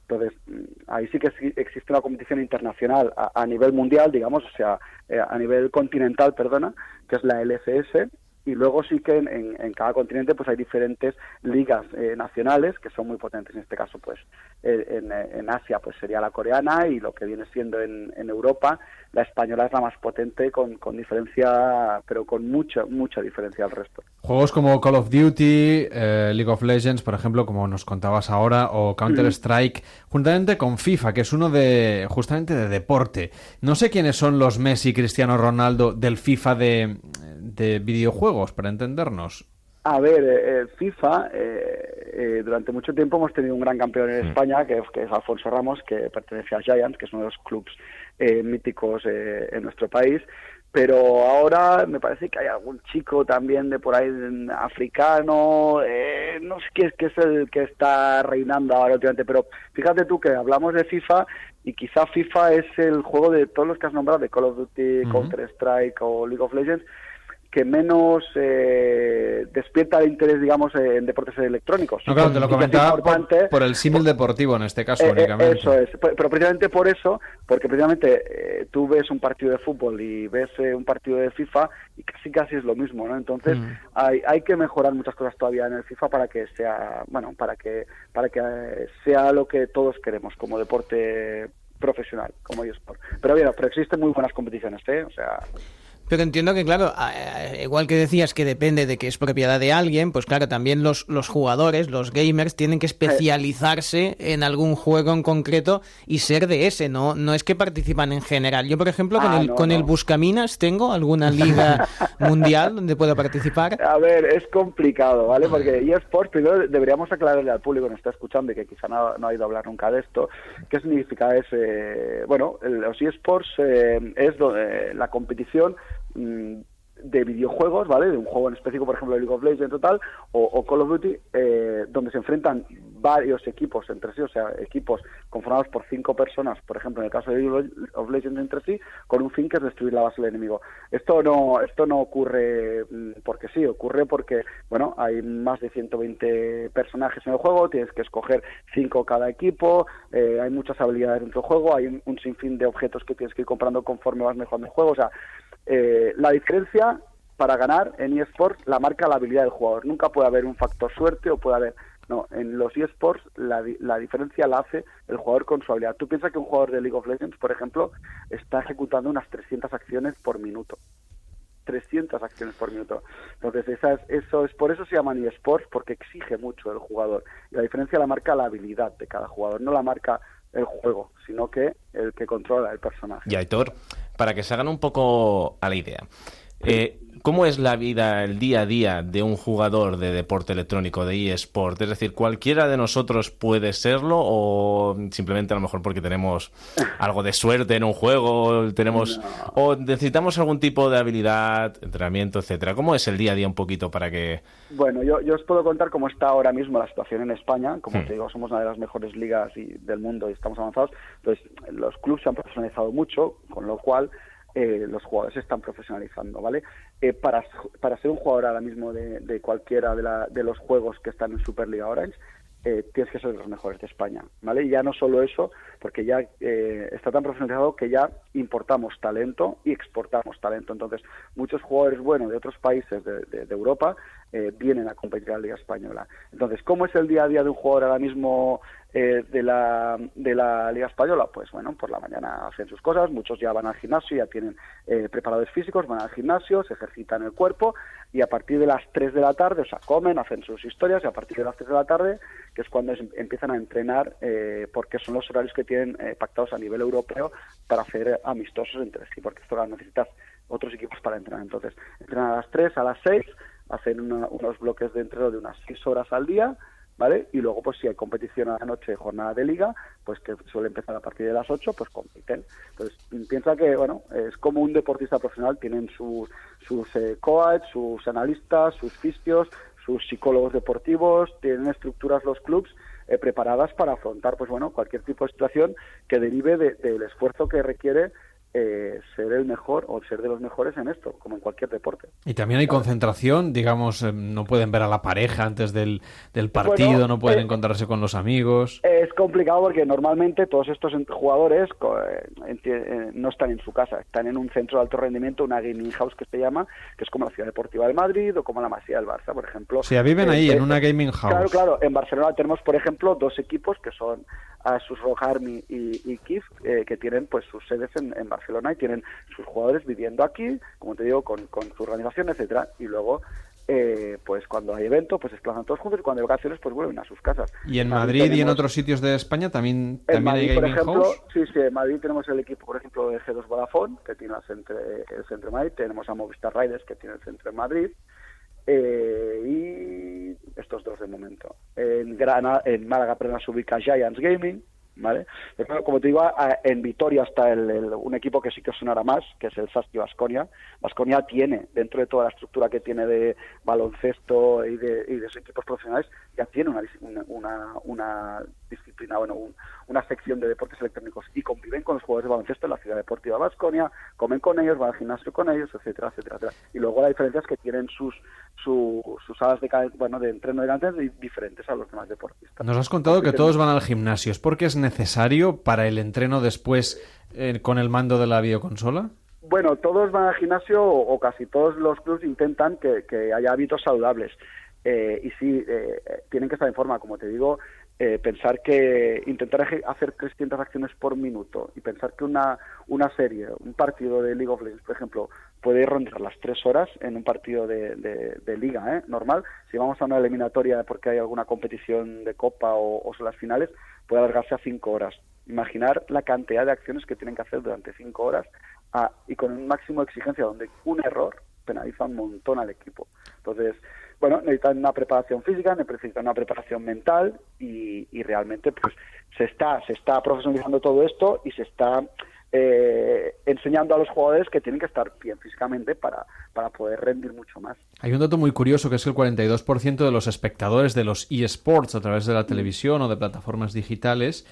Entonces, mm, ahí sí que existe una competición internacional a, nivel mundial, digamos, o sea, eh, a nivel continental, perdona, que es la LCS, y luego sí que en, cada continente pues hay diferentes ligas eh, nacionales que son muy potentes. En este caso pues eh, en, Asia pues sería la coreana y lo que viene siendo en, Europa la española es la más potente con, con, diferencia pero con mucha mucha diferencia al resto. Juegos como Call of Duty eh, League of Legends por ejemplo como nos contabas ahora o Counter Strike juntamente con FIFA que es uno de justamente de deporte. No sé quiénes son los Messi Cristiano Ronaldo del FIFA de de videojuegos, para entendernos? A ver, eh, FIFA, eh, eh, durante mucho tiempo hemos tenido un gran campeón en mm. España, que, es Alfonso Ramos, que pertenece a Giants, que es uno de los clubes míticos en nuestro país. Pero ahora me parece que hay algún chico también de por ahí africano, no sé qué es, qué es el que está reinando ahora últimamente, pero fíjate tú que hablamos de FIFA y quizá FIFA es el juego de todos los que has nombrado, de Call of Duty, Counter Strike o League of Legends, que menos eh, despierta el interés, digamos, en deportes electrónicos. No, claro, te lo comentaba por, el símil deportivo en este caso, eh, eh, únicamente. Eso es, pero precisamente por eso, porque precisamente tú ves un partido de fútbol y ves un partido de FIFA y casi casi es lo mismo, ¿no? Entonces mm. hay, hay que mejorar muchas cosas todavía en el FIFA para que sea, bueno, para que para que sea lo que todos queremos como deporte profesional, como eSport. Pero bien, pero existen muy buenas competiciones, ¿eh? O sea, pero entiendo que, claro, igual que decías que depende de que es propiedad de alguien, pues claro, también los, los jugadores, los gamers, tienen que especializarse en algún juego en concreto y ser de ese, ¿no? No es que participan en general. Yo, por ejemplo, con, ah, el, con el Buscaminas, ¿tengo alguna liga mundial donde pueda participar? A ver, es complicado, ¿vale? Porque eSports, primero deberíamos aclararle al público que nos está escuchando y que quizá no, no ha ido a hablar nunca de esto, qué significa ese... bueno, los eSports eh, es eh, la competición Mm, de videojuegos, ¿vale? De un juego en específico, por ejemplo, League of Legends o tal, o, Call of Duty, eh, donde se enfrentan varios equipos entre sí, o sea, equipos conformados por cinco personas, por ejemplo, en el caso de League of Legends entre sí, con un fin que es destruir la base del enemigo. Esto no, esto no ocurre mm, porque sí, ocurre porque, bueno, hay más de 120 personajes en el juego, tienes que escoger cinco cada equipo, eh, hay muchas habilidades dentro del juego, hay un, un sinfín de objetos que tienes que ir comprando conforme vas mejorando el juego, o sea, eh, la diferencia para ganar en eSports la marca la habilidad del jugador. Nunca puede haber un factor suerte o puede haber... No, en los eSports la, la diferencia la hace el jugador con su habilidad. Tú piensas que un jugador de League of Legends, por ejemplo, está ejecutando unas 300 acciones por minuto. 300 acciones por minuto. Entonces, esas, eso es por eso se llaman eSports, porque exige mucho el jugador. La diferencia la marca la habilidad de cada jugador, no la marca el juego, sino que el que controla el personaje. Y Aitor, para que se hagan un poco a la idea, eh, ¿Cómo es la vida, el día a día de un jugador de deporte electrónico, de eSport? Es decir, ¿cualquiera de nosotros puede serlo o simplemente a lo mejor porque tenemos algo de suerte en un juego, tenemos o necesitamos algún tipo de habilidad, entrenamiento, etcétera? ¿Cómo es el día a día un poquito para que Bueno, yo, yo os puedo contar cómo está ahora mismo la situación en España. Como hmm. te digo, somos una de las mejores ligas y, del mundo y estamos avanzados. Entonces, los clubes se han profesionalizado mucho, con lo cual eh, los jugadores se están profesionalizando, ¿vale? Eh, para, para ser un jugador ahora mismo de, de cualquiera de, la, de los juegos que están en Superliga Orange, eh, tienes que ser de los mejores de España, ¿vale? Y ya no solo eso, porque ya eh, está tan profesionalizado que ya importamos talento y exportamos talento. Entonces, muchos jugadores buenos de otros países de, de, de Europa eh, vienen a competir en la Liga Española. Entonces, ¿cómo es el día a día de un jugador ahora mismo eh, de, la, de la Liga Española? Pues bueno, por la mañana hacen sus cosas, muchos ya van al gimnasio, ya tienen eh, preparadores físicos, van al gimnasio, se ejercitan el cuerpo y a partir de las 3 de la tarde, o sea, comen, hacen sus historias y a partir de las 3 de la tarde, que es cuando empiezan a entrenar, eh, porque son los horarios que tienen eh, pactados a nivel europeo para hacer amistosos entre sí, porque esto lo necesitas otros equipos para entrenar. Entonces, entrenan a las 3, a las 6, hacen unos bloques de entreno de unas 6 horas al día, ¿vale? Y luego, pues si hay competición a la noche, jornada de liga, pues que suele empezar a partir de las 8, pues compiten. Entonces, piensa que, bueno, es como un deportista profesional, tienen sus, sus eh, coach, sus analistas, sus fisios, sus psicólogos deportivos, tienen estructuras los clubs eh, preparadas para afrontar, pues bueno, cualquier tipo de situación que derive de, del esfuerzo que requiere eh, ser el mejor o ser de los mejores en esto, como en cualquier deporte. Y también hay concentración, digamos, eh, no pueden ver a la pareja antes del, del partido, Bueno, no pueden eh, encontrarse con los amigos. Es complicado porque normalmente todos estos jugadores eh, eh, no están en su casa, están en un centro de alto rendimiento, una gaming house que se llama, que es como la Ciudad Deportiva del Madrid o como la Masía del Barça, por ejemplo. O sea, viven ahí, Eh, en una gaming house. Claro, claro. En Barcelona tenemos, por ejemplo, dos equipos que son Asus Rock Army y, y eh, que tienen pues sus sedes en, en Barcelona y tienen sus jugadores viviendo aquí, como te digo, con, con su organización, etcétera, y luego eh, pues cuando hay evento, pues se desplazan todos juntos y cuando hay vacaciones, pues vuelven a sus casas. Y en Madrid y en otros sitios de España también, en también Madrid, hay por gaming ejemplo, house. sí, sí, en Madrid tenemos el equipo, por ejemplo, de G2 Vodafone, que tiene el centro, el centro de Madrid, tenemos a Movistar Riders, que tiene el centro en Madrid, eh, y estos dos de momento. En, Grana, en Málaga, perdón, se ubica Giants Gaming, ¿vale? Como te digo, en Vitoria está el, un equipo que sí que sonará más, que es el Saski Basconia. Basconia tiene, dentro de toda la estructura que tiene de baloncesto y de, y de sus equipos profesionales, ya tiene una, una, una, disciplina, bueno, un- una sección de deportes electrónicos y conviven con los jugadores de baloncesto en la ciudad deportiva Basconia, comen con ellos, van al gimnasio con ellos, etcétera, etcétera, etcétera. Y luego la diferencia es que tienen sus su- sus salas de, bueno, de entreno delante diferentes a los demás deportistas. Nos has contado que todos van al gimnasio. ¿Es porque es necesario para el entreno después eh, con el mando de la videoconsola? Bueno, todos van al gimnasio o, o casi todos los clubes intentan que, que haya hábitos saludables. Eh, y sí, eh, eh, tienen que estar en forma, como te digo, eh, pensar que intentar hacer 300 acciones por minuto y pensar que una, una serie, un partido de League of Legends, por ejemplo, puede rondar las tres horas en un partido de, de- de liga ¿eh? normal. Si vamos a una eliminatoria porque hay alguna competición de copa o, o son las finales, puede alargarse a cinco horas. Imaginar la cantidad de acciones que tienen que hacer durante cinco horas ah, y con un máximo de exigencia donde un error penaliza un montón al equipo. Entonces, bueno, necesitan una preparación física, necesitan una preparación mental y, y realmente pues se está, se está profesionalizando todo esto y se está eh, enseñando a los jugadores que tienen que estar bien físicamente para, para poder rendir mucho más. Hay un dato muy curioso que es que el 42% de los espectadores de los eSports a través de la televisión o de plataformas digitales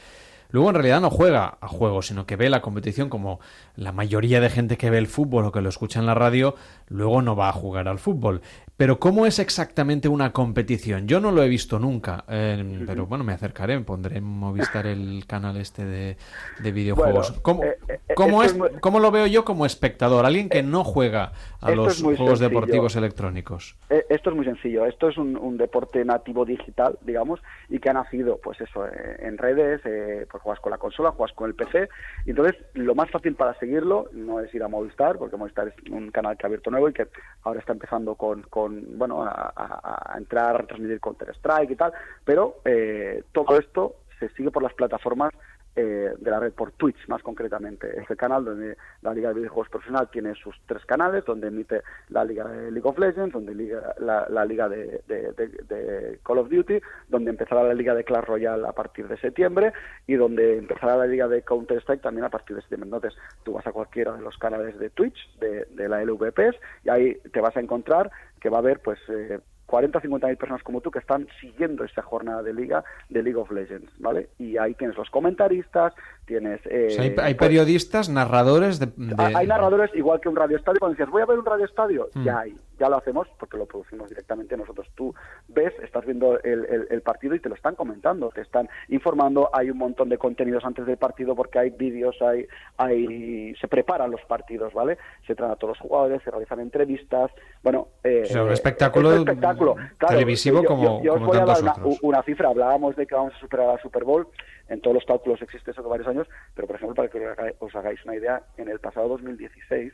luego en realidad no juega a juegos, sino que ve la competición como la mayoría de gente que ve el fútbol o que lo escucha en la radio, luego no va a jugar al fútbol. Pero ¿cómo es exactamente una competición? Yo no lo he visto nunca, eh, pero bueno, me acercaré, pondré en Movistar el canal este de, de videojuegos. Bueno, ¿Cómo, eh, eh, cómo es, es muy- ¿Cómo lo veo yo como espectador? Alguien que no juega a esto los juegos sencillo. deportivos electrónicos. Eh, Esto es muy sencillo. Esto es un, un deporte nativo digital, digamos, y que ha nacido, pues eso, eh, en redes, eh, por juegas con la consola, juegas con el PC. Y entonces, lo más fácil para seguirlo no es ir a Movistar, porque Movistar es un canal que ha abierto nuevo y que ahora está empezando con, con bueno, a, entrar, a retransmitir Counter-Strike y tal. Pero eh, todo esto se sigue por las plataformas eh, de la red por Twitch más concretamente. Este canal donde la Liga de Videojuegos Profesional tiene sus tres canales, donde emite la Liga de League of Legends, donde liga, la, Liga de, de, Call of Duty, donde empezará la Liga de Clash Royale a partir de septiembre y donde empezará la Liga de Counter Strike también a partir de septiembre. Entonces tú vas a cualquiera de los canales de Twitch de, la LVPs y ahí te vas a encontrar que va a haber pues eh, 40 o 50 mil personas como tú que están siguiendo esta jornada de liga de League of Legends, ¿vale? Y ahí tienes los comentaristas, tienes... Eh, hay, pues periodistas, narradores de, Hay narradores, igual que un radio estadio, cuando dices, voy a ver un radio estadio, mm. ya hay, ya lo hacemos porque lo producimos directamente nosotros. Tú ves, estás viendo el, partido y te lo están comentando, te están informando, hay un montón de contenidos antes del partido porque hay vídeos, hay, hay, se preparan los partidos, ¿vale? Se traen a todos los jugadores, se realizan entrevistas, bueno... Eh, un espectáculo, espectáculo. televisivo como, yo, os voy a dar una, cifra, hablábamos de que vamos a superar la Super Bowl, en todos los cálculos existe eso de varios años, pero por ejemplo, para que os hagáis una idea, en el pasado 2016,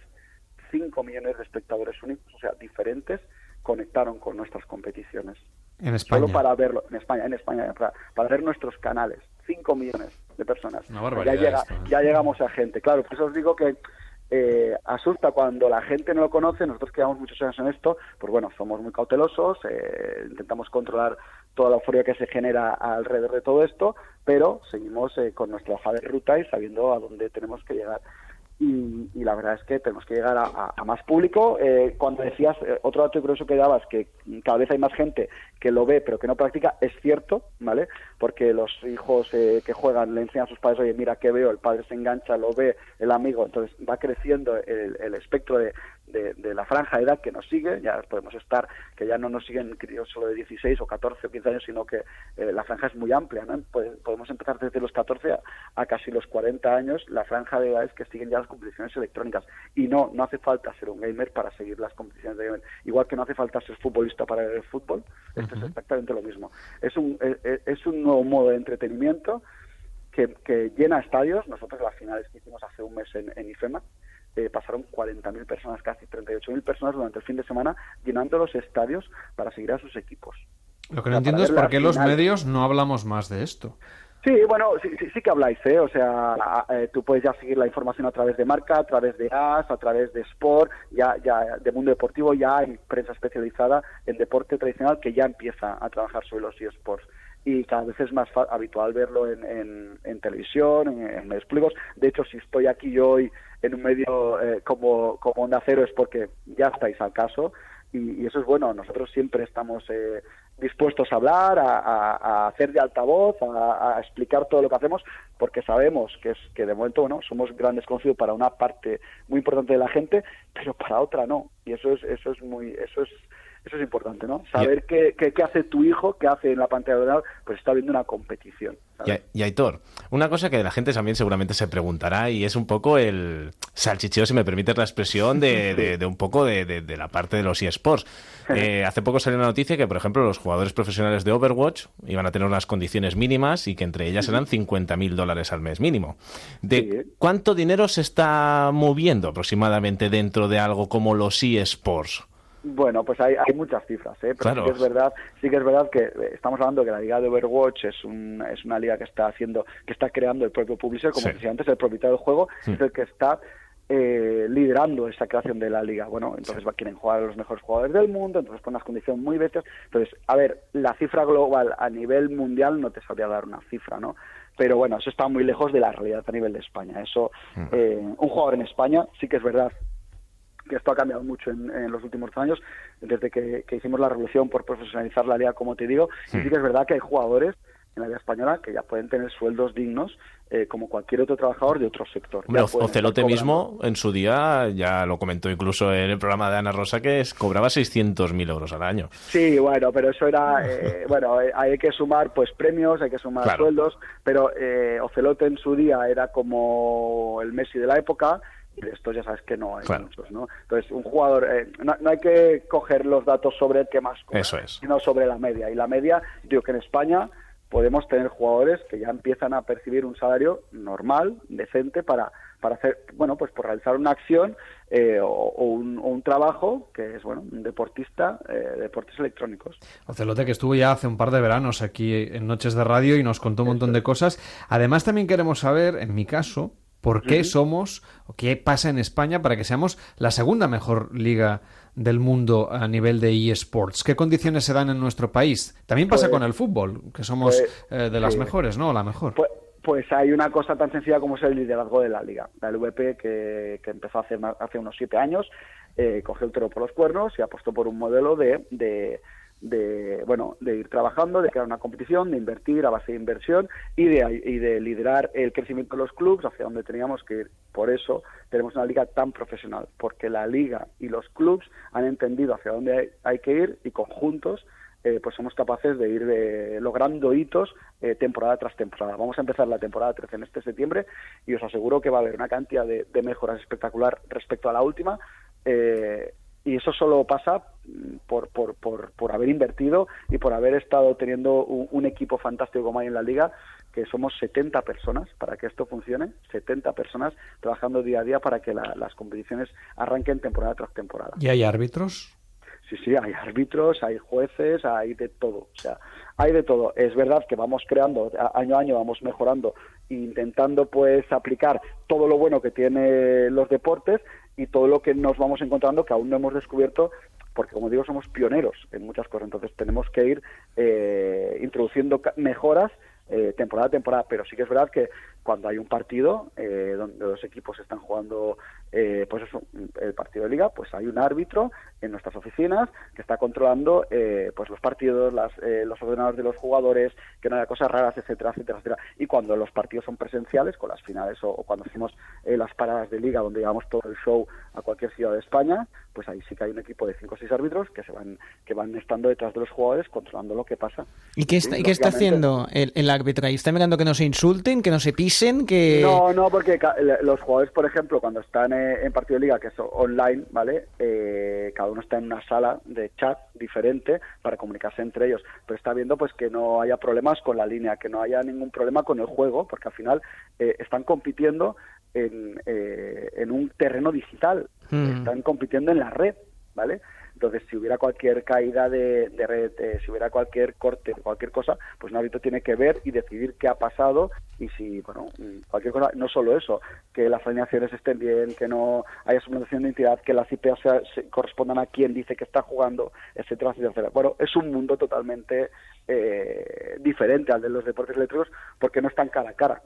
5 millones de espectadores únicos, o sea, diferentes, conectaron con nuestras competiciones. En España. Solo para verlo, en España, en España, para, ver nuestros canales. 5 millones de personas. ya, llega, ¿eh? ya llegamos a gente. Claro, por eso os digo que eh, asusta cuando la gente no lo conoce, nosotros que llevamos muchos años en esto, pues bueno, somos muy cautelosos, eh, intentamos controlar toda la euforia que se genera alrededor de todo esto, pero seguimos eh, con nuestra hoja de ruta y sabiendo a dónde tenemos que llegar y, la verdad es que tenemos que llegar a, más público. Eh, cuando decías, eh, otro dato curioso que dabas, que cada vez hay más gente que lo ve pero que no practica, es cierto, ¿vale? Porque los hijos eh, que juegan le enseñan a sus padres, oye, mira qué veo, el padre se engancha, lo ve, el amigo, entonces va creciendo el, espectro de, de, la franja de edad que nos sigue, ya podemos estar, que ya no nos siguen críos solo de 16 o 14 o 15 años, sino que la franja es muy amplia, ¿no? Podemos empezar desde los 14 a, a, casi los 40 años, la franja de edades que siguen ya competiciones electrónicas. Y no, no hace falta ser un gamer para seguir las competiciones de gamer. Igual que no hace falta ser futbolista para ver el fútbol, esto es exactamente lo mismo. Es un, e, e, es, un nuevo modo de entretenimiento que, que, llena estadios. Nosotros las finales que hicimos hace un mes en, en IFEMA, eh, pasaron 40.000 personas, casi 38.000 personas durante el fin de semana llenando los estadios para seguir a sus equipos. Lo que no entiendo es por qué los medios no hablamos más de esto. Sí, bueno, sí, sí, que habláis, ¿eh? O sea, eh, tú puedes ya seguir la información a través de marca, a través de AS, a través de Sport, ya, ya de mundo deportivo, ya hay prensa especializada en deporte tradicional que ya empieza a trabajar sobre los eSports y cada vez es más habitual verlo en, en, televisión, en, medios públicos. De hecho, si estoy aquí yo hoy en un medio eh, como, como Onda Cero es porque ya estáis al caso y, eso es bueno. Nosotros siempre estamos eh, dispuestos a hablar, a, hacer de altavoz, a, explicar todo lo que hacemos, porque sabemos que es que de momento bueno somos grandes conocidos para una parte muy importante de la gente, pero para otra no. Y eso es eso es muy eso es eso es importante, ¿no? Saber qué, qué, hace tu hijo, qué hace en la pantalla de ordenador, pues está viendo una competición. Y, Aitor, una cosa que la gente también seguramente se preguntará y es un poco el salchicheo, si me permites la expresión, de, de, un poco de, la parte de los eSports. Eh, hace poco salió una noticia que, por ejemplo, los jugadores profesionales de Overwatch iban a tener unas condiciones mínimas y que entre ellas eran 50.000 dólares al mes mínimo. ¿De cuánto dinero se está moviendo aproximadamente dentro de algo como los eSports? Bueno, pues hay, hay muchas cifras, ¿eh? pero sí que es verdad, sí que es verdad que eh, estamos hablando que la liga de Overwatch es, un, es una liga que está haciendo, que está creando el propio publisher, como decía antes, el propietario del juego es el que está eh, liderando esa creación de la liga. Bueno, entonces va, quieren jugar a los mejores jugadores del mundo, entonces con unas condiciones muy bestias. Entonces, a ver, la cifra global a nivel mundial no te sabría dar una cifra, ¿no? Pero bueno, eso está muy lejos de la realidad a nivel de España. Eso, mm. eh, un jugador en España, sí que es verdad que esto ha cambiado mucho en, los últimos años, desde que, hicimos la revolución por profesionalizar la liga, como te digo, y sí que es verdad que hay jugadores en la liga española que ya pueden tener sueldos dignos eh, como cualquier otro trabajador de otro sector. Ocelote mismo en su día ya lo comentó incluso en el programa de Ana Rosa que es, cobraba 600.000 euros al año. Sí, bueno, pero eso era, eh, bueno, eh, hay que sumar pues premios, hay que sumar sueldos, pero Ocelote en su día era como el Messi de la época de estos ya sabes que no hay muchos, ¿no? Entonces, un jugador, eh, no, hay que coger los datos sobre el que más Eso es. sino sobre la media. Y la media, digo que en España podemos tener jugadores que ya empiezan a percibir un salario normal, decente, para, para hacer, bueno, pues por realizar una acción eh, o, un, trabajo que es, bueno, un deportista, eh, deportes electrónicos. Ocelote, que estuvo ya hace un par de veranos aquí en Noches de Radio y nos contó un montón de cosas. Además, también queremos saber, en mi caso, por qué somos o qué pasa en España para que seamos la segunda mejor liga del mundo a nivel de eSports. ¿Qué condiciones se dan en nuestro país? También pasa pues, con el fútbol, que somos pues, eh, de las mejores, ¿no? La mejor. Pues, pues, hay una cosa tan sencilla como es el liderazgo de la liga. La LVP, que, que empezó hace, hace unos siete años, eh, cogió el toro por los cuernos y apostó por un modelo de de bueno de ir trabajando de crear una competición de invertir a base de inversión y de, y de liderar el crecimiento de los clubes hacia donde teníamos que ir por eso tenemos una liga tan profesional porque la liga y los clubes han entendido hacia dónde hay, que ir y conjuntos eh, pues somos capaces de ir eh, logrando hitos eh, temporada tras temporada. Vamos a empezar la temporada 13 en este septiembre y os aseguro que va a haber una cantidad de, de mejoras espectacular respecto a la última. Y eso solo pasa por, por, por, por, haber invertido y por haber estado teniendo un, equipo fantástico como hay en la liga, que somos 70 personas para que esto funcione, 70 personas trabajando día a día para que las competiciones arranquen temporada tras temporada. ¿Y hay árbitros? Sí, sí, hay árbitros, hay jueces, hay de todo. O sea, hay de todo. Es verdad que vamos creando, año a año vamos mejorando, intentando pues aplicar todo lo bueno que tiene los deportes y todo lo que nos vamos encontrando que aún no hemos descubierto porque como digo somos pioneros en muchas cosas. Entonces tenemos que ir eh, introduciendo mejoras eh, temporada a temporada. Pero sí que es verdad que cuando hay un partido eh, donde los equipos están jugando eh, pues eso, el partido de liga, pues hay un árbitro en nuestras oficinas que está controlando eh, pues los partidos, las, eh, los ordenadores de los jugadores, que no haya cosas raras, etcétera, etcétera, etcétera. Y cuando los partidos son presenciales, con las finales o, cuando hacemos las paradas de liga, donde llevamos todo el show a cualquier ciudad de España, pues ahí sí que hay un equipo de cinco o seis árbitros que se van que van estando detrás de los jugadores controlando lo que pasa. ¿Y qué está, qué está haciendo el, el árbitro? ¿Está mirando que no se insulten, que no se pisen, que...? No, no, porque los jugadores, por ejemplo, cuando están en partido de liga, que es online, ¿vale? Eh, cada uno está en una sala de chat diferente para comunicarse entre ellos, pero está viendo pues que no haya problemas con la línea, que no haya ningún problema con el juego, porque al final eh, están compitiendo en, eh, en un terreno digital, mm. están compitiendo en la red, ¿vale? Entonces, si hubiera cualquier caída de, red, eh, si hubiera cualquier corte, cualquier cosa, pues un árbitro tiene que ver y decidir qué ha pasado y si, bueno, cualquier cosa, no solo eso, que las alineaciones estén bien, que no haya suplantación de identidad, que las IP se correspondan a quien dice que está jugando, etcétera, etcétera. Bueno, es un mundo totalmente eh, diferente al de los deportes eléctricos porque no están cara a cara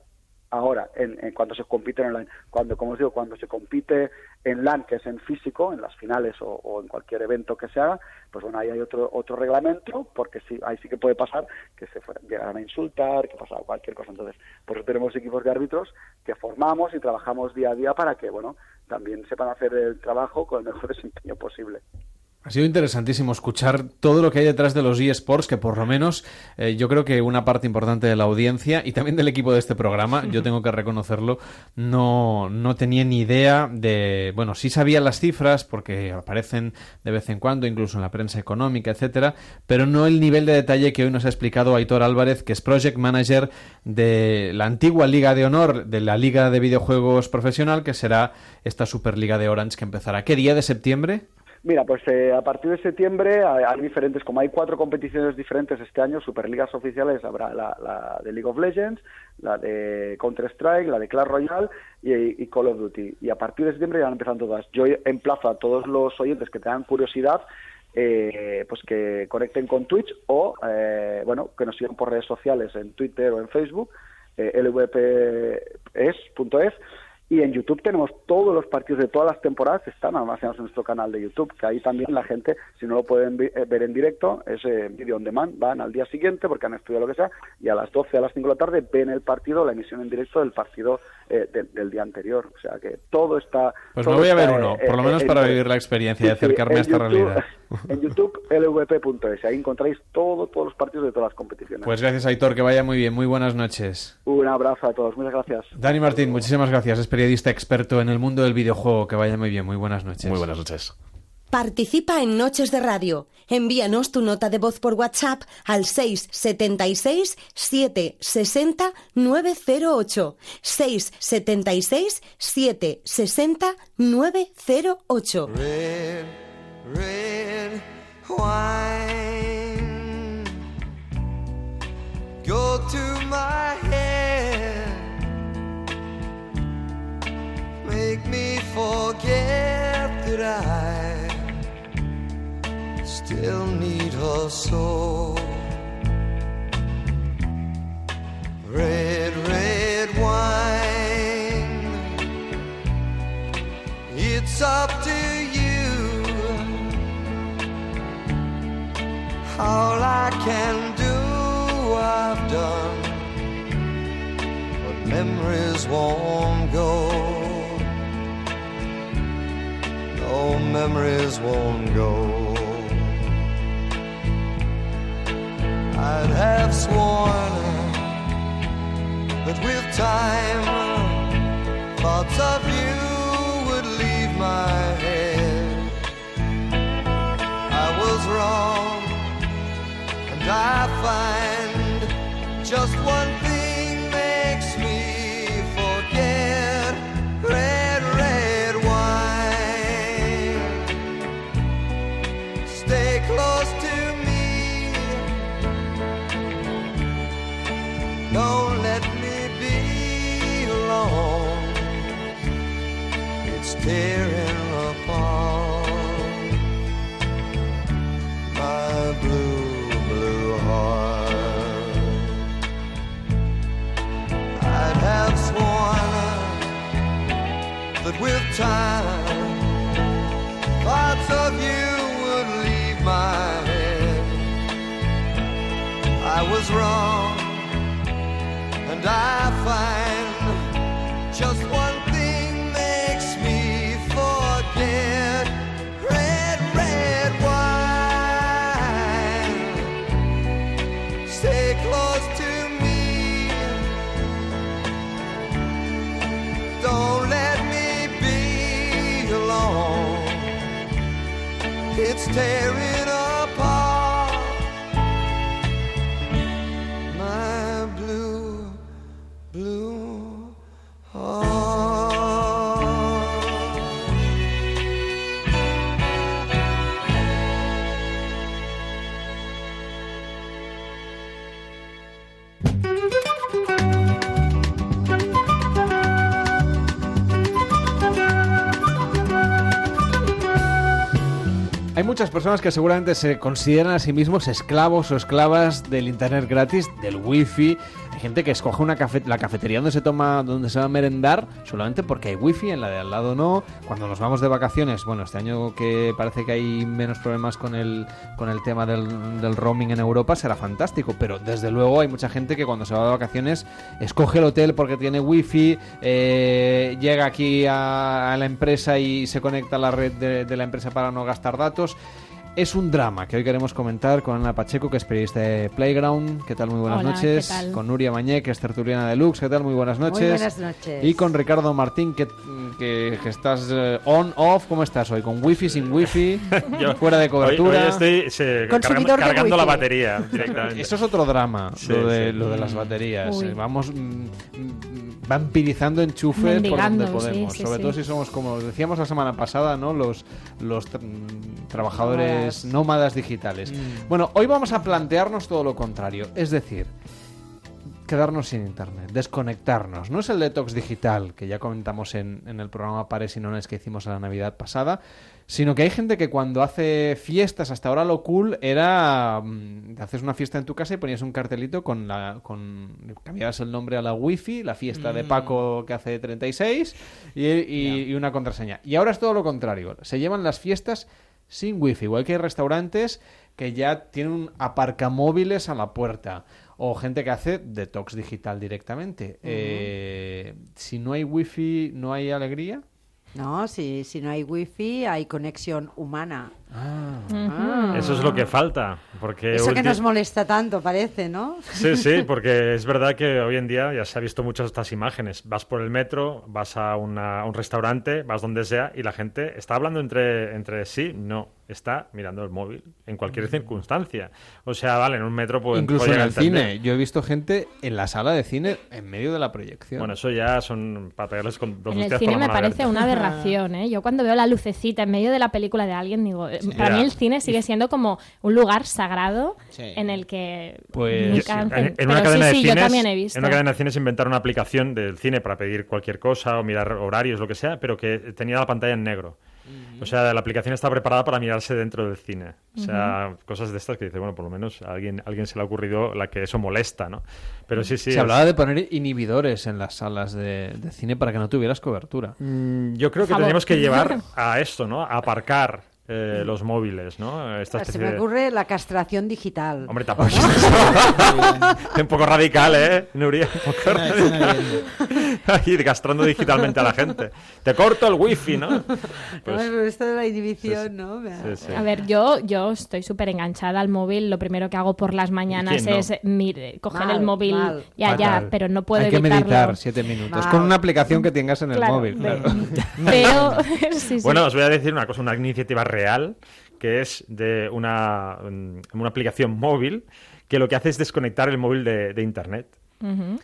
ahora en, cuando se compite en online. Cuando, como os digo, cuando se compite en LAN, que es en físico, en las finales o, en cualquier evento que se haga, pues bueno, ahí hay otro otro reglamento, porque sí, ahí sí que puede pasar que se fueran, llegaran a insultar, que pasara cualquier cosa. Entonces, por eso tenemos equipos de árbitros que formamos y trabajamos día a día para que, bueno, también sepan hacer el trabajo con el mejor desempeño posible. Ha sido interesantísimo escuchar todo lo que hay detrás de los eSports, que por lo menos eh, yo creo que una parte importante de la audiencia y también del equipo de este programa, yo tengo que reconocerlo, no, no tenía ni idea de. Bueno, sí sabía las cifras porque aparecen de vez en cuando, incluso en la prensa económica, etcétera, pero no el nivel de detalle que hoy nos ha explicado Aitor Álvarez, que es Project Manager de la antigua Liga de Honor de la Liga de Videojuegos Profesional, que será esta Superliga de Orange que empezará. ¿Qué día de septiembre? Mira, pues eh, a partir de septiembre hay, diferentes, como hay cuatro competiciones diferentes este año, superligas oficiales, habrá la, de League of Legends, la de Counter-Strike, la de Clash Royale y, Call of Duty. Y a partir de septiembre ya van empezando todas. Yo emplazo a todos los oyentes que tengan curiosidad eh, pues que conecten con Twitch o eh, bueno que nos sigan por redes sociales en Twitter o en Facebook eh, lvps.es y en YouTube tenemos todos los partidos de todas las temporadas, están almacenados en nuestro canal de YouTube, que ahí también la gente, si no lo pueden eh, ver en directo, es eh, video on demand, van al día siguiente porque han estudiado lo que sea, y a las 12, a las 5 de la tarde ven el partido, la emisión en directo del partido eh, del día anterior. O sea que todo está... Pues me voy a ver uno, por lo menos para vivir la experiencia y acercarme a esta realidad. En YouTube, lvp.es, ahí encontráis todo, todos los partidos de todas las competiciones. Pues gracias, Aitor, que vaya muy bien, muy buenas noches. Un abrazo a todos, muchas gracias. Dani Martín, muchísimas gracias, es periodista experto en el mundo del videojuego, que vaya muy bien, muy buenas noches. Muy buenas noches. Participa en Noches de Radio. Envíanos tu nota de voz por WhatsApp al 676 760 908. 676 760 908. Red, red wine. Go to my head. Make me forget that I still need her so. Red, red wine. It's up to you. All I can do, I've done. But memories won't go. No memories won't go. I'd have sworn that with time thoughts of you would leave my head. I was wrong, and I find just one It's tearing apart my blue, blue heart. I'd have sworn that with time, thoughts of you would leave my head. I was wrong and I find just tearing Hay muchas personas que seguramente se consideran a sí mismos esclavos o esclavas del internet gratis, del wifi. Gente que escoge una cafe- la cafetería donde se toma, donde se va a merendar solamente porque hay wifi, en la de al lado no. Cuando nos vamos de vacaciones, bueno, este año que parece que hay menos problemas con el, con el tema del, roaming en Europa será fantástico, pero desde luego hay mucha gente que cuando se va de vacaciones escoge el hotel porque tiene wifi, eh, llega aquí a, la empresa y se conecta a la red de la empresa para no gastar datos. Es un drama que hoy queremos comentar con Ana Pacheco, que es periodista de Playground. ¿Qué tal? Muy buenas Hola, noches. ¿qué tal? Con Nuria Mañé, que es tertuliana de Lux. ¿Qué tal? Muy buenas noches. buenas noches. Y con Ricardo Martín, que, que, que estás eh, on, off. ¿Cómo estás hoy? ¿Con wifi, sin wifi? Yo- ¿Fuera de cobertura? hoy estoy, se- cargando, de cargando la batería directamente. Eso es otro drama, Sí, lo, de, sí. lo de las baterías. Uy. Vamos mm, mm, vampirizando enchufes por donde podemos. sí, Sobre sí. todo si somos, como decíamos la semana pasada, ¿no? los, los tra- trabajadores nómadas digitales. Mm. Bueno, hoy vamos a plantearnos todo lo contrario. Es decir, quedarnos sin internet, desconectarnos. No es el detox digital que ya comentamos en, en el programa Pares y Nones que hicimos la Navidad pasada, sino que hay gente que cuando hace fiestas, hasta ahora lo cool era mm, haces una fiesta en tu casa y ponías un cartelito con la con cambiabas el nombre a la wifi, la fiesta de Mm. Paco que hace 36 y, y- y una contraseña. Y ahora es todo lo contrario. Se llevan las fiestas sin wifi, igual que hay restaurantes que ya tienen un aparcamóviles a la puerta o gente que hace detox digital directamente. Eh, si no hay wifi, no hay alegría. No, si, si no hay wifi hay conexión humana. Ah. Eso es lo que falta. Porque Eso que nos molesta tanto, parece, ¿no? Sí, sí, porque es verdad que hoy en día ya se ha visto muchas estas imágenes. Vas por el metro, vas a, una, a un restaurante, vas donde sea y la gente está hablando entre, entre sí. No, está mirando el móvil en cualquier circunstancia. O sea, vale, en un metro pues, Incluso en el cine. Yo he visto gente en la sala de cine en medio de la proyección. Bueno, eso ya son para pegarles con dos En el cine me parece una aberración, ¿eh? Yo cuando veo la lucecita en medio de la película de alguien, digo, para mí el cine sigue siendo como un lugar sagrado en el que... Pues en, una cadena de cines, En una cadena de cines inventaron una aplicación del cine para pedir cualquier cosa o mirar horarios, lo que sea, pero que tenía la pantalla en negro. O sea, la aplicación está preparada para mirarse dentro del cine. O sea, cosas de estas que dice, bueno, por lo menos a alguien, alguien se le ha ocurrido la que eso molesta, ¿no? Pero sí, sí. Se hablaba de poner inhibidores en las salas de, cine para que no tuvieras cobertura. Mm, yo creo que tendríamos que llevar a esto, ¿no? A aparcar eh, los móviles, ¿no? Esta Se me ocurre la castración digital. Hombre, tampoco es un poco radical, ¿eh, Nuria? Ahí castrando digitalmente a la gente. Te corto el wifi, ¿no? Pues... esto de la inhibición, ¿no? A ver, yo, yo estoy súper enganchada al móvil. Lo primero que hago por las mañanas es coger el móvil ya, ya, pero no puedo Hay que meditar siete minutos con una aplicación que tengas en el móvil, claro. Pero... Bueno, os voy a decir una cosa, una iniciativa real, que es de una, mm, una aplicación móvil que lo que hace es desconectar el móvil de, de Internet.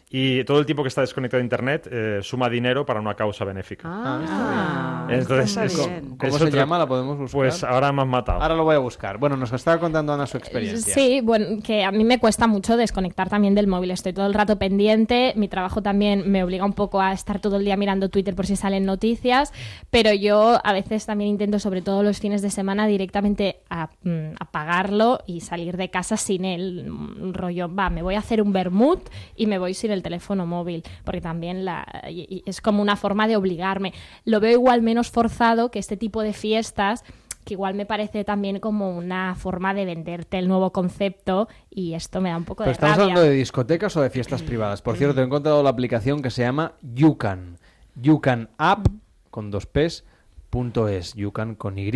Y todo el tiempo que está desconectado de Internet eh, suma dinero para una causa benéfica. Ah, Entonces, ¿cómo se llama? ¿La podemos buscar? Pues ahora me has matado. Ahora lo voy a buscar. Bueno, nos estaba contando Ana su experiencia. Sí, bueno, que a mí me cuesta mucho desconectar también del móvil. Estoy todo el rato pendiente. Mi trabajo también me obliga un poco a estar todo el día mirando Twitter por si salen noticias. Pero yo a veces también intento, sobre todo los fines de semana, directamente a, mm, apagarlo y salir de casa sin él. Un rollo, va, me voy a hacer un vermut y me voy sin el teléfono móvil, porque también la, es como una forma de obligarme. Lo veo igual menos forzado que este tipo de fiestas que igual me parece también como una forma de venderte el nuevo concepto y esto me da un poco de ¿Estamos hablando de discotecas o de fiestas privadas? Por cierto, he encontrado la aplicación que se llama Yucan. Yucan App con dos P's, punto es. Yucan con Y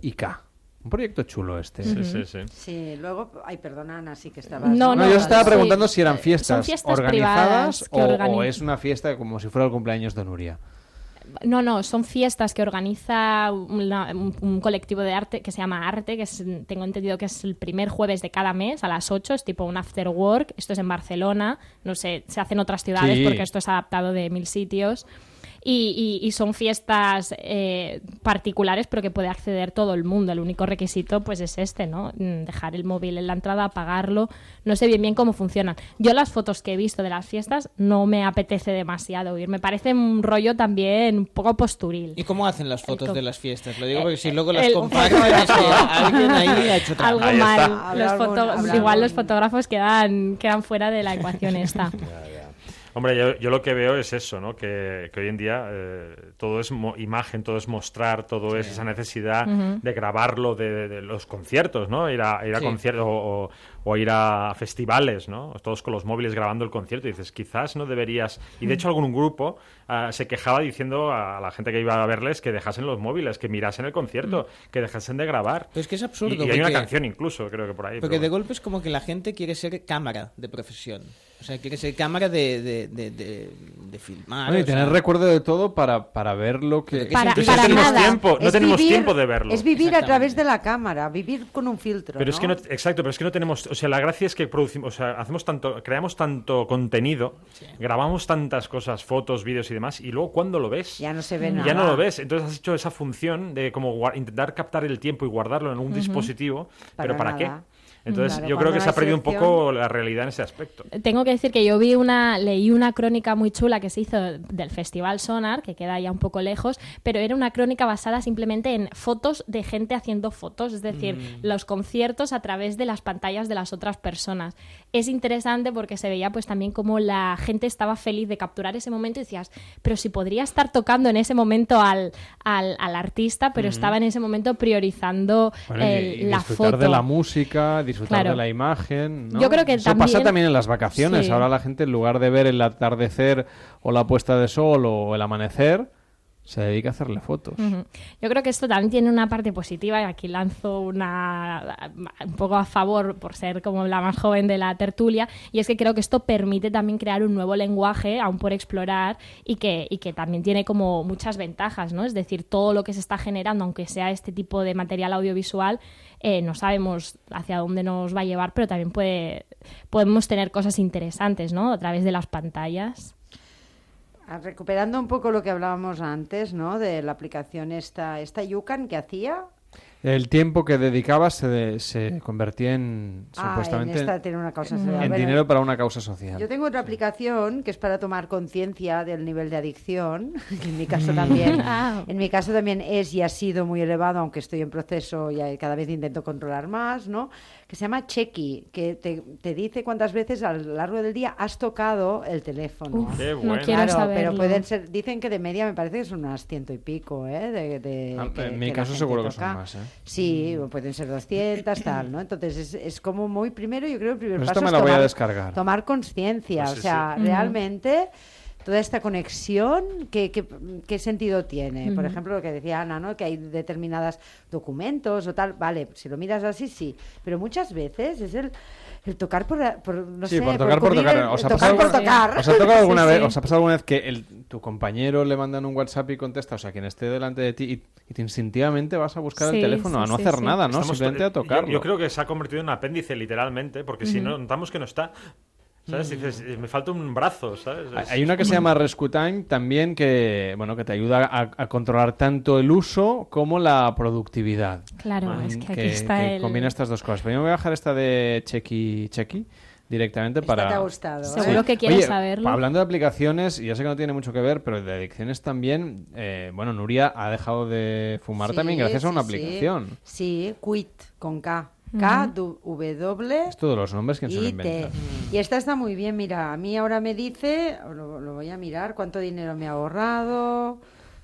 y K. Un proyecto chulo este. Sí, sí, sí. Sí, luego, ay, perdona, Ana, sí que estaba. No, no, yo estaba preguntando si eran fiestas, organizadas o, es una fiesta como si fuera el cumpleaños de Nuria. No, no, son fiestas que organiza un, colectivo de arte que se llama Arte, que tengo entendido que es el primer jueves de cada mes a las 8, es tipo un after work. Esto es en Barcelona, no sé, se hace en otras ciudades porque esto es adaptado de mil sitios y, son fiestas eh, particulares pero que puede acceder todo el mundo. El único requisito pues es este, ¿no? Mm, dejar el móvil en la entrada, apagarlo. No sé bien bien cómo funcionan. Yo las fotos que he visto de las fiestas no me apetece demasiado ir. Me parece un rollo también un poco posturil. ¿Y cómo hacen las fotos de las fiestas? Lo digo porque si luego las comparten alguien ahí ha hecho Algo mal. igual los fotógrafos quedan, quedan fuera de la ecuación esta. Hombre, yo, lo que veo es eso, ¿no? Que, hoy en día eh, todo es imagen, todo es mostrar, todo es esa necesidad de grabarlo de, los conciertos, ¿no? Ir a, ir a conciertos o, o, ir a festivales, ¿no? Todos con los móviles grabando el concierto y dices, quizás no deberías... Y de hecho algún grupo ah, se quejaba diciendo a la gente que iba a verles que dejasen los móviles, que mirasen el concierto, que dejasen de grabar. Pero es que es absurdo. Y, hay una canción incluso, creo que por ahí. Porque de golpe es como que la gente quiere ser cámara de profesión. O sea, quiere ser cámara de, de, de, filmar. y tener recuerdo de todo para, para ver lo que... no tenemos tiempo, no tenemos tiempo de verlo. Es vivir a través de la cámara, vivir con un filtro, Pero es que no, exacto, pero es que no tenemos... O sea, la gracia es que producimos, o sea, hacemos tanto, creamos tanto contenido, grabamos tantas cosas, fotos, vídeos y demás, y luego cuando lo ves... Ya no se ve nada. Ya no lo ves. Entonces has hecho esa función de como intentar captar el tiempo y guardarlo en un dispositivo, pero ¿para qué? Entonces, yo creo que se ha perdido un poco la realidad en ese aspecto. Tengo que decir que yo vi una, leí una crónica muy chula que se hizo del Festival Sonar, que queda ya un poco lejos, pero era una crónica basada simplemente en fotos de gente haciendo fotos, es decir, mm. los conciertos a través de las pantallas de las otras personas. Es interesante porque se veía pues también como la gente estaba feliz de capturar ese momento y decías, pero si podría estar tocando en ese momento al, al, artista, pero estaba en ese momento priorizando la foto. de la música, disfrutar de la imagen. Yo creo que Eso pasa también en las vacaciones. Ahora la gente, en lugar de ver el atardecer o la puesta de sol o el amanecer, se dedica a hacerle fotos. Yo creo que esto también tiene una parte positiva y aquí lanzo una un poco a favor por ser como la más joven de la tertulia y es que creo que esto permite también crear un nuevo lenguaje aún por explorar y que, y que también tiene como muchas ventajas, ¿no? Es decir, todo lo que se está generando, aunque sea este tipo de material audiovisual, eh, no sabemos hacia dónde nos va a llevar, pero también puede, podemos tener cosas interesantes, ¿no? A través de las pantallas. Ah, Recuperando un poco lo que hablábamos antes, ¿no? De la aplicación esta, esta Yucan que hacía. El tiempo que dedicabas se, de- se convertía en Ah, supuestamente en tiene una causa social. en Bueno, dinero para una causa social. Yo tengo otra aplicación que es para tomar conciencia del nivel de adicción, que en mi caso Mm. también, Ah. en mi caso también es y ha sido muy elevado, aunque estoy en proceso y cada vez intento controlar más, ¿no? Que se llama Checky, que te, te dice cuántas veces a lo largo del día has tocado el teléfono. Uf, Qué no bueno. Claro, quiero saberlo. pero pueden ser, dicen que de media me parece que son unas ciento y pico, ¿eh? De, de- Ah, que- en mi caso seguro que son más, ¿eh? Sí, pueden ser 200, tal, ¿no? Entonces es, es como muy primero, yo creo que el primer Pues paso esto me es la voy a tomar- descargar. tomar conciencia, Pues o sea, sí. Realmente toda esta conexión, ¿qué, qué, qué sentido tiene? Por ejemplo, lo que decía Ana, ¿no? Que hay determinados documentos o tal, vale, si lo miras así, sí, pero muchas veces es el, el tocar por, por, no Sí, sé, por tocar por tocar. el- ¿Os ha tocar pasado, por alguna- tocar. ¿Os ha tocado alguna Sí, vez, sí. os ha pasado alguna vez que el, tu compañero le mandan un WhatsApp y contesta, o sea, quien esté delante de ti y, y te instintivamente vas a buscar Sí, el teléfono, sí, a no sí, hacer sí. nada, ¿no? Estamos- Simplemente a yo- tocarlo. Yo, creo que se ha convertido en un apéndice literalmente, porque si no notamos que no está. ¿Sabes? Dices, eh, me falta un brazo, ¿sabes? Es- Hay una que se llama Rescue Time también que, bueno, que te ayuda a, a controlar tanto el uso como la productividad. Claro, Mm, es que aquí está que el- combina estas dos cosas. Pero yo me voy a bajar esta de Checky Checky directamente Esta para... te ha gustado, ¿eh? Seguro que quieres Oye, saberlo. Hablando de aplicaciones, y ya sé que no tiene mucho que ver, pero de adicciones también, eh, bueno, Nuria ha dejado de fumar Sí, también gracias a una sí, sí. aplicación. Sí, Quit, con K. K, W, Esto de los nombres, ¿quién se lo y inventa? T. Y esta está muy bien, mira, a mí ahora me dice, lo, lo voy a mirar, cuánto dinero me ha ahorrado,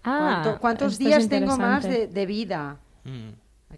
Ah, cuánto- cuántos es días tengo más de, vida.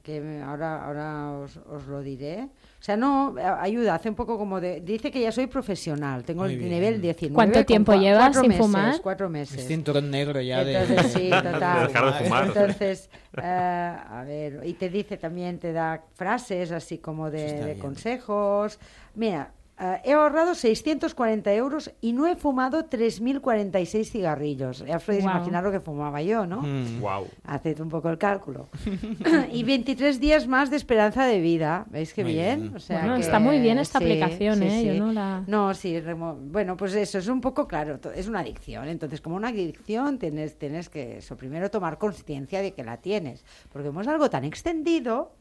Que me- ahora ahora os, os lo diré. O sea, no, a- ayuda, hace un poco como de... Dice que ya soy profesional, tengo Muy el bien. nivel 19. ¿Cuánto tiempo cua- llevas cuatro sin meses, fumar? Cuatro meses. Es cinturón negro ya de- Entonces, sí, total. De dejar de fumar. Entonces, eh, a ver, y te dice también, te da frases así como de, consejos. Mira, eh, he ahorrado 640 euros y no he fumado 3.046 cigarrillos. Ya os podéis imaginar lo que fumaba yo, ¿no? Mm. Wow. Haced un poco el cálculo. y 23 días más de esperanza de vida. ¿Veis qué Muy bien? bien. O sea Bueno, que- está muy bien esta sí, aplicación, sí, ¿eh? sí. Yo no la... No, sí, remo- bueno, pues eso es un poco claro, es una adicción. Entonces, como una adicción, tienes, tienes que, eso, primero tomar conciencia de que la tienes. Porque como es algo tan extendido,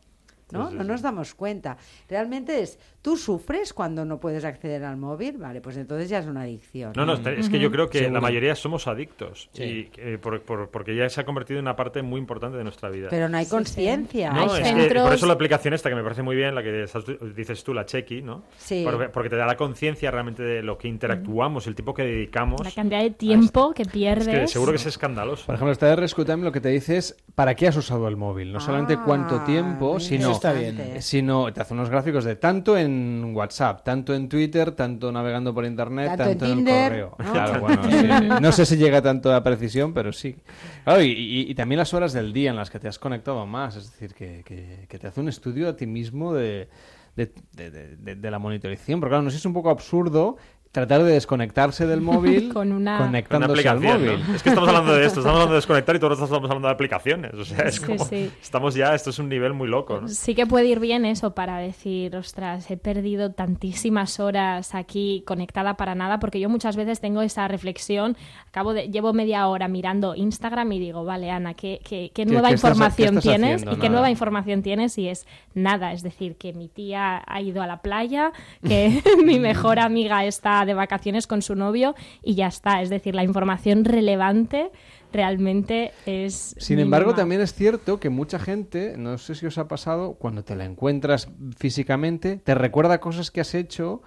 ¿no? Sí, sí, no nos damos cuenta. Realmente es, tú sufres cuando no puedes acceder al móvil, vale, pues entonces ya es una adicción. No, no, es que yo creo que Seguro. la mayoría somos adictos. Sí. Y, eh, por- por- porque ya se ha convertido en una parte muy importante de nuestra vida. Pero no hay Sí, sí. conciencia. No, centros- por eso la aplicación esta que me parece muy bien, la que estás- dices tú, la Checky, ¿no? Sí. Porque, porque te da la conciencia realmente de lo que interactuamos, el tiempo que dedicamos. La cantidad de tiempo que Es pierdes. que seguro que es escandaloso. Por ejemplo, esta de Rescue Time lo que te dice es para qué has usado el móvil. No solamente Ah, cuánto tiempo, muy sino, Eso está bien. sino te hace unos gráficos de tanto en WhatsApp, tanto en Twitter, tanto navegando por Internet, Tanto en tanto en, Tinder, el correo. ¿no? Claro, bueno, sí. No sé si llega tanto a precisión, pero sí. Claro, y, y- y también las horas del día en las que te has conectado más. Es decir, que, que- que te hace un estudio a ti mismo de, de, de- de- de- de la monitorización. Porque claro, no sé si es un poco absurdo tratar de desconectarse del móvil Con una- Una conectándose al aplicación, móvil. ¿no? Es que estamos hablando de esto, estamos hablando de desconectar y todos estamos hablando de aplicaciones. O sea, es Sí, como. sí. Estamos ya, esto es un nivel muy loco, ¿no? Sí que puede ir bien eso para decir, ostras, he perdido tantísimas horas aquí conectada para nada, porque yo muchas veces tengo esa reflexión, acabo de, llevo media hora mirando Instagram y digo, vale, Ana, ¿qué, qué, qué nueva qué estás- información qué estás tienes? haciendo? ¿Y qué Nada. nueva información tienes? Y es nada, es decir, que mi tía ha ido a la playa, que mi mejor amiga está de vacaciones con su novio y ya está. Es decir, la información relevante realmente es... Sin embargo, también es cierto que mucha gente, no sé si os ha pasado, cuando te la encuentras físicamente, te recuerda cosas que has hecho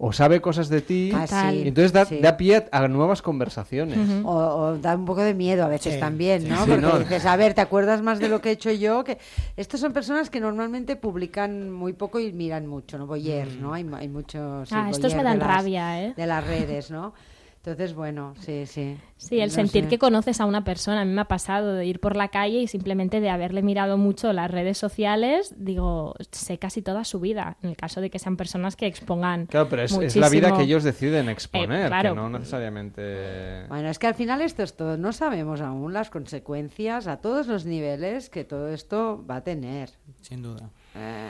o sabe cosas de ti. Ah, sí, y entonces da, sí. da pie a nuevas conversaciones. O, o da un poco de miedo a veces Sí, también, ¿no? sí, Porque no. dices, a ver, ¿te acuerdas más de lo que he hecho yo? Que estos son personas que normalmente publican muy poco y miran mucho, ¿no? Boyers, ¿no? Hay, hay muchos... sí, Ah, estos me dan de las- rabia, ¿eh? De las redes, ¿no? Entonces, bueno, sí, sí. Sí, el No sentir sé. que conoces a una persona. A mí me ha pasado de ir por la calle y simplemente de haberle mirado mucho las redes sociales, digo, sé casi toda su vida. En el caso de que sean personas que expongan. Claro, pero es, es la vida que ellos deciden exponer, Eh, claro. que no necesariamente... Bueno, es que al final esto es todo. No sabemos aún las consecuencias a todos los niveles que todo esto va a tener. Sin duda. Eh,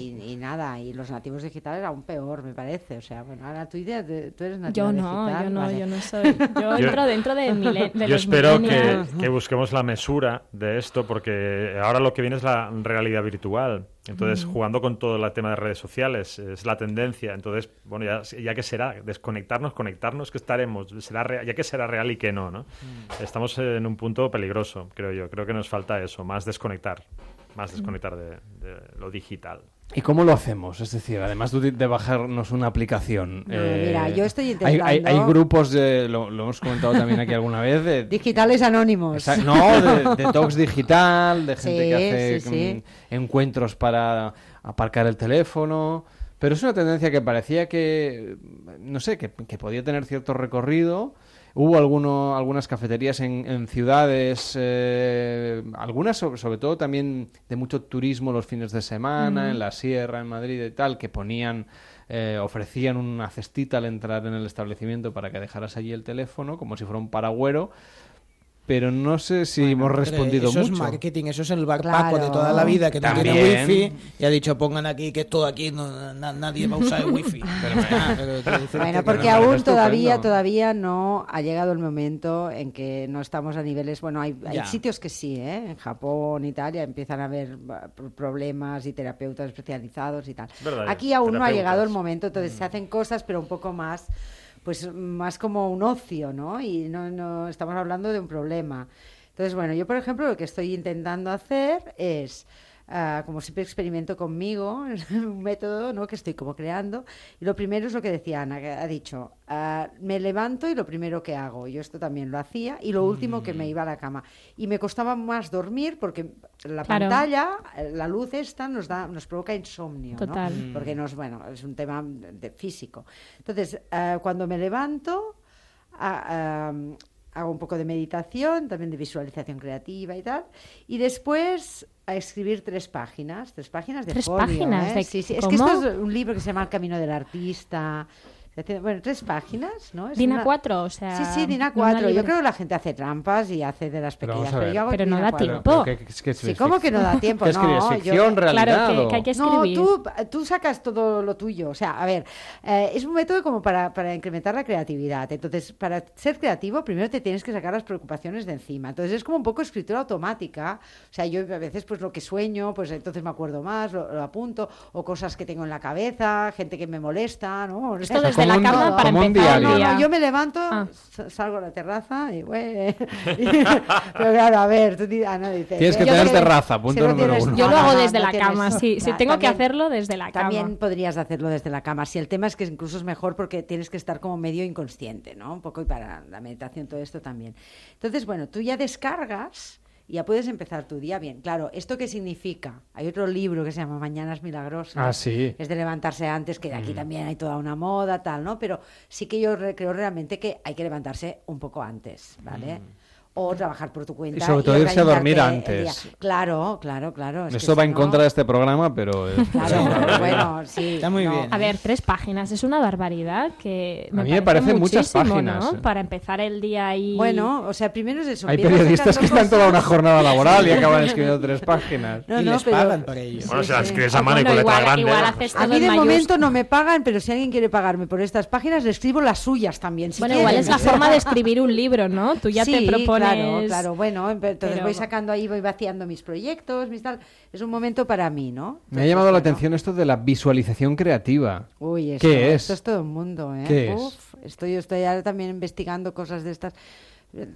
y, y nada, y los nativos digitales aún peor, me parece. O sea, bueno, ahora tú, idea- tú eres nativa Yo no, digital. yo no, vale. yo no soy. Yo entro dentro de, milen- de Yo los espero que, que busquemos la mesura de esto, porque ahora lo que viene es la realidad virtual. Entonces, Mm. jugando con todo el tema de redes sociales, es la tendencia. Entonces, bueno, ya, ya que será, desconectarnos, conectarnos, que estaremos, será rea- ya que será real y que no, ¿no? Estamos en un punto peligroso, creo yo. Creo que nos falta eso, más desconectar, más desconectar de, de lo digital. ¿Y cómo lo hacemos? Es decir, además de de bajarnos una aplicación. eh, No, mira, yo estoy hay- Hay, hay intentando- grupos, de, lo, lo hemos comentado también aquí alguna vez, de, Digitales anónimos. No, de, de talks digital, de gente Sí, que hace sí, sí. mm, encuentros para aparcar el teléfono. Pero es una tendencia que parecía que, no sé, que, que podía tener cierto recorrido. Hubo alguno, algunas cafeterías en, en ciudades, eh, algunas sobre, sobre todo también de mucho turismo los fines de semana, en la sierra, en Madrid y tal, que ponían, eh, ofrecían una cestita al entrar en el establecimiento para que dejaras allí el teléfono, como si fuera un paragüero. Pero no sé si hemos respondido eso mucho. es marketing, eso es el barpaco Claro. de toda la vida que no tiene wifi y ha dicho pongan aquí que todo aquí no, na- nadie va a usar el wifi. Pero, ah, Bueno, que porque no, aún todavía, todavía no ha llegado el momento en que no estamos a niveles, bueno, hay, hay sitios que sí, ¿eh? en Japón y tal, ya empiezan a haber problemas y terapeutas especializados y tal. Verdad, Aquí aún no ha llegado el momento, entonces se hacen cosas, pero un poco más, pues más como un ocio, ¿no? Y no, no estamos hablando de un problema. Entonces, bueno, yo por ejemplo lo que estoy intentando hacer es, ah, como siempre experimento conmigo, un método ¿no? que estoy como creando, y lo primero es lo que decía Ana, que ha dicho, ah, me levanto y lo primero que hago, yo esto también lo hacía, y lo último que me iba a la cama. Y me costaba más dormir porque la Claro. pantalla, eh, la luz esta nos, da, nos provoca insomnio, ¿no? Total. Mm. porque nos, bueno, es un tema de físico. Entonces, ah, cuando me levanto, am, hago un poco de meditación, también de visualización creativa y tal, y después a escribir tres páginas, tres páginas de ¿Tres folio, páginas? ¿eh? ¿De Sí, sí, Es que esto es un libro que se llama El camino del artista. Bueno, tres páginas, ¿no? Es Din una- A4, o sea. Sí, sí, Din una A4. Yo creo que la gente hace trampas y hace de las Pero pequeñas. ver. yo hago Pero no da A4. tiempo. Pero, ¿qué- qué- qué Sí? ¿cómo que no da tiempo? ¿Qué escribes? No, yo- ¿Ficción, realidad? Claro, que- hay que No, escribir. tú, tú sacas todo lo tuyo. O sea, a ver, eh, es un método como para, para incrementar la creatividad. Entonces, para ser creativo, primero te tienes que sacar las preocupaciones de encima. Entonces, es como un poco escritura automática. O sea, yo a veces, pues lo que sueño, pues entonces me acuerdo más, lo, lo apunto, o cosas que tengo en la cabeza, gente que me molesta, ¿no? Esto La un- cama para empezar el diario. día. no, yo me levanto, Ah. sa- salgo a la terraza y, güey. Pero claro, a ver, tú ah, no, dices, Tienes que yo tener terraza, si punto no número tienes- uno. Yo lo hago desde la tienes- cama, sí. Si tengo que hacerlo desde la cama. También podrías hacerlo desde la cama. Si el tema es que incluso es mejor porque tienes que estar como medio inconsciente, ¿no? Un poco y para la meditación, todo esto también. Entonces, bueno, tú ya descargas y ya puedes empezar tu día bien. Claro, ¿esto qué significa? Hay otro libro que se llama Mañanas Milagrosas. Ah, sí. Es de levantarse antes, que de aquí Mm. también hay toda una moda, tal, ¿no? Pero sí que yo re- creo realmente que hay que levantarse un poco antes, ¿vale? O trabajar por tu cuenta. Y sobre todo irse a dormir antes. Claro, claro, claro. es Esto va si en no- contra de este programa, pero... eh, Claro, pero- bueno, sí. Está muy no. bien. A ver, tres páginas, es una barbaridad que A mí me parecen muchas muchísimo, páginas, ¿no? eh. Para empezar el día y... Bueno, o sea, primero es eso. Hay periodistas que están toda una jornada laboral y acaban escribiendo tres páginas. No, y no, les pero- pagan para ello. Bueno, si las escribes Ah, a mano y con letra igual- grande. igual pues, haces A mí de momento no me pagan, pero si alguien quiere pagarme por estas páginas, le escribo las suyas también. si Bueno, igual es la forma de escribir un libro, ¿no? Tú ya Sí, te propones... Claro, claro, bueno, entonces Pero- voy sacando ahí, voy vaciando mis proyectos, mis tal. Es un momento para mí, ¿no? Me ha llamado la atención esto de la visualización creativa. Uy, esto, ¿Qué es? esto es todo un mundo, ¿eh? ¿Qué es? Uf, estoy, estoy ahora también investigando cosas de estas.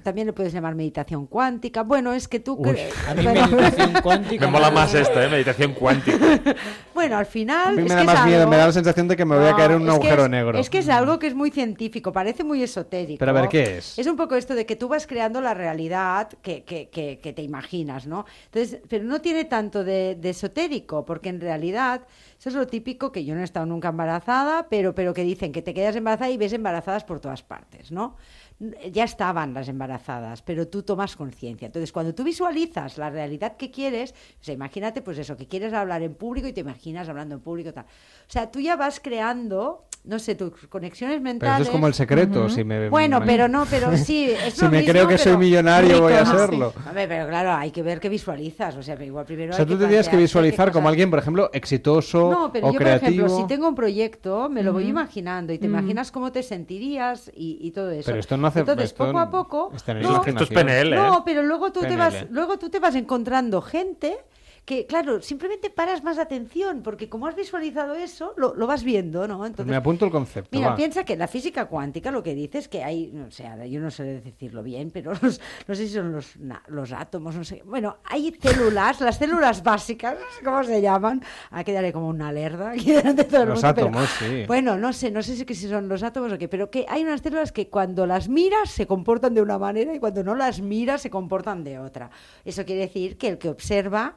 También le puedes llamar meditación cuántica. Bueno, es que tú... Uy, cre- a mí Bueno. meditación cuántica Me mola más esto, ¿eh? Meditación cuántica. Bueno, al final... A mí es me da que es más miedo, algo- me da la sensación de que me voy a caer en un es que agujero es- negro. Es que es algo que es muy científico, parece muy esotérico. Pero a ver, ¿qué es? Es un poco esto de que tú vas creando la realidad que, que- que- que te imaginas, ¿no? Entonces, pero no tiene tanto de, de esotérico, porque en realidad eso es lo típico que yo no he estado nunca embarazada, pero, pero que dicen que te quedas embarazada y ves embarazadas por todas partes, ¿no? Ya estaban las embarazadas, pero tú tomas conciencia. Entonces, cuando tú visualizas la realidad que quieres, o sea, imagínate, pues eso, que quieres hablar en público y te imaginas hablando en público, tal. O sea, tú ya vas creando, no sé, tus conexiones Pero mentales. esto es como el secreto, si me... Bueno, me- pero no, pero sí, es Si lo me mismo, creo que soy pero millonario, voy a serlo. Sí. Hombre, pero claro, hay que ver qué visualizas, o sea, igual primero O sea, hay tú tendrías que visualizar como alguien, por ejemplo, exitoso no, pero o yo, creativo. por ejemplo, si tengo un proyecto, me lo voy imaginando y te imaginas cómo te sentirías y, y todo eso. Pero esto no hace- Entonces, esto poco a poco... no. Esto es PNL, ¿eh? No, pero luego tú, te vas, luego tú te vas encontrando gente que, claro, simplemente paras más atención, porque como has visualizado eso, lo, lo vas viendo, ¿no? Entonces, me apunto el concepto. Mira, va. piensa que la física cuántica lo que dice es que hay, o sea, yo no sé decirlo bien, pero los- no sé si son los, na- los átomos, no sé. Bueno, hay células, las células básicas, no sé ¿cómo se llaman? Aquí daré como una alerta aquí de todo el Los mundo, pero- átomos, sí. Bueno, no sé, no sé si son los átomos o qué, pero que hay unas células que cuando las miras se comportan de una manera y cuando no las miras se comportan de otra. Eso quiere decir que el que observa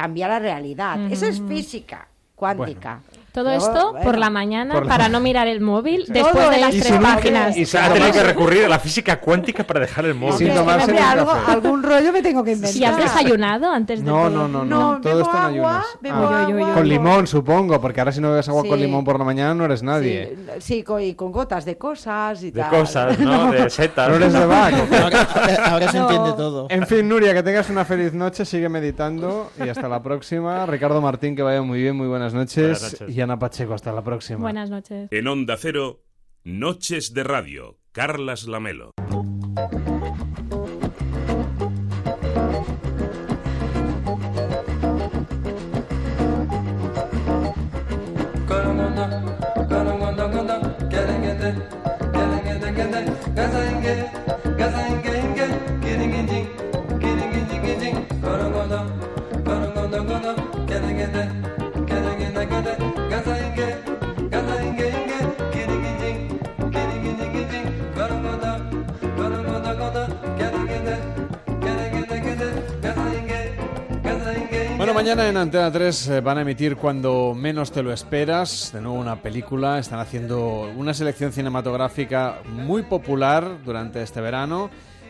cambia la realidad. Eso es física cuántica. Todo Luego, esto bueno. por la mañana Por la- para no mirar el móvil después de las tres páginas. Y se ha tenido que recurrir a la física cuántica para dejar el móvil. Sin tomarse algo- algún rollo me tengo que inventar. ¿Y has desayunado antes de No, no, no, No, no, todo esto en ayunas. Ah. agua. Con limón, supongo, porque ahora si no bebes agua con limón por la mañana no eres nadie. Sí, sí, con, y con gotas de cosas y De tal. cosas, ¿no? De setas. No eres de Bach. Ahora, se entiende todo. En fin, Nuria, que tengas una feliz noche, sigue meditando y hasta la próxima. Ricardo Martín, que vaya muy bien, muy buenas noches. Buenas noches. Y Ana Pacheco, hasta la próxima. Buenas noches. En Onda Cero, Noches de Radio, Carlas Lamelo. Mañana en Antena 3 eh, van a emitir cuando menos te lo esperas, de nuevo una película, están haciendo una selección cinematográfica muy popular durante este verano.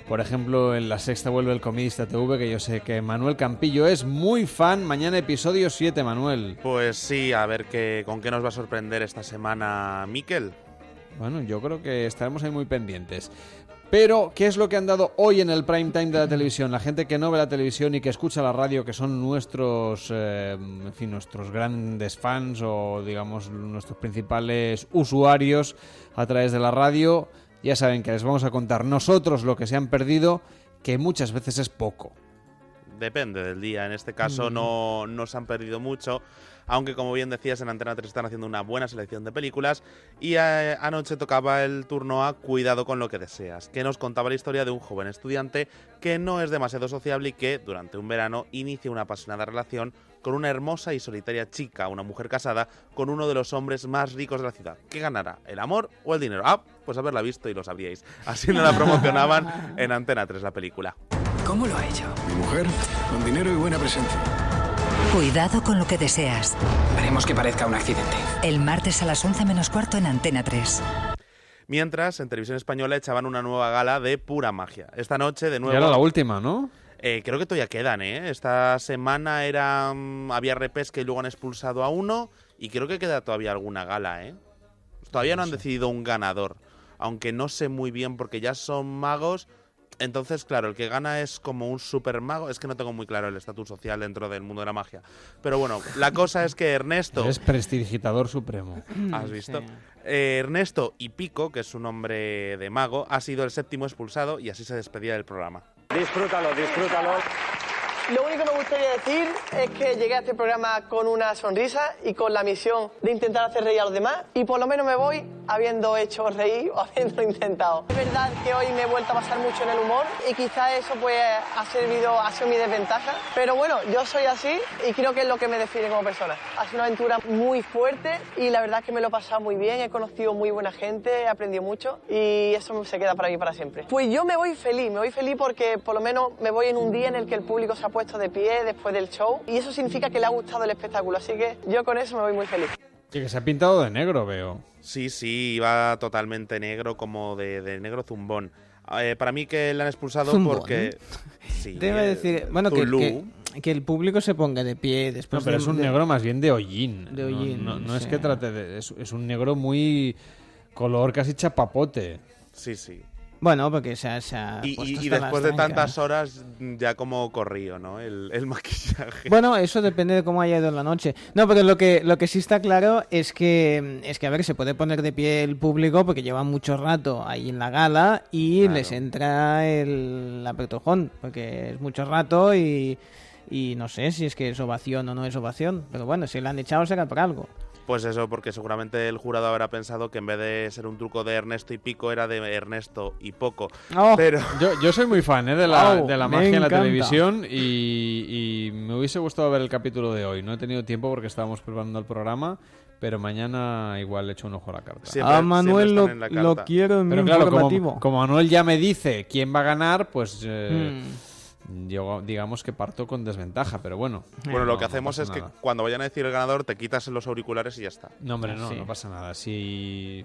Por ejemplo, en la sexta vuelve el Comidista TV, que yo sé que Manuel Campillo es muy fan. Mañana episodio 7, Manuel. Pues sí, a ver qué, con qué nos va a sorprender esta semana Miquel. Bueno, yo creo que estaremos ahí muy pendientes. Pero, ¿qué es lo que han dado hoy en el prime time de la televisión? La gente que no ve la televisión y que escucha la radio, que son nuestros, eh, en fin, nuestros grandes fans o, digamos, nuestros principales usuarios a través de la radio, ya saben que les vamos a contar nosotros lo que se han perdido, que muchas veces es poco. Depende del día. En este caso Mm. no, no se han perdido mucho. Aunque, como bien decías, en Antena 3 están haciendo una buena selección de películas. Y eh, anoche tocaba el turno a Cuidado con lo que deseas, que nos contaba la historia de un joven estudiante que no es demasiado sociable y que, durante un verano, inicia una apasionada relación con una hermosa y solitaria chica, una mujer casada, con uno de los hombres más ricos de la ciudad. ¿Qué ganará? ¿El amor o el dinero? Ah, pues haberla visto y lo sabríais. Así nos la promocionaban en Antena 3 la película. ¿Cómo lo ha hecho? Mi mujer, con dinero y buena presencia. Cuidado con lo que deseas. Haremos que parezca un accidente. El martes a las 11 menos cuarto en Antena 3. Mientras, en televisión española echaban una nueva gala de pura magia. Esta noche, de nuevo. Ya era la última, ¿no? Eh, creo que todavía quedan, ¿eh? Esta semana era, mm, había repesca y luego han expulsado a uno. Y creo que queda todavía alguna gala, ¿eh? Todavía no han decidido un ganador. Aunque no sé muy bien porque ya son magos. Entonces, claro, el que gana es como un super mago. Es que no tengo muy claro el estatus social dentro del mundo de la magia. Pero bueno, la cosa es que Ernesto. Es prestidigitador supremo. ¿Has visto? Eh, Ernesto y Pico, que es un hombre de mago, ha sido el séptimo expulsado y así se despedía del programa. Disfrútalo, disfrútalo. Lo único que me gustaría decir es que llegué a este programa con una sonrisa y con la misión de intentar hacer reír a los demás y por lo menos me voy habiendo hecho reír o habiendo intentado. Es verdad que hoy me he vuelto a pasar mucho en el humor y quizá eso pues ha servido, ha sido mi desventaja. Pero bueno, yo soy así y creo que es lo que me define como persona. Ha sido una aventura muy fuerte y la verdad es que me lo he pasado muy bien, he conocido muy buena gente, he aprendido mucho y eso se queda para mí para siempre. Pues yo me voy feliz, me voy feliz porque por lo menos me voy en un día en el que el público se ha puesto de pie después del show y eso significa que le ha gustado el espectáculo, así que yo con eso me voy muy feliz. Y que se ha pintado de negro, veo. Sí, sí, iba totalmente negro, como de, de negro zumbón. Eh, para mí que le han expulsado Zumbón. porque... Sí, Te iba a eh, decir, bueno, que, Zulu. que, que el público se ponga de pie No, después pero de- es un de- negro más bien de hollín. De No- hollín, No, no es sí. que trate de... Es, es un negro muy... color casi chapapote. Sí, sí. Bueno, porque se ha, se ha Y, puesto y- y hasta después de tantas horas ya como corrío, ¿no? El, el maquillaje. Bueno, eso depende de cómo haya ido la noche. No, pero lo que, lo que sí está claro es que, es que, a ver, se puede poner de pie el público porque llevan mucho rato ahí en la gala y Claro. les entra el apertojón, porque es mucho rato y, y no sé si es que es ovación o no es ovación. Pero bueno, si la han echado será por algo. Pues eso, porque seguramente el jurado habrá pensado que en vez de ser un truco de Ernesto y Pico era de Ernesto y Poco. Oh. Pero Yo, yo soy muy fan ¿eh? de la, de la magia en la televisión y, y me hubiese gustado ver el capítulo de hoy. No he tenido tiempo porque estábamos preparando el programa, pero mañana igual le echo un ojo a la carta. Siempre- a Manuel siempre lo, quiero en mi Pero claro, informativo. como, como Manuel ya me dice quién va a ganar, pues eh, Hmm. Yo digamos que parto con desventaja, pero bueno. bueno, no- lo que hacemos es que cuando vayan a decir el ganador te quitas los auriculares y ya está. No, hombre, no, Sí. no pasa nada. Si...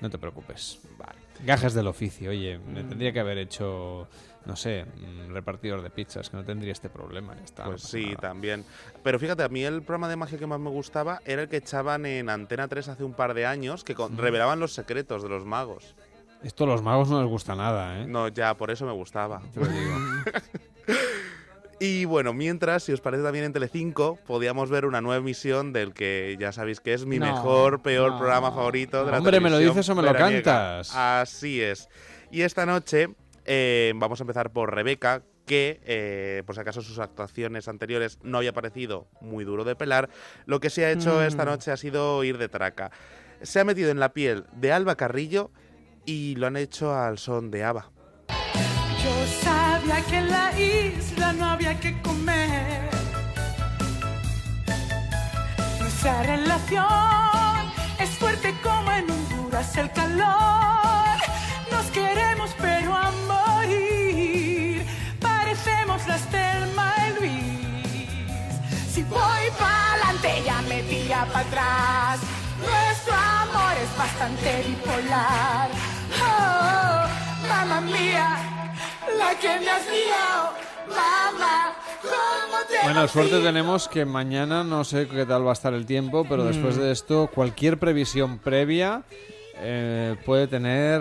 No te preocupes. Vale. Gajes del oficio, oye, me Mm. tendría que haber hecho, no sé, mm, repartidor de pizzas, que no tendría este problema. Ya está, Pues sí, nada. también. Pero fíjate, a mí el programa de magia que más me gustaba era el que echaban en Antena 3 hace un par de años, que con- revelaban los secretos de los magos. Esto a los magos no les gusta nada, ¿eh? No, ya, por eso me gustaba. Te lo digo. Y bueno, mientras, si os parece también en Telecinco, podíamos ver una nueva emisión del que ya sabéis que es mi No, mejor, peor no. programa favorito de la Hombre, ¿me lo dices o me lo cantas? Así es. Y esta noche eh, vamos a empezar por Rebeca, que, eh, por si acaso sus actuaciones anteriores no había parecido muy duro de pelar, lo que se ha hecho Mm. esta noche ha sido ir de traca. Se ha metido en la piel de Alba Carrillo y lo han hecho al son de Ava. Yo sabía que en la isla no había que comer. Nuestra relación es fuerte como en Honduras el calor. Nos queremos pero a morir. Parecemos las Telma y Luis. Si voy para adelante ya me tira para atrás. Nuestro amor es bastante bipolar. Oh, mamá mía, la que me has liado. Mamá, ¿cómo te Bueno, suerte tenemos que mañana no sé qué tal va a estar el tiempo, pero Mm. después de esto, cualquier previsión previa eh, puede tener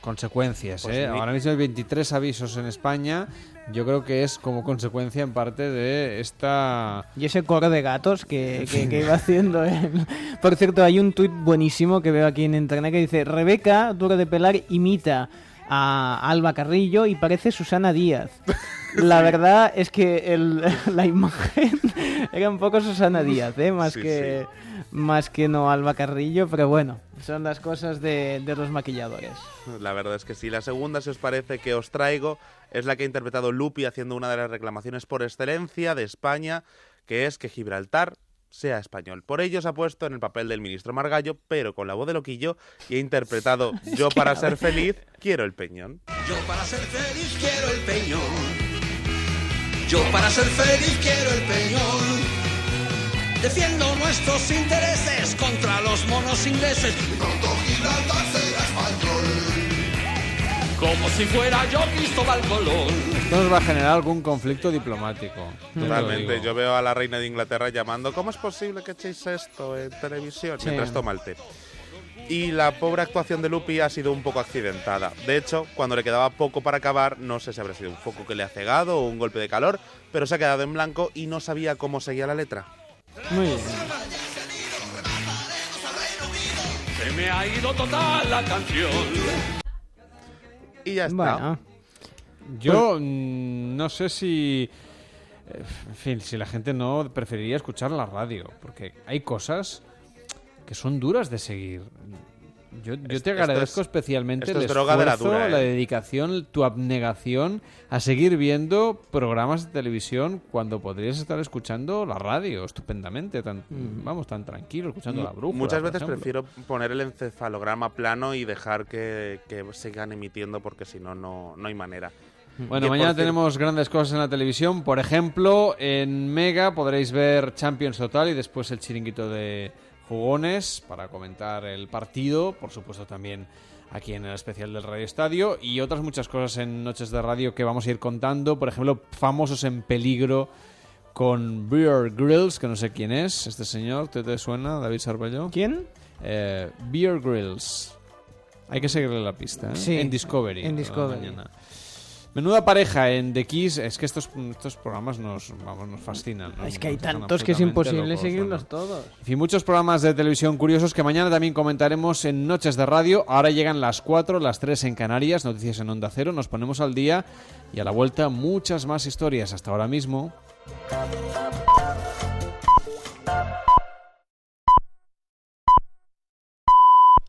consecuencias. Pues ¿eh? Ahora mismo hay 23 avisos en España. Yo creo que es como consecuencia en parte de esta... Y ese coro de gatos que, que- que iba haciendo él. Por cierto, hay un tuit buenísimo que veo aquí en internet que dice Rebeca, duro de pelar, imita a Alba Carrillo y parece Susana Díaz. La verdad es que el- la imagen era un poco Susana Díaz, ¿eh? más, Sí, que, más que no Alba Carrillo, pero bueno, son las cosas de, de los maquilladores. La verdad es que sí. La segunda, si os parece, que os traigo es la que ha interpretado Lupi haciendo una de las reclamaciones por excelencia de España, que es que Gibraltar sea español. Por ello se ha puesto en el papel del ministro Margallo, pero con la voz de loquillo, y ha interpretado Yo para ser feliz quiero el peñón. Yo para ser feliz quiero el peñón. Yo para ser feliz quiero el peñón. Defiendo nuestros intereses contra los monos ingleses. Y pronto Gibraltar. Como si fuera yo Cristóbal Colón. Esto nos va a generar algún conflicto diplomático. Te lo Totalmente. Yo veo a la reina de Inglaterra llamando ¿Cómo es posible que echéis esto en televisión? Sí. Mientras toma el té. Y la pobre actuación de Lupi ha sido un poco accidentada. De hecho, cuando le quedaba poco para acabar, no sé si habrá sido un foco que le ha cegado o un golpe de calor, pero se ha quedado en blanco y no sabía cómo seguía la letra. Muy bien. Se me ha ido total la canción. Y ya está. Bueno. Yo mm, no sé si... En fin, si la gente no preferiría escuchar la radio, porque hay cosas que son duras de seguir. Yo, yo te agradezco es- especialmente el es droga de la esfuerzo, dura, ¿eh? la dedicación, tu abnegación a seguir viendo programas de televisión cuando podrías estar escuchando la radio estupendamente, tan, vamos, tan tranquilo, escuchando la brújula. Muchas veces prefiero poner el encefalograma plano y dejar que, que sigan emitiendo porque si no, no no hay manera. Bueno, mañana tenemos grandes cosas en la televisión. Por ejemplo, en Mega podréis ver Champions Total y después el chiringuito de jugones para comentar el partido. Por supuesto, también aquí en el especial del Radio Estadio. Y otras muchas cosas en Noches de Radio que vamos a ir contando. Por ejemplo, famosos en peligro con Beer Grills, que no sé quién es este señor. ¿Te, te suena, David Sarballó? ¿Quién? Eh, Beer Grills. Hay que seguirle la pista, ¿eh? Sí, en Discovery. en Discovery. Menuda pareja en The Kiss. Es que estos, estos programas nos, vamos, nos fascinan. ¿no? Es que hay tantos que es imposible locos, seguirlos todos. En fin, muchos programas de televisión curiosos que mañana también comentaremos en Noches de Radio. Ahora llegan las 4, las 3 en Canarias, noticias en Onda Cero. Nos ponemos al día y a la vuelta muchas más historias. Hasta ahora mismo.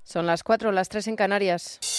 Son las 4, las 3 en Canarias.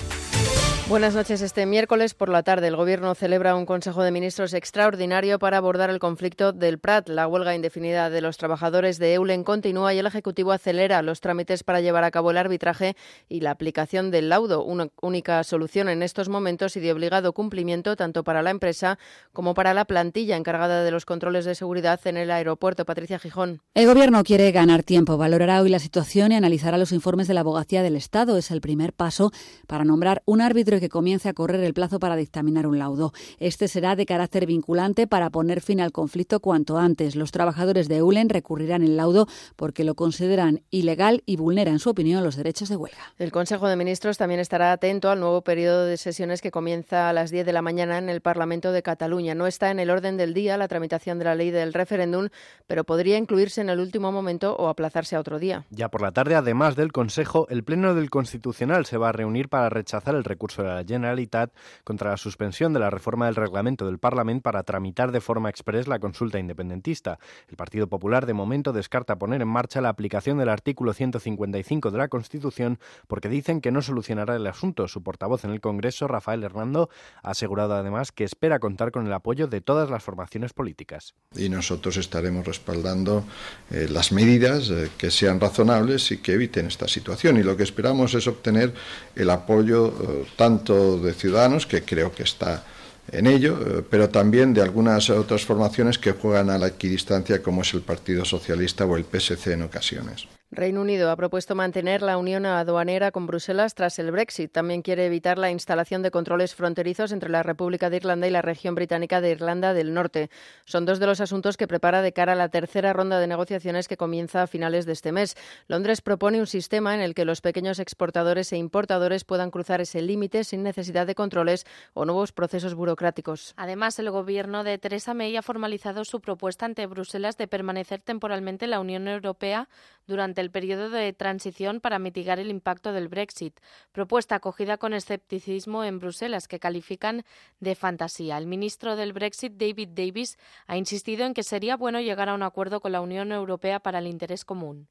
Buenas noches. Este miércoles por la tarde el Gobierno celebra un Consejo de Ministros extraordinario para abordar el conflicto del Prat. La huelga indefinida de los trabajadores de Eulen continúa y el Ejecutivo acelera los trámites para llevar a cabo el arbitraje y la aplicación del laudo, una única solución en estos momentos y de obligado cumplimiento tanto para la empresa como para la plantilla encargada de los controles de seguridad en el aeropuerto. Patricia Gijón. El Gobierno quiere ganar tiempo, valorará hoy la situación y analizará los informes de la Abogacía del Estado. Es el primer paso para nombrar un árbitro que comience a correr el plazo para dictaminar un laudo. Este será de carácter vinculante para poner fin al conflicto cuanto antes. Los trabajadores de EULEN recurrirán el laudo porque lo consideran ilegal y vulnera, en su opinión, los derechos de huelga. El Consejo de Ministros también estará atento al nuevo periodo de sesiones que comienza a las 10 de la mañana en el Parlamento de Cataluña. No está en el orden del día la tramitación de la ley del referéndum, pero podría incluirse en el último momento o aplazarse a otro día. Ya por la tarde, además del Consejo, el Pleno del Constitucional se va a reunir para rechazar el recurso de la Generalitat contra la suspensión de la reforma del reglamento del Parlamento para tramitar de forma express la consulta independentista. El Partido Popular de momento descarta poner en marcha la aplicación del artículo 155 de la Constitución porque dicen que no solucionará el asunto. Su portavoz en el Congreso, Rafael Hernando, ha asegurado además que espera contar con el apoyo de todas las formaciones políticas. y nosotros estaremos respaldando eh, las medidas eh, que sean razonables y que eviten esta situación. Y lo que esperamos es obtener el apoyo eh, tanto de Ciudadanos, que creo que está en ello, eh, pero también de algunas otras formaciones que juegan a la equidistancia, como es el Partido Socialista o el PSC en ocasiones. Reino Unido ha propuesto mantener la unión aduanera con Bruselas tras el Brexit. También quiere evitar la instalación de controles fronterizos entre la República de Irlanda y la región británica de Irlanda del Norte. Son dos de los asuntos que prepara de cara a la tercera ronda de negociaciones que comienza a finales de este mes. Londres propone un sistema en el que los pequeños exportadores e importadores puedan cruzar ese límite sin necesidad de controles o nuevos procesos burocráticos. Además, el gobierno de Theresa May ha formalizado su propuesta ante Bruselas de permanecer temporalmente en la Unión Europea durante el periodo de transición para mitigar el impacto del Brexit, propuesta acogida con escepticismo en Bruselas, que califican de fantasía. El ministro del Brexit, David Davis, ha insistido en que sería bueno llegar a un acuerdo con la Unión Europea para el interés común.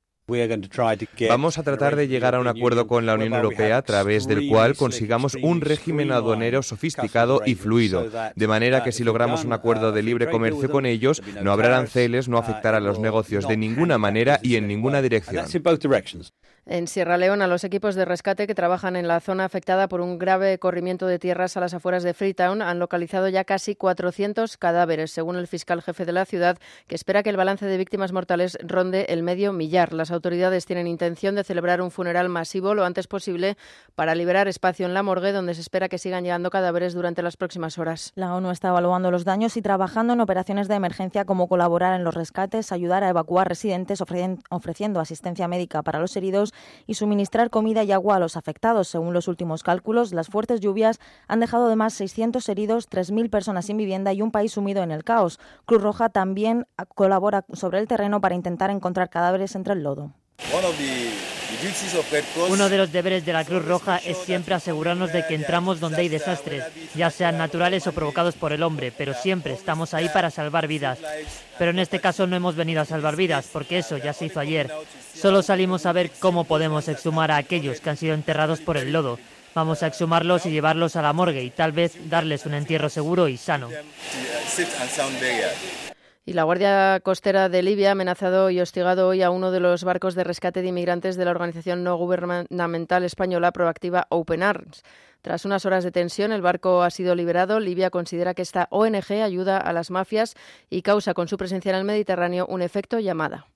Vamos a tratar de llegar a un acuerdo con la Unión Europea a través del cual consigamos un régimen aduanero sofisticado y fluido, de manera que si logramos un acuerdo de libre comercio con ellos, no habrá aranceles, no afectará a los negocios de ninguna manera y en ninguna dirección. En Sierra Leona, los equipos de rescate que trabajan en la zona afectada por un grave corrimiento de tierras a las afueras de Freetown han localizado ya casi 400 cadáveres, según el fiscal jefe de la ciudad, que espera que el balance de víctimas mortales ronde el medio millar. Las autoridades tienen intención de celebrar un funeral masivo lo antes posible para liberar espacio en la morgue, donde se espera que sigan llegando cadáveres durante las próximas horas. La ONU está evaluando los daños y trabajando en operaciones de emergencia como colaborar en los rescates, ayudar a evacuar residentes, ofrecien- ofreciendo asistencia médica para los heridos y suministrar comida y agua a los afectados. Según los últimos cálculos, las fuertes lluvias han dejado además 600 heridos, 3.000 personas sin vivienda y un país sumido en el caos. Cruz Roja también colabora sobre el terreno para intentar encontrar cadáveres entre el lodo. Uno de los deberes de la Cruz Roja es siempre asegurarnos de que entramos donde hay desastres, ya sean naturales o provocados por el hombre, pero siempre estamos ahí para salvar vidas. Pero en este caso no hemos venido a salvar vidas, porque eso ya se hizo ayer. Solo salimos a ver cómo podemos exhumar a aquellos que han sido enterrados por el lodo. Vamos a exhumarlos y llevarlos a la morgue y tal vez darles un entierro seguro y sano. Y la Guardia Costera de Libia ha amenazado y hostigado hoy a uno de los barcos de rescate de inmigrantes de la organización no gubernamental española proactiva Open Arms. Tras unas horas de tensión, el barco ha sido liberado. Libia considera que esta ONG ayuda a las mafias y causa con su presencia en el Mediterráneo un efecto llamada.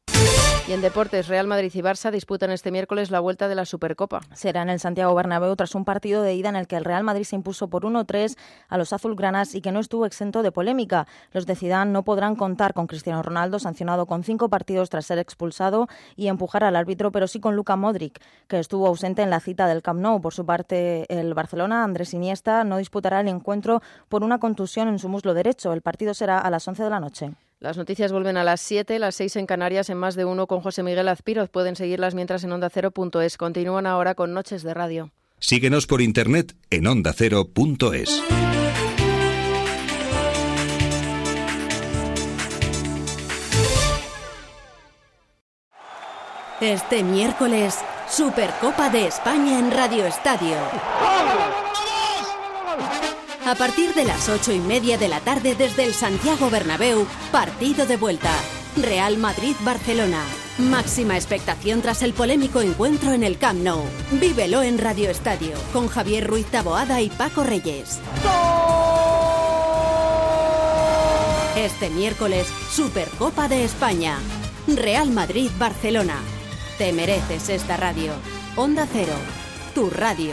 Y en deportes, Real Madrid y Barça disputan este miércoles la vuelta de la Supercopa. Será en el Santiago Bernabéu tras un partido de ida en el que el Real Madrid se impuso por 1-3 a los azulgranas y que no estuvo exento de polémica. Los de Zidane no podrán contar con Cristiano Ronaldo, sancionado con cinco partidos tras ser expulsado y empujar al árbitro, pero sí con Luka Modric, que estuvo ausente en la cita del Camp Nou. Por su parte, el Barcelona, Andrés Iniesta, no disputará el encuentro por una contusión en su muslo derecho. El partido será a las 11 de la noche. Las noticias vuelven a las 7, las 6 en Canarias, en más de uno con José Miguel Azpiroz. Pueden seguirlas mientras en ondacero.es. Continúan ahora con Noches de Radio. Síguenos por internet en ondacero.es. Este miércoles, Supercopa de España en Radio Estadio. A partir de las ocho y media de la tarde desde el Santiago Bernabéu, partido de vuelta. Real Madrid-Barcelona. Máxima expectación tras el polémico encuentro en el Camp Nou. Vívelo en Radio Estadio con Javier Ruiz Taboada y Paco Reyes. Este miércoles, Supercopa de España. Real Madrid-Barcelona. Te mereces esta radio. Onda Cero, tu radio.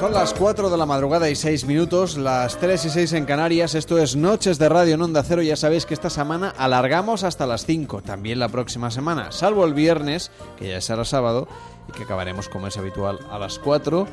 Son las 4 de la madrugada y 6 minutos, las 3 y 6 en Canarias. Esto es Noches de Radio en Onda Cero. Ya sabéis que esta semana alargamos hasta las 5, también la próxima semana, salvo el viernes, que ya será sábado, y que acabaremos como es habitual a las 4.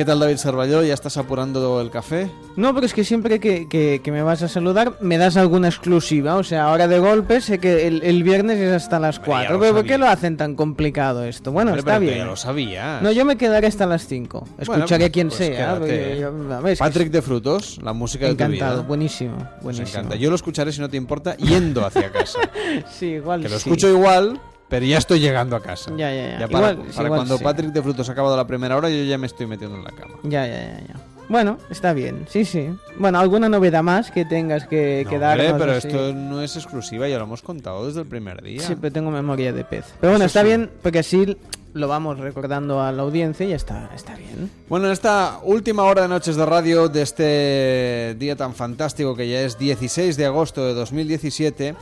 ¿Qué tal David Sarvalló? ¿Ya estás apurando el café? No, pero es que siempre que, que, que me vas a saludar me das alguna exclusiva. O sea, ahora de golpe sé que el, el viernes es hasta las 4. Pero, ¿por qué lo hacen tan complicado esto? Bueno, Hombre, está pero bien. ya lo sabías. No, yo me quedaré hasta las 5. Escucharé a quien pues sea. porque yo- es Patrick de Frutos, la música de tu Encantado, vida. buenísimo, Nos buenísimo. encanta. Yo lo escucharé si no te importa yendo hacia casa. Sí, igual que lo sí. escucho igual, pero ya estoy llegando a casa. Ya, ya, ya. para, Igual- para igual cuando sí. Patrick de Frutos ha acabado la primera hora, yo ya me estoy metiendo en la cama. Ya, ya, ya, ya. Bueno, está bien, sí, sí. Bueno, ¿alguna novedad más que tengas que, que No, darnos hombre, pero así? esto no es exclusiva, ya lo hemos contado desde el primer día. Siempre tengo memoria de pez. Pero bueno, Eso está sí. bien porque así lo vamos recordando a la audiencia y ya está, está bien. Bueno, en esta última hora de Noches de Radio de este día tan fantástico que ya es 16 de agosto de 2017,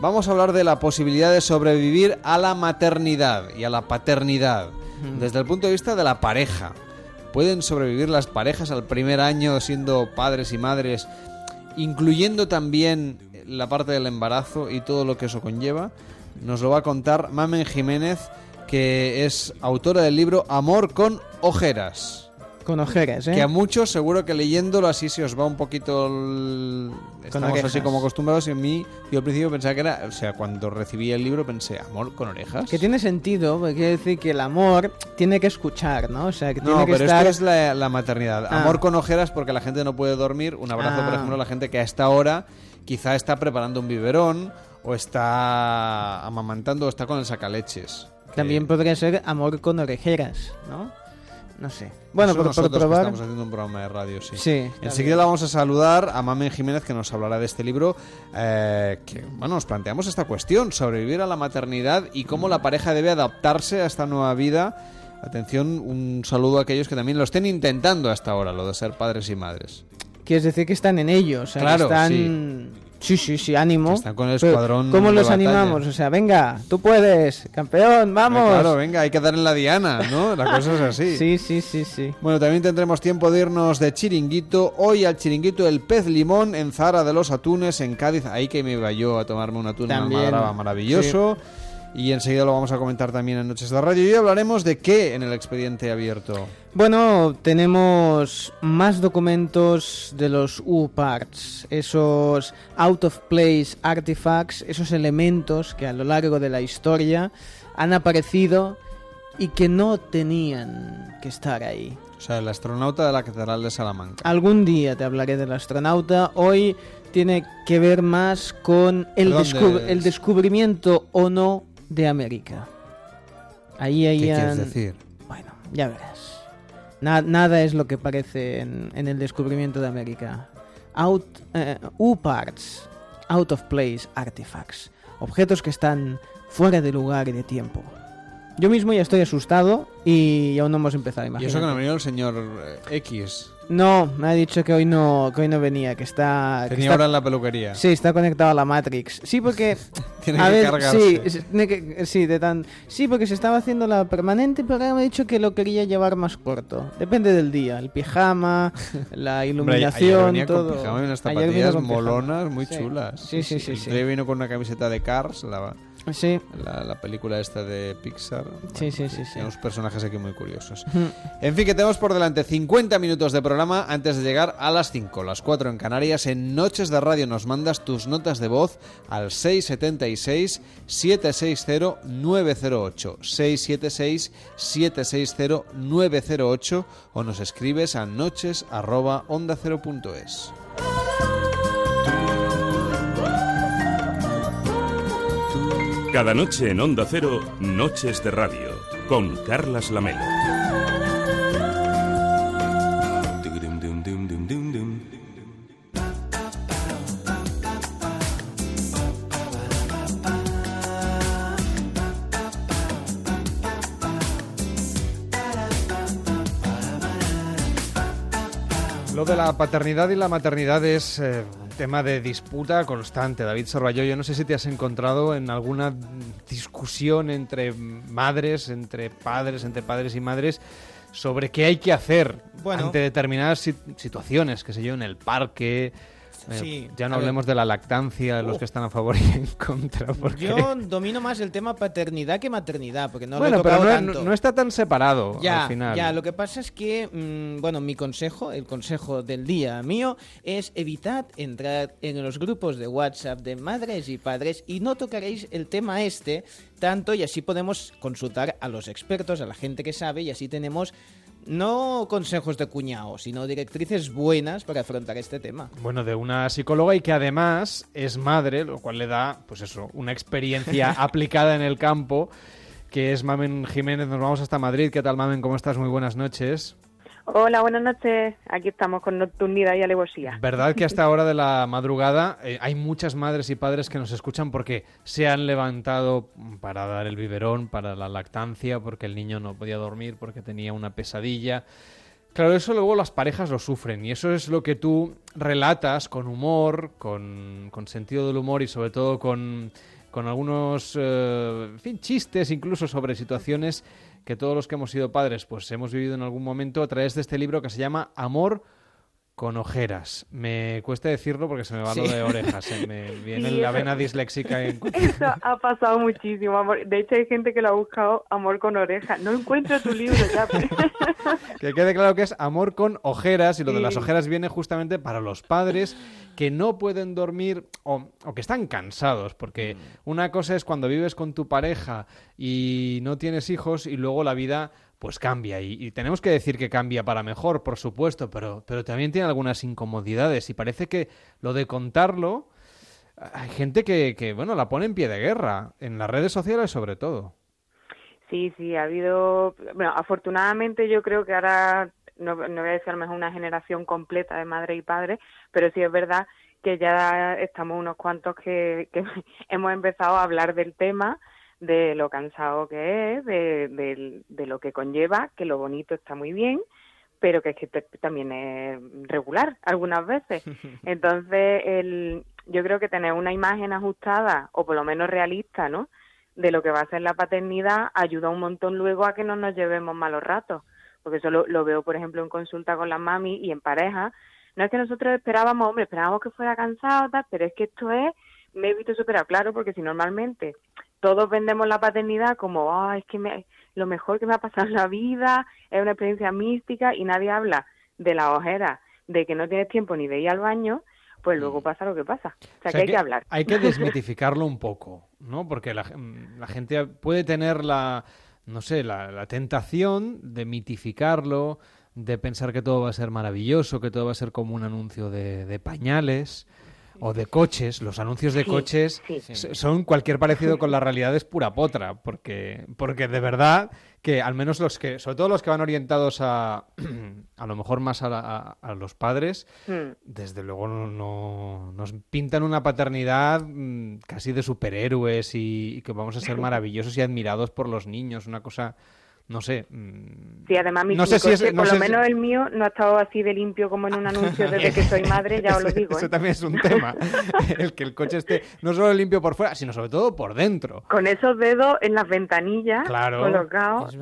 vamos a hablar de la posibilidad de sobrevivir a la maternidad y a la paternidad desde el punto de vista de la pareja. ¿Pueden sobrevivir las parejas al primer año siendo padres y madres, incluyendo también la parte del embarazo y todo lo que eso conlleva? Nos lo va a contar Mamen Jiménez, que es autora del libro Amor con ojeras. Con ojeras, ¿eh? Que a muchos seguro que leyéndolo así se os va un poquito... el- Estamos orejas. así como acostumbrados y en mí, yo al principio pensaba que era... O sea, cuando recibí el libro pensé, ¿amor con orejas? Que tiene sentido, porque quiere decir que el amor tiene que escuchar, ¿no? O sea, que No, tiene que pero estar... esto es la, la maternidad. Ah. Amor con ojeras porque la gente no puede dormir. Un abrazo, por Ah. ejemplo, a la gente que a esta hora quizá está preparando un biberón o está amamantando o está con el sacaleches. También podría ser amor con orejeras, ¿no? No sé. Bueno, por, por nosotros que probar... estamos haciendo un programa de radio, sí. Enseguida la vamos a saludar a Mamen Jiménez que nos hablará de este libro eh, que, bueno, nos planteamos esta cuestión, sobrevivir a la maternidad y cómo la pareja debe adaptarse a esta nueva vida. Atención, un saludo a aquellos que también lo estén intentando hasta ahora, lo de ser padres y madres. Quiere decir que están en ello, o sea, que Claro, están... Sí, sí, sí, ánimo. están con el escuadrón ¿Cómo los batalla. animamos? O sea, venga, tú puedes, campeón, vamos. Claro, venga, hay que dar en la diana, ¿no? La cosa es así. Sí, sí, sí, sí. Bueno, también tendremos tiempo de irnos de chiringuito. Hoy al chiringuito El Pez Limón en Zara de los Atunes, en Cádiz. Ahí que me iba yo a tomarme un atún en También. Almadraba maravilloso. Y enseguida lo vamos a comentar también en Noches de Radio. Y hablaremos de qué en el expediente abierto. Bueno, tenemos más documentos de los U-Parts, esos out of place artifacts, esos elementos que a lo largo de la historia han aparecido y que no tenían que estar ahí. O sea, el astronauta de la Catedral de Salamanca. Algún día te hablaré del astronauta, hoy tiene que ver más con el, el descubrimiento o no de América. Ahí ¿Qué quieres decir? Bueno, ya verás. Na- nada es lo que parece en, en el descubrimiento de América. Out, eh, U-parts, out of place artifacts, objetos que están fuera de lugar y de tiempo. Yo mismo ya estoy asustado y aún no hemos empezado, Y imagínate. eso que no ha venido el señor eh, X. No, me ha dicho que hoy no, que hoy no venía, que está... que Tenía está- hora en la peluquería. Sí, está conectado a la Matrix. Sí, porque... Tiene a que ver, cargarse. Sí, es- tiene que- sí, de tan... sí, porque se estaba haciendo la permanente, pero ahora me ha dicho que lo quería llevar más corto. Depende del día. El pijama, la Hombre, ayer iluminación, venía todo. con pijama y unas zapatillas molonas, muy Sí. chulas. Sí, sí, sí. El sí. otro día vino con una camiseta de Cars, la, Sí. La, la, película esta de Pixar. Bueno, sí, sí, sí, sí, unos personajes aquí muy curiosos. En fin, que tenemos por delante 50 minutos de programa antes de llegar a las 5, las 4 en Canarias. En Noches de Radio nos mandas tus notas de voz al 676-760-908. 676-760-908 o nos escribes a noches arroba onda 0.es. Cada noche en Onda Cero, Noches de Radio, con Carlas Lamelo. Lo de la paternidad y la maternidad es eh, un tema de disputa constante. David Sorballo, yo no sé si te has encontrado en alguna discusión entre madres, entre padres, entre padres y madres sobre qué hay que hacer Bueno. ante determinadas sit- situaciones, que sé yo, en el parque. Sí, ya no hablemos de la lactancia, de los que están a favor y en contra. Porque... Yo domino más el tema paternidad que maternidad, porque no bueno, lo he pero no, tanto. no está tan separado Ya, al final. ya, lo que pasa es que, mm, bueno, mi consejo, el consejo del día mío, es evitar entrar en los grupos de WhatsApp de madres y padres y no tocaréis el tema este tanto y así podemos consultar a los expertos, a la gente que sabe y así tenemos no consejos de cuñado, sino directrices buenas para afrontar este tema. Bueno, de una psicóloga y que además es madre, lo cual le da, pues eso, una experiencia aplicada en el campo, que es Mamen Jiménez. Nos vamos hasta Madrid. ¿Qué tal, Mamen? ¿Cómo estás? Muy buenas noches. Hola, buenas noches. Aquí estamos con nocturnidad y alevosía. ¿Verdad que hasta hora de la madrugada eh, hay muchas madres y padres que nos escuchan porque se han levantado para dar el biberón, para la lactancia, porque el niño no podía dormir, porque tenía una pesadilla? Claro, eso luego las parejas lo sufren y eso es lo que tú relatas con humor, con, sentido del humor y sobre todo con, algunos eh, chistes incluso sobre situaciones que todos los que hemos sido padres pues hemos vivido en algún momento a través de este libro que se llama Amor con ojeras. Me cuesta decirlo porque se me va lo de orejas, se me viene Sí, la eso- vena disléxica en... Eso ha pasado muchísimo, amor. De hecho, hay gente que lo ha buscado amor con oreja. No encuentro tu libro ya. Que quede claro que es amor con ojeras y lo de las ojeras viene justamente para los padres que no pueden dormir o, o que están cansados, porque una cosa es cuando vives con tu pareja y no tienes hijos y luego la vida pues cambia y, y tenemos que decir que cambia para mejor, por supuesto, pero, pero también tiene algunas incomodidades y parece que lo de contarlo hay gente que, que bueno la pone en pie de guerra en las redes sociales sobre todo. Sí, sí, ha habido. Bueno, afortunadamente yo creo que ahora, no, no voy a decir a lo mejor una generación completa de madre y padre, pero sí es verdad que ya estamos unos cuantos que, que hemos empezado a hablar del tema, de lo cansado que es, de, de lo que conlleva, que lo bonito está muy bien, pero que es que también es regular algunas veces. Entonces, el, yo creo que tener una imagen ajustada o por lo menos realista, ¿no? De lo que va a ser la paternidad ayuda un montón luego a que no nos llevemos malos ratos. Porque eso lo, veo, por ejemplo, en consulta con las mami y en pareja. No es que nosotros esperábamos, hombre, esperábamos que fuera cansado, tal, pero es que esto es, me he visto súper claro, porque si normalmente todos vendemos la paternidad como, ah, es que me, lo mejor que me ha pasado en la vida, es una experiencia mística y nadie habla de la ojera, de que no tienes tiempo ni de ir al baño, pues luego mm. pasa lo que pasa. O sea, que hay que, hablar. Hay que desmitificarlo un poco, ¿no? Porque la, la gente puede tener la, no sé, la, tentación de mitificarlo, de pensar que todo va a ser maravilloso, que todo va a ser como un anuncio de, de pañales o de coches, los anuncios de coches son cualquier parecido con la realidad es pura potra, porque, porque de verdad que al menos los que, sobre todo los que van orientados a, a lo mejor más a, a, los padres, hmm. desde luego no, nos pintan una paternidad mm, casi de superhéroes y, y que vamos a ser maravillosos y admirados por los niños, una cosa no sé. Mm, sí, además mi, no sé si por lo menos el mío no ha estado así de limpio como en un anuncio desde que soy madre, ya os lo digo. Eso ¿eh? también es un tema, el que el coche esté no solo limpio por fuera, sino sobre todo por dentro. Con esos dedos en las ventanillas claro, colocados.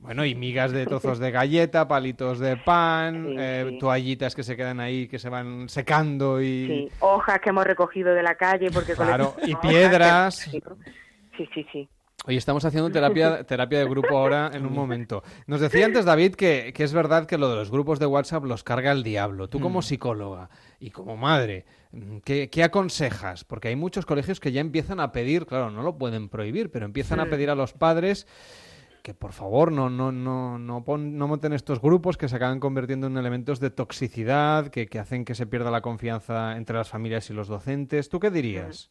Bueno, y migas de trozos de galleta, palitos de pan, eh, toallitas que se quedan ahí, que se van secando y... Sí, hojas que hemos recogido de la calle porque... Claro, y piedras. Sí, sí, sí. Hoy estamos haciendo terapia, terapia de grupo ahora en un momento. Nos decía antes David que, es verdad que lo de los grupos de WhatsApp los carga el diablo. Tú como mm. psicóloga y como madre, ¿qué, aconsejas? Porque hay muchos colegios que ya empiezan a pedir, claro, no lo pueden prohibir, pero empiezan a pedir a los padres que por favor no, no, no, no, no monten estos grupos que se acaban convirtiendo en elementos de toxicidad, que, que hacen que se pierda la confianza entre las familias y los docentes. ¿Tú qué dirías?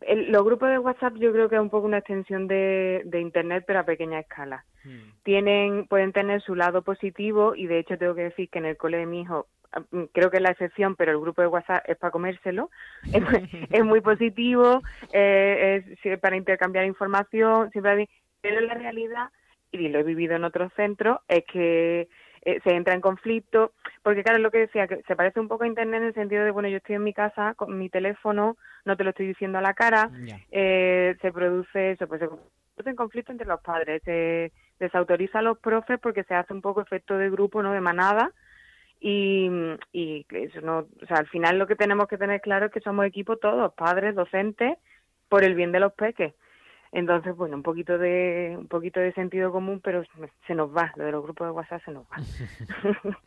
Los grupos de WhatsApp yo creo que es un poco una extensión de, de Internet, pero a pequeña escala. Hmm. Tienen, pueden tener su lado positivo y de hecho tengo que decir que en el cole de mi hijo mm, creo que es la excepción, pero el grupo de WhatsApp es para comérselo. es, muy positivo, eh, es para intercambiar información, siempre pero la realidad, y lo he vivido en otros centros, es que eh, se entra en conflicto, porque claro, es lo que decía, que se parece un poco a Internet en el sentido de, bueno, yo estoy en mi casa con mi teléfono, no te lo estoy diciendo a la cara, eh, se produce eso, pues se produce en conflicto entre los padres, se desautoriza a los profes porque se hace un poco efecto de grupo, no de manada, y, y eso no, o sea, al final lo que tenemos que tener claro es que somos equipo todos, padres, docentes, por el bien de los peques. Entonces, bueno, un poquito de un poquito de sentido común, pero se nos va, lo de los grupos de WhatsApp se nos va.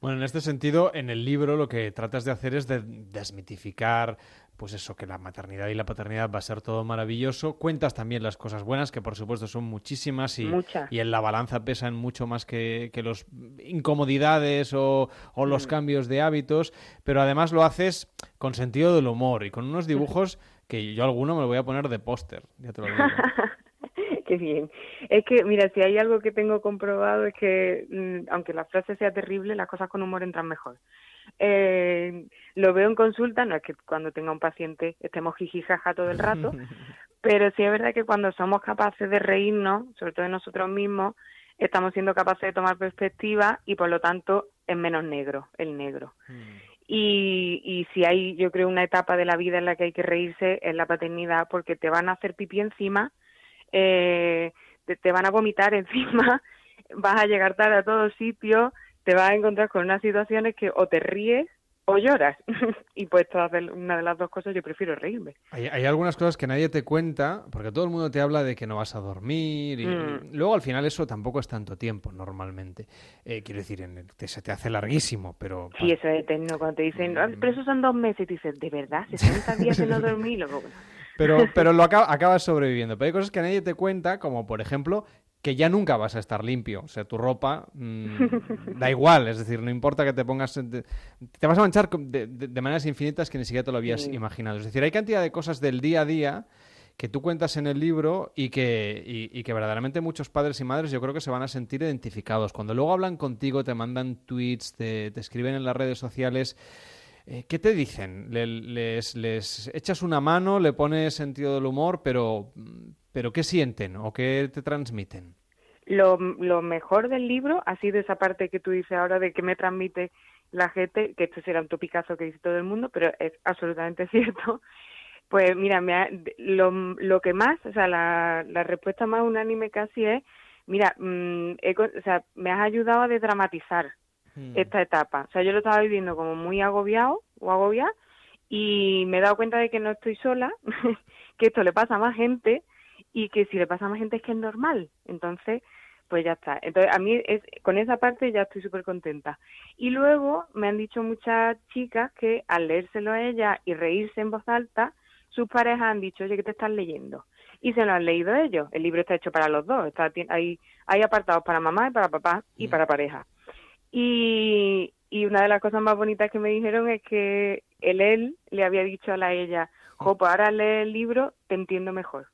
bueno, en este sentido, en el libro lo que tratas de hacer es de desmitificar pues eso, que la maternidad y la paternidad va a ser todo maravilloso. Cuentas también las cosas buenas, que por supuesto son muchísimas y, y en la balanza pesan mucho más que, que los incomodidades o, o los mm. cambios de hábitos, pero además lo haces con sentido del humor y con unos dibujos que yo alguno me lo voy a poner de póster, ya te lo digo. Qué bien. Es que, mira, si hay algo que tengo comprobado es que, mm, aunque la frase sea terrible, las cosas con humor entran mejor. Eh, lo veo en consulta, no es que cuando tenga un paciente estemos jijijaja todo el rato, pero sí es verdad que cuando somos capaces de reírnos, sobre todo de nosotros mismos, estamos siendo capaces de tomar perspectiva y por lo tanto es menos negro el negro. Mm. Y, y si hay, yo creo, una etapa de la vida en la que hay que reírse es la paternidad, porque te van a hacer pipí encima, eh, te, van a vomitar encima, vas a llegar tarde a todos sitios, te vas a encontrar con unas situaciones que o te ríes o lloras. y pues todas una de las dos cosas yo prefiero reírme. Hay, hay, algunas cosas que nadie te cuenta, porque todo el mundo te habla de que no vas a dormir y, mm. luego al final eso tampoco es tanto tiempo normalmente. Eh, quiero decir, en se te hace larguísimo, pero... Sí, eso es eterno, cuando te dicen, ah, pero eso son dos meses y te dices, ¿de verdad? ¿60 días de no dormir? Pero, pero lo acabas sobreviviendo. Pero hay cosas que nadie te cuenta, como por ejemplo que ya nunca vas a estar limpio. O sea, tu ropa mm, da igual, es decir, no importa que te pongas... te vas a manchar de, maneras infinitas que ni siquiera te lo habías imaginado. Es decir, hay cantidad de cosas del día a día que tú cuentas en el libro y que, y, que verdaderamente muchos padres y madres yo creo que se van a sentir identificados. Cuando luego hablan contigo, te mandan tweets, te, escriben en las redes sociales... Eh, ¿Qué te dicen? les, les, echas una mano, le pones sentido del humor, pero, pero ¿qué sienten o qué te transmiten? Lo, mejor del libro ha sido esa parte que tú dices ahora de que me transmite la gente, que esto será un topicazo que dice todo el mundo, pero es absolutamente cierto. Pues mira, me ha- lo, que más, o sea, la, respuesta más unánime casi es, mira, mm, he o sea, me has ayudado a desdramatizar esta etapa. O sea, yo lo estaba viviendo como muy agobiado o agobiada y me he dado cuenta de que no estoy sola, que esto le pasa a más gente y que si le pasa a más gente es que es normal. Entonces, pues ya está. Entonces, a mí es, con esa parte ya estoy súper contenta. Y luego me han dicho muchas chicas que al leérselo a ella y reírse en voz alta, sus parejas han dicho, oye, ¿qué te estás leyendo? Y se lo han leído ellos. El libro está hecho para los dos. Está, hay, hay apartados para mamá y para papá y para pareja. Y, y una de las cosas más bonitas que me dijeron es que el él le había dicho a la ella, jo, pues ahora lee el libro, te entiendo mejor.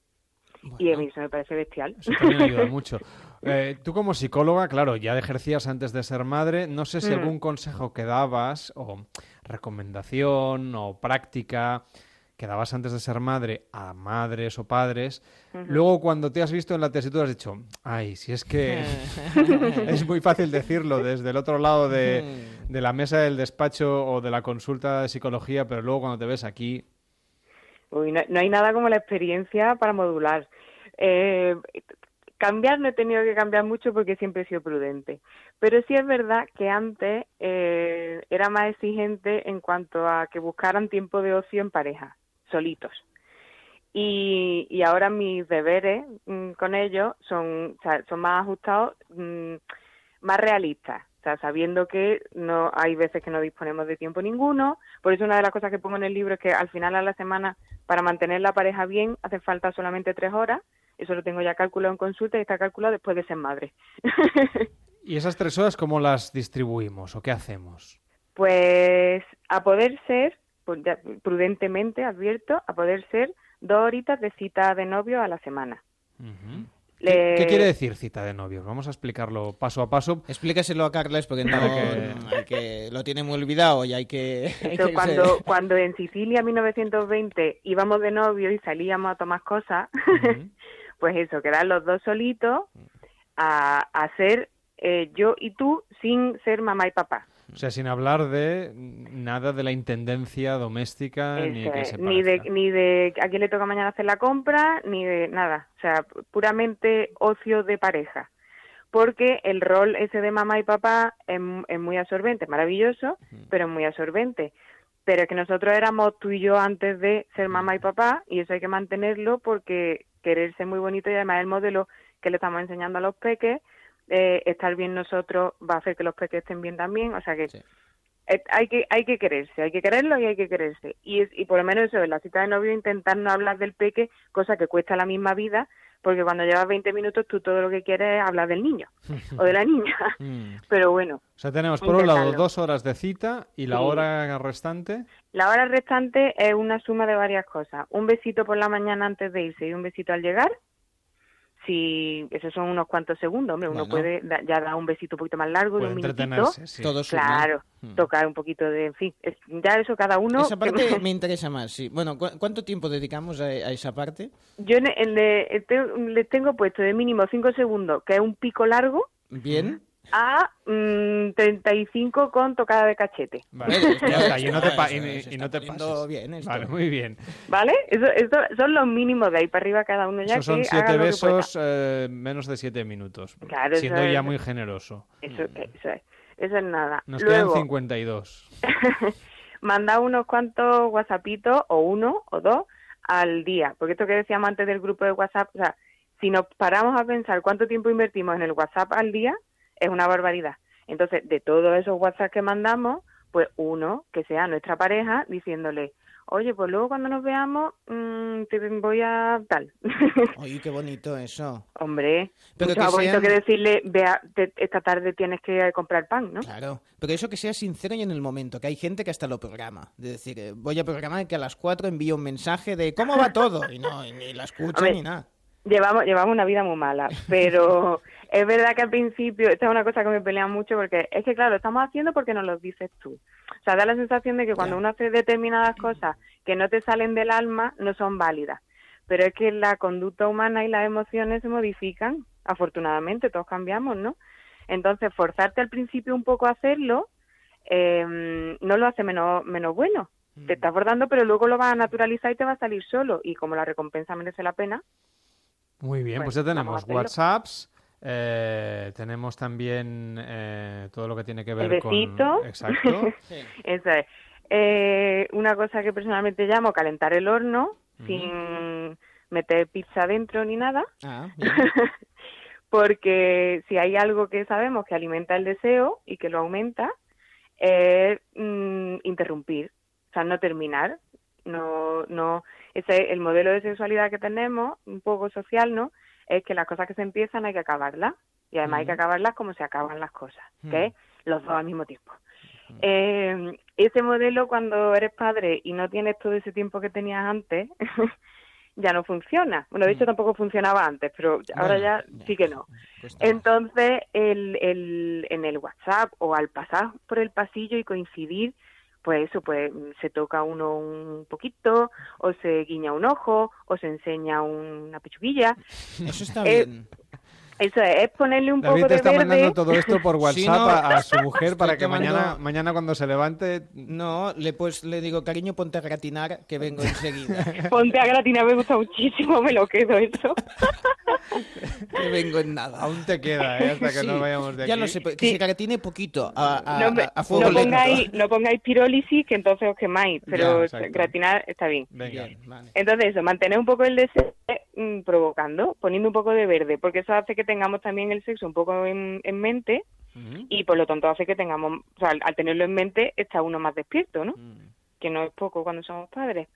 Y a mí eso me parece bestial. Eso también ayuda mucho. Eh, tú como psicóloga, claro, ya ejercías antes de ser madre. No sé si Mm. algún consejo que dabas, o recomendación, o práctica que dabas antes de ser madre a madres o padres. Luego, cuando te has visto en la tesitura, has dicho, ay, si es que es muy fácil decirlo desde el otro lado de, de la mesa del despacho o de la consulta de psicología, pero luego cuando te ves aquí, Uy, no, no hay nada como la experiencia para modular. Eh, cambiar no he tenido que cambiar mucho porque siempre he sido prudente. Pero sí es verdad que antes eh, era más exigente en cuanto a que buscaran tiempo de ocio en pareja, solitos. Y, y ahora mis deberes mm, con ellos son, o sea, son más ajustados, mm, más realistas. O sea, sabiendo que no hay veces que no disponemos de tiempo ninguno. Por eso una de las cosas que pongo en el libro es que al final a la semana, para mantener la pareja bien, hace falta solamente tres horas. Eso lo tengo ya calculado en consulta y está calculado después de ser madre. ¿y esas tres horas cómo las distribuimos o qué hacemos? Pues a poder ser, prudentemente advierto, a poder ser dos horitas de cita de novio a la semana. ¿Qué, Le- qué quiere decir cita de novios? Vamos a explicarlo paso a paso. Explícaselo a Carles porque no, hay que, lo tiene muy olvidado y hay que... hay Eso que- cuando, cuando en Sicilia, en 1920, íbamos de novio y salíamos a tomar cosas, pues eso, quedar los dos solitos a, a ser eh, yo y tú sin ser mamá y papá. O sea, sin hablar de nada de la intendencia doméstica ni de que Ese, se ni de ni de a quién le toca mañana hacer la compra ni de nada. O sea puramente ocio de pareja. Porque el rol ese de mamá y papá es, es muy absorbente maravilloso pero es muy absorbente. Pero es que nosotros éramos tú y yo antes de ser mamá y papá y eso hay que mantenerlo porque quererse es muy bonito y además el modelo que le estamos enseñando a los peques eh, estar bien nosotros va a hacer que los peques estén bien también o sea que eh, hay que hay que quererse, hay que quererlo y hay que quererse. Y, es, y por lo menos eso, en la cita de novio intentar no hablar del peque, cosa que cuesta la misma vida, porque cuando llevas 20 minutos tú todo lo que quieres es hablar del niño o de la niña. Pero bueno, O sea, tenemos por un lado dos horas de cita y la Sí. hora restante. la hora restante es una suma de varias cosas. Un besito por la mañana antes de irse y un besito al llegar. Si esos son unos cuantos segundos, hombre, uno Bueno. puede da- ya dar un besito un poquito más largo, de un minutito. entretenerse, sí. Todo suma. claro, tocar un poquito de, en fin, es- ya eso cada uno. Esa parte me interesa más, sí. Bueno, ¿cu- ¿cuánto tiempo dedicamos a, a esa parte? Yo en- en le- les tengo puesto de mínimo 5 segundos, que es un pico largo, Bien. A mm, 35 con tocada de cachete. Vale, ya está, y no te, pa- y, y no te pases. bien esto. Vale, muy bien. ¿Vale? Eso, eso son los mínimos de ahí para arriba cada uno ya Esos son que siete haga besos, eh, menos de siete minutos. Claro, eso siendo ya es- muy generoso. Eso, eso es. Eso es nada. Nos Luego, quedan 52. manda unos cuantos whatsappitos, o uno o dos, al día. Porque esto que decíamos antes del grupo de WhatsApp, o sea, si nos paramos a pensar cuánto tiempo invertimos en el WhatsApp al día, es una barbaridad. Entonces, de todos esos WhatsApp que mandamos, pues uno que sea nuestra pareja diciéndole, oye, pues luego cuando nos veamos, mm, te voy a tal. Oye, qué bonito eso. Hombre, Pero mucho que más bonito sean- que decirle, vea, te- esta tarde tienes que comprar pan, ¿no? Claro, pero eso que sea sincero y en el momento, que hay gente que hasta lo programa. De decir, eh, voy a programar que a las 4 envío un mensaje de ¿cómo va todo? Y no, y ni la escucha Hombre, ni nada. Llevamos, llevamos una vida muy mala, pero es verdad que al principio, esta es una cosa que me pelea mucho porque es que, claro, lo estamos haciendo porque nos lo dices tú. O sea, da la sensación de que cuando uno hace determinadas cosas que no te salen del alma, no son válidas. Pero es que la conducta humana y las emociones se modifican. afortunadamente, todos cambiamos, ¿no? Entonces, forzarte al principio un poco a hacerlo eh, no lo hace menos, menos bueno. Te estás bordando, pero luego lo vas a naturalizar y te va a salir solo. Y como la recompensa merece la pena. Muy bien, pues, pues ya tenemos. WhatsApps, eh, tenemos también eh, todo lo que tiene que ver El besito. con... Exacto. Es. Eh, una cosa que personalmente llamo calentar el horno sin meter pizza dentro ni nada. Ah, Porque si hay algo que sabemos que alimenta el deseo y que lo aumenta, es mm, interrumpir, o sea, no terminar. No, no, ese el modelo de sexualidad que tenemos, un poco social, ¿no? Es que las cosas que se empiezan hay que acabarlas. Y además hay que acabarlas como se acaban las cosas, Mm. que es los dos al mismo tiempo. Eh, ese modelo cuando eres padre y no tienes todo ese tiempo que tenías antes, ya no funciona. Bueno, de hecho tampoco funcionaba antes, pero ahora Bueno, ya sí que no. Entonces, el, el, en el WhatsApp o al pasar por el pasillo y coincidir, pues eso, pues se toca uno un poquito, o se guiña un ojo, o se enseña una pechuguilla. Eso está Eh, bien. Eso es, es ponerle un David poco de está verde. mandando todo esto por WhatsApp Sí, no, a, a su mujer estoy para que tomando- mañana, mañana cuando se levante... No, le pues le digo, cariño, ponte a gratinar, que vengo enseguida. Ponte a gratinar, me gusta muchísimo, me lo quedo eso. que vengo en nada. Aún te queda, ¿eh? hasta que Sí, no vayamos de aquí. Ya lo sé, que se gratine poquito, a, a, no, me- a- fuego no lento. pongáis, no pongáis pirólisis, que entonces os quemáis, pero Ya, gratinar está bien. Venga. vale. Entonces eso, mantener un poco el deseo mm, provocando, poniendo un poco de verde, porque eso hace que tengamos también el sexo un poco en, en mente y por lo tanto hace que tengamos, o sea, al, al tenerlo en mente está uno más despierto, ¿no? Que no es poco cuando somos padres.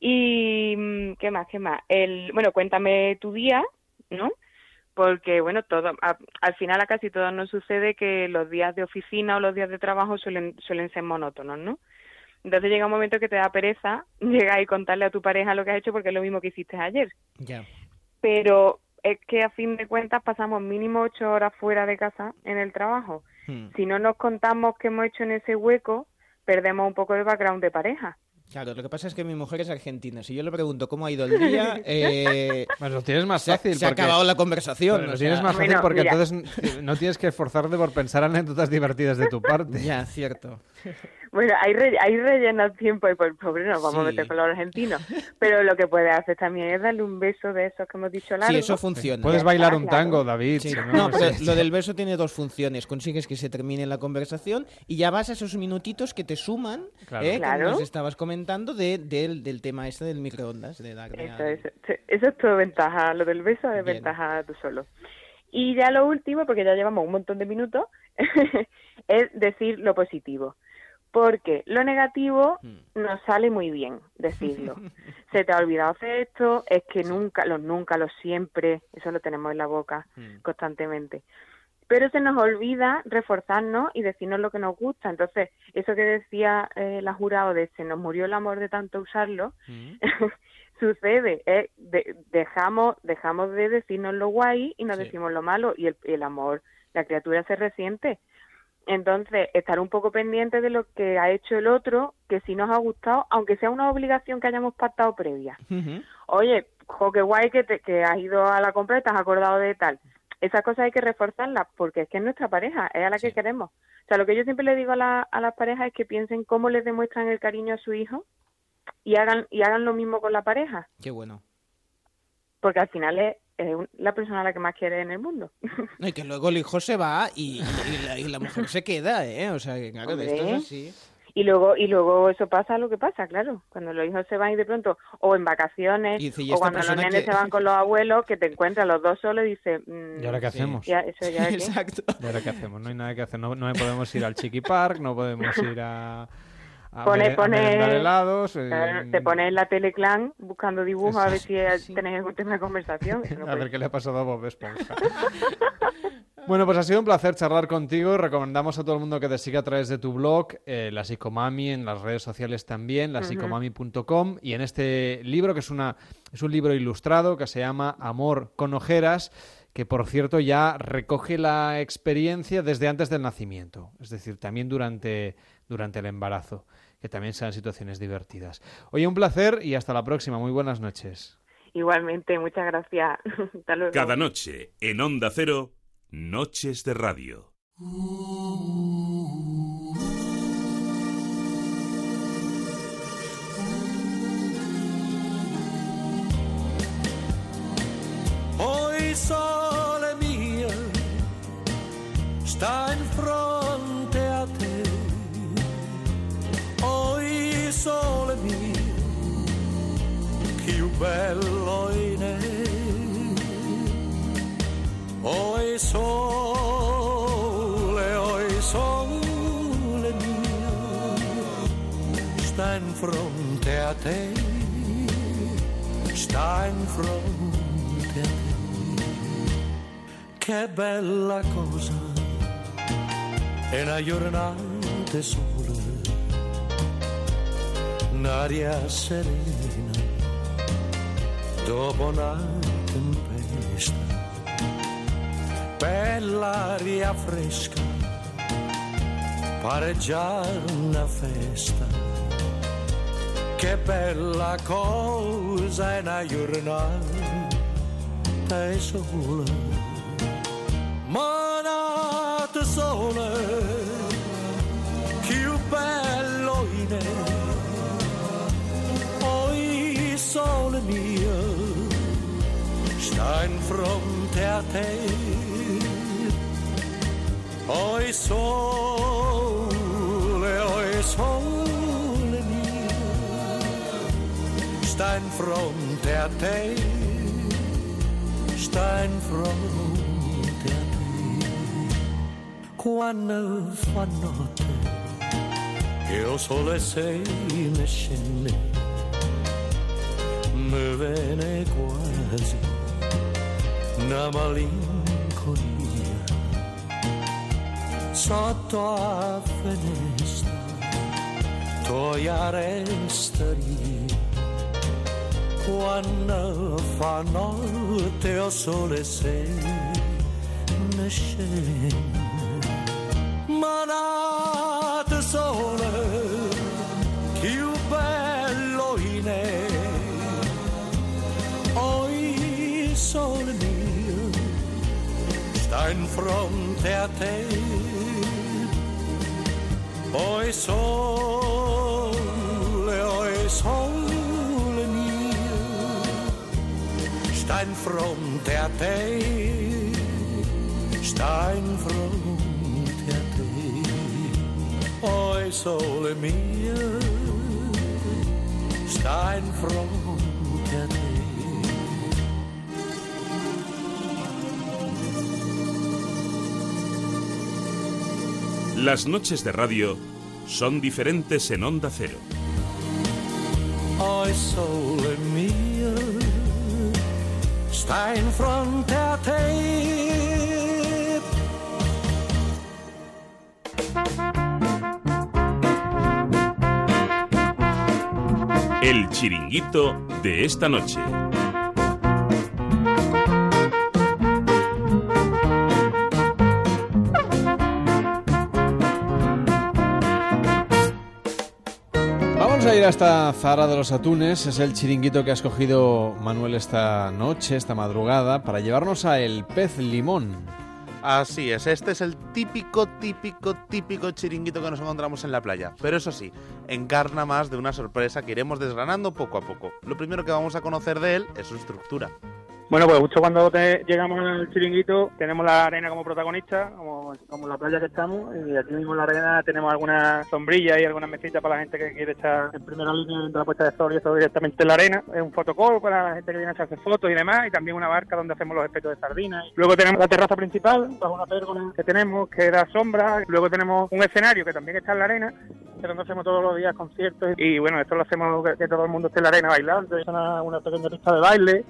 Y mm, qué más, qué más. El, bueno, cuéntame tu día, ¿no? Porque bueno, todo, a- al final a casi todos nos sucede que los días de oficina o los días de trabajo suelen suelen ser monótonos, ¿no? Entonces llega un momento que te da pereza llegar y contarle a tu pareja lo que has hecho porque es lo mismo que hiciste ayer. Ya. Pero es que a fin de cuentas pasamos mínimo ocho horas fuera de casa en el trabajo. Hmm. Si no nos contamos qué hemos hecho en ese hueco, perdemos un poco de background de pareja. Claro, lo que pasa es que mi mujer es argentina. Si yo le pregunto cómo ha ido el día, eh, Pues lo tienes más fácil. Se ha porque- acabado la conversación. Lo tienes sea- más fácil porque entonces no tienes que esforzarte por pensar anécdotas divertidas de tu parte. Ya, cierto. Bueno, hay, re- hay relleno tiempo y por pobre nos vamos a meter con los argentinos. Pero lo que puedes hacer también es darle un beso de esos que hemos dicho largo. Sí, eso funciona. Puedes bailar un tango, David. Sí. si No, pero lo del beso tiene dos funciones. Consigues que se termine la conversación y ya vas a esos minutitos que te suman, Claro. ¿eh? como Claro. nos estabas comentando, de, del, del tema este del microondas. De darle Eso, a- eso, eso es todo ventaja. Lo del beso es Bien. ventaja tú solo. Y ya lo último, porque ya llevamos un montón de minutos, es decir lo positivo. Porque lo negativo nos sale muy bien decirlo. Se te ha olvidado hacer esto, es que nunca, los nunca, los siempre, eso lo tenemos en la boca constantemente. Pero se nos olvida reforzarnos y decirnos lo que nos gusta. Entonces, eso que decía eh, la jurado de se nos murió el amor de tanto usarlo, sucede, eh, de- dejamos dejamos de decirnos lo guay y nos Sí. decimos lo malo y el, el amor, la criatura se resiente. Entonces, estar un poco pendiente de lo que ha hecho el otro, que si nos ha gustado, aunque sea una obligación que hayamos pactado previa. Oye, jo, qué guay que, te, que has ido a la compra y te has acordado de tal. Esas cosas hay que reforzarlas porque es que es nuestra pareja, es a la que queremos. O sea, lo que yo siempre le digo a, la- a las parejas es que piensen cómo les demuestran el cariño a su hijo y hagan, y hagan lo mismo con la pareja, Qué bueno. porque al final es, es la persona a la que más quiere en el mundo. No, y que luego el hijo se va y, y la, y la mujer se queda, ¿eh? O sea, que claro, de esto es así. Y luego, y luego eso pasa lo que pasa, claro. Cuando los hijos se van y de pronto, o en vacaciones, Y dice, ¿y o cuando los nenes se van con los abuelos, que te encuentras los dos solos y dices... mm, ¿Y ahora qué hacemos? Ya, eso ya qué. Exacto. ¿Y ahora qué hacemos? No hay nada que hacer. No, no podemos ir al Chiqui Park, no podemos ir a, a, Pone- mere- a pone- merendar helados. eh, Claro, te pones en la teleclan buscando dibujos a ver si tenéis algún tema de conversación. No a puede ver qué le ha pasado a Bob Esponja. Bueno, pues ha sido un placer charlar contigo. Recomendamos a todo el mundo que te siga a través de tu blog, eh, La Psicomami, en las redes sociales también, lapsicomami.com, y en este libro, que es, una, es un libro ilustrado que se llama Amor con ojeras, que por cierto ya recoge la experiencia desde antes del nacimiento, es decir, también durante, durante el embarazo, que también sean situaciones divertidas. Oye, un placer y hasta la próxima. Muy buenas noches. Igualmente, muchas gracias. Hasta luego. Cada noche en Onda Cero, Noches de Radio. Hoy sole mio sta in fronte sole mio, più bello in te. Oi sole, oi sole mio, sta in fronte a te. Sta in fronte a te. Che bella cosa è una giornata sola, un'aria serena dopo una tempesta, bella aria fresca, pare già una festa. Che bella cosa è una giornata sola manate sole, più bello in te. Oi sole mio, sta in fronte a te. Oi sole, oi sole mio, sta in fronte a te. Sta in fronte quando fa notte e il sole se ne scende mi viene quasi una malinconia. Sotto a finestra toia resteria quando fa notte il sole se ne scende. Manate sole, Oi sole mio, sta in fronte a te. Oi sole, oi sole mio, sta in fronte a te. Sta in fronte Oi sole mio, sta in fronte a Las noches de radio son diferentes en Onda Cero. A. El chiringuito de esta noche. Hasta Zara de los Atunes, es el chiringuito que ha escogido Manuel esta noche, esta madrugada, para llevarnos a El Pez Limón. Así es, este es el típico, típico, típico chiringuito que nos encontramos en la playa. Pero eso sí, encarna más de una sorpresa que iremos desgranando poco a poco. Lo primero que vamos a conocer de él es su estructura. Bueno, pues justo cuando te- llegamos al chiringuito tenemos la arena como protagonista, como, la playa que estamos, y aquí mismo en la arena tenemos algunas sombrillas y algunas mesitas para la gente que quiere estar en primera línea de la puesta de sol y eso directamente en la arena. Es un fotocall para la gente que viene a echarse fotos y demás, y también una barca donde hacemos los efectos de sardinas. Luego tenemos la terraza principal, bajo una pérgola que tenemos que da sombra. Luego tenemos un escenario que también está en la arena, que donde hacemos todos los días conciertos. Y bueno, esto lo hacemos que, que todo el mundo esté en la arena bailando. Es una, una pequeña pista de baile.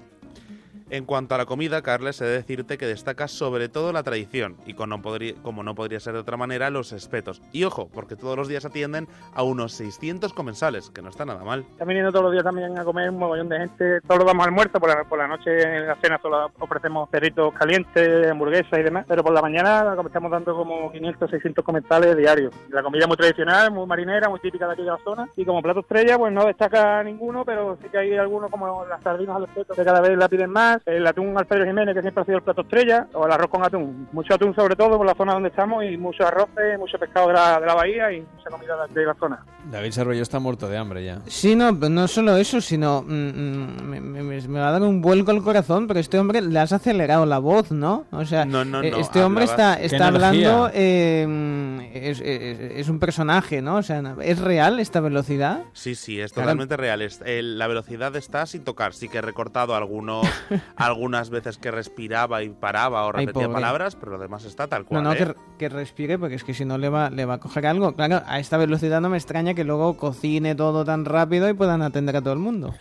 En cuanto a la comida, Carles, he de decirte que destaca sobre todo la tradición y como no, podría, como no podría ser de otra manera, los espetos. Y ojo, porque todos los días atienden a unos 600 comensales, que no está nada mal. Están viniendo todos los días también a comer un mogollón de gente. Todos damos almuerzo, por la, por la noche en la cena solo ofrecemos perritos calientes, hamburguesas y demás. Pero por la mañana estamos dando como 500, 600 comensales diarios. La comida muy tradicional, muy marinera, muy típica de aquí de la zona. Y como plato estrella, pues no destaca ninguno, pero sí que hay algunos como las sardinas al espeto, que cada vez la piden más el atún Alfredo Jiménez, que siempre ha sido el plato estrella, o el arroz con atún. Mucho atún sobre todo por la zona donde estamos y mucho arroz, mucho pescado de la, de la bahía y mucha comida de la zona. David Serrollo está muerto de hambre ya. Sí, no, no solo eso, sino mm, mm, me, me, me, va a dar un vuelco al corazón, pero este hombre le has acelerado la voz, ¿no? O sea, no, no, no, este hombre está, está hablando, eh, es, es, es, un personaje, ¿no? O sea, ¿es real esta velocidad? Sí, sí, es totalmente real. Es, el, la velocidad está sin tocar, sí que he recortado algunos algunas veces que respiraba y paraba o repetía Ay, palabras, pero lo demás está tal cual. No, no, ¿eh? que, que, respire, porque es que si no le va, le va a coger algo. Claro, a esta velocidad no me extraña que luego cocine todo tan rápido y puedan atender a todo el mundo.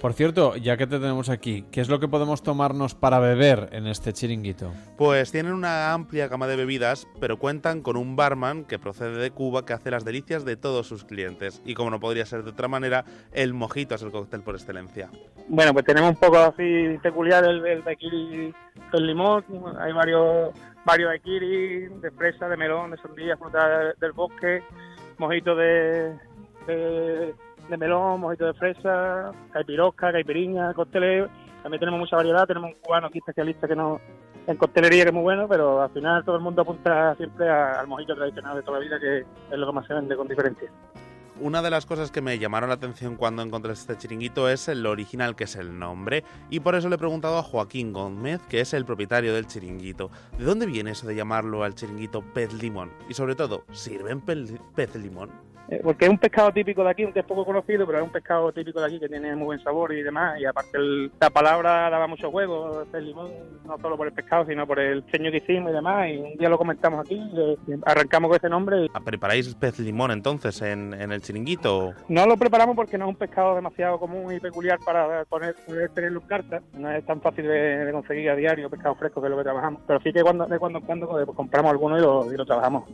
Por cierto, ya que te tenemos aquí, ¿qué es lo que podemos tomarnos para beber en este chiringuito? Pues tienen una amplia gama de bebidas, pero cuentan con un barman que procede de Cuba que hace las delicias de todos sus clientes. Y como no podría ser de otra manera, el mojito es el cóctel por excelencia. Bueno, pues tenemos un poco así peculiar el, el daiquiri con limón, hay varios varios daiquiri de fresa, de melón, de sandía, fruta del bosque, mojito de, de de melón, mojito de fresa, caipirosca, caipiriña, cócteles. También tenemos mucha variedad, tenemos un cubano aquí especialista que no en coctelería que es muy bueno, pero al final todo el mundo apunta siempre al mojito tradicional de toda la vida, que es lo que más se vende con diferencia. Una de las cosas que me llamaron la atención cuando encontré este chiringuito es el original, que es el nombre, y por eso le he preguntado a Joaquín Gómez, que es el propietario del chiringuito, ¿de dónde viene eso de llamarlo al chiringuito pez limón? Y sobre todo, ¿sirven pez limón? Porque es un pescado típico de aquí, que es poco conocido, pero es un pescado típico de aquí que tiene muy buen sabor y demás. Y aparte el, la palabra daba mucho juego, el limón, no solo por el pescado, sino por el ceño que hicimos y demás. Y un día lo comentamos aquí, arrancamos con ese nombre. Y... ¿Preparáis pez limón entonces en, en, el chiringuito? No lo preparamos porque no es un pescado demasiado común y peculiar para poner, poder tenerlo en carta. No es tan fácil de, de conseguir a diario pescado fresco que lo que trabajamos. Pero sí que cuando, de cuando en cuando pues, compramos alguno y lo, y lo trabajamos.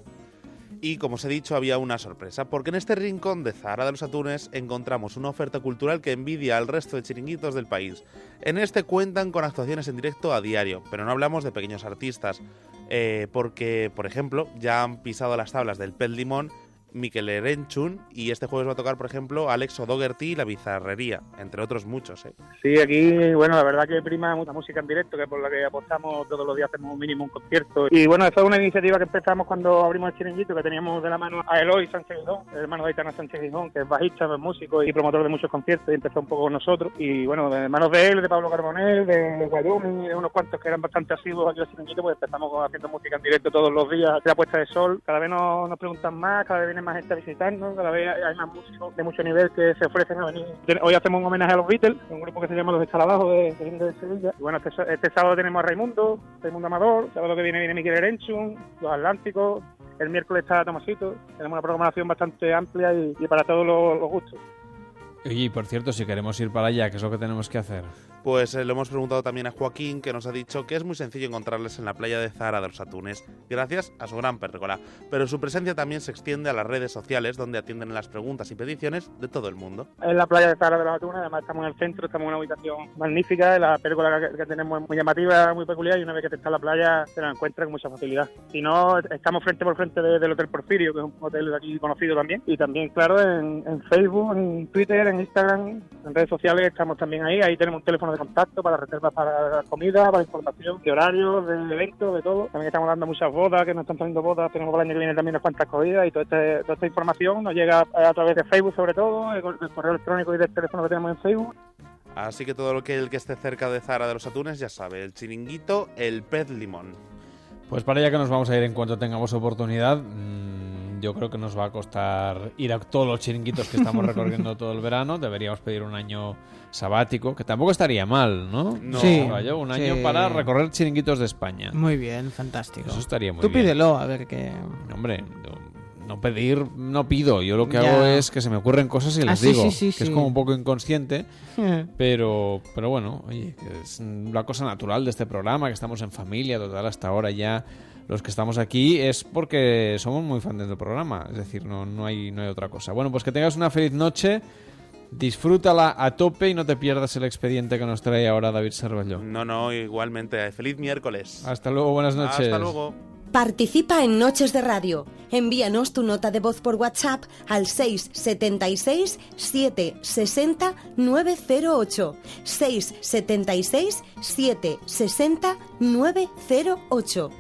Y como os he dicho, había una sorpresa, porque en este rincón de Zahara de los Atunes encontramos una oferta cultural que envidia al resto de chiringuitos del país. En este cuentan con actuaciones en directo a diario, pero no hablamos de pequeños artistas, eh, porque, por ejemplo, ya han pisado las tablas del Pet Limón Miquel Erenchun y este jueves va a tocar, por ejemplo, Alex O'Dougherty y La Bizarrería, entre otros muchos. ¿eh? Sí, aquí, bueno, la verdad que prima mucha música en directo, que es por la que apostamos todos los días, hacemos un mínimo un concierto. Y bueno, esa es una iniciativa que empezamos cuando abrimos el chiringuito, que teníamos de la mano a Eloy Sánchez Gijón, el hermano de Aitana Sánchez Gijón, que es bajista, es músico y promotor de muchos conciertos, y empezó un poco con nosotros. Y bueno, de manos de él, de Pablo Carbonell, de Wyoming, de unos cuantos que eran bastante asiduos aquí al chiringuito, pues empezamos haciendo música en directo todos los días, la puesta de sol. Cada vez nos, nos preguntan más, cada vez viene más gente a visitarnos, cada vez hay más músicos de mucho nivel que se ofrecen a venir. Hoy hacemos un homenaje a los Beatles, un grupo que se llama Los Escalabajo de, de, de Sevilla. Y bueno, este, este, sábado tenemos a Raimundo, Raimundo Amador, sábado que viene viene Miguel Erenchun, Los Atlánticos, el miércoles está Tomasito. Tenemos una programación bastante amplia y, para todos los, los gustos. Y por cierto, si queremos ir para allá, ¿qué es lo que tenemos que hacer? Pues eh, lo hemos preguntado también a Joaquín, que nos ha dicho que es muy sencillo encontrarles en la playa de Zahara de los Atunes, gracias a su gran pérgola. Pero su presencia también se extiende a las redes sociales, donde atienden las preguntas y peticiones de todo el mundo. En la playa de Zahara de los Atunes, además estamos en el centro, estamos en una habitación magnífica, la pérgola que, tenemos es muy llamativa, muy peculiar, y una vez que te está en la playa, te la encuentras con mucha facilidad. Si no, estamos frente por frente de, del Hotel Porfirio, que es un hotel de aquí conocido también, y también, claro, en, en Facebook, en Twitter, en Instagram, en redes sociales estamos también ahí, ahí tenemos un teléfono de contacto para reservas para comida, para información de horarios, de eventos, de todo. También estamos dando muchas bodas, que nos están trayendo bodas, tenemos para el año que viene también unas cuantas comidas y toda, este, toda esta información nos llega a, a, través de Facebook sobre todo, el, correo electrónico y del teléfono que tenemos en Facebook. Así que todo lo que el que esté cerca de Zara de los Atunes ya sabe, el chiringuito, el pez limón. Pues para allá que nos vamos a ir en cuanto tengamos oportunidad. yo creo que nos va a costar ir a todos los chiringuitos que estamos recorriendo todo el verano. Deberíamos pedir un año sabático, que tampoco estaría mal, ¿no? No. Sí, Vaya, un año sí. para recorrer chiringuitos de España. Muy bien, fantástico. Eso estaría muy Tú bien. pídelo, a ver qué... Hombre, no pedir, no pido. Yo lo que Ya. hago es que se me ocurren cosas y Ah, las sí, digo. sí, sí, que es como un poco inconsciente. Pero, pero bueno, oye, que es la cosa natural de este programa, que estamos en familia, total, hasta ahora ya los que estamos aquí es porque somos muy fans del programa. Es decir, no, no, hay, no hay otra cosa. Bueno, pues que tengas una feliz noche. Disfrútala a tope y no te pierdas el expediente que nos trae ahora David Servalló. No, no, igualmente. Feliz miércoles. Hasta luego, buenas noches. Hasta luego. Participa en Noches de Radio. Envíanos tu nota de voz por WhatsApp al 676 760 908. 676 760 908.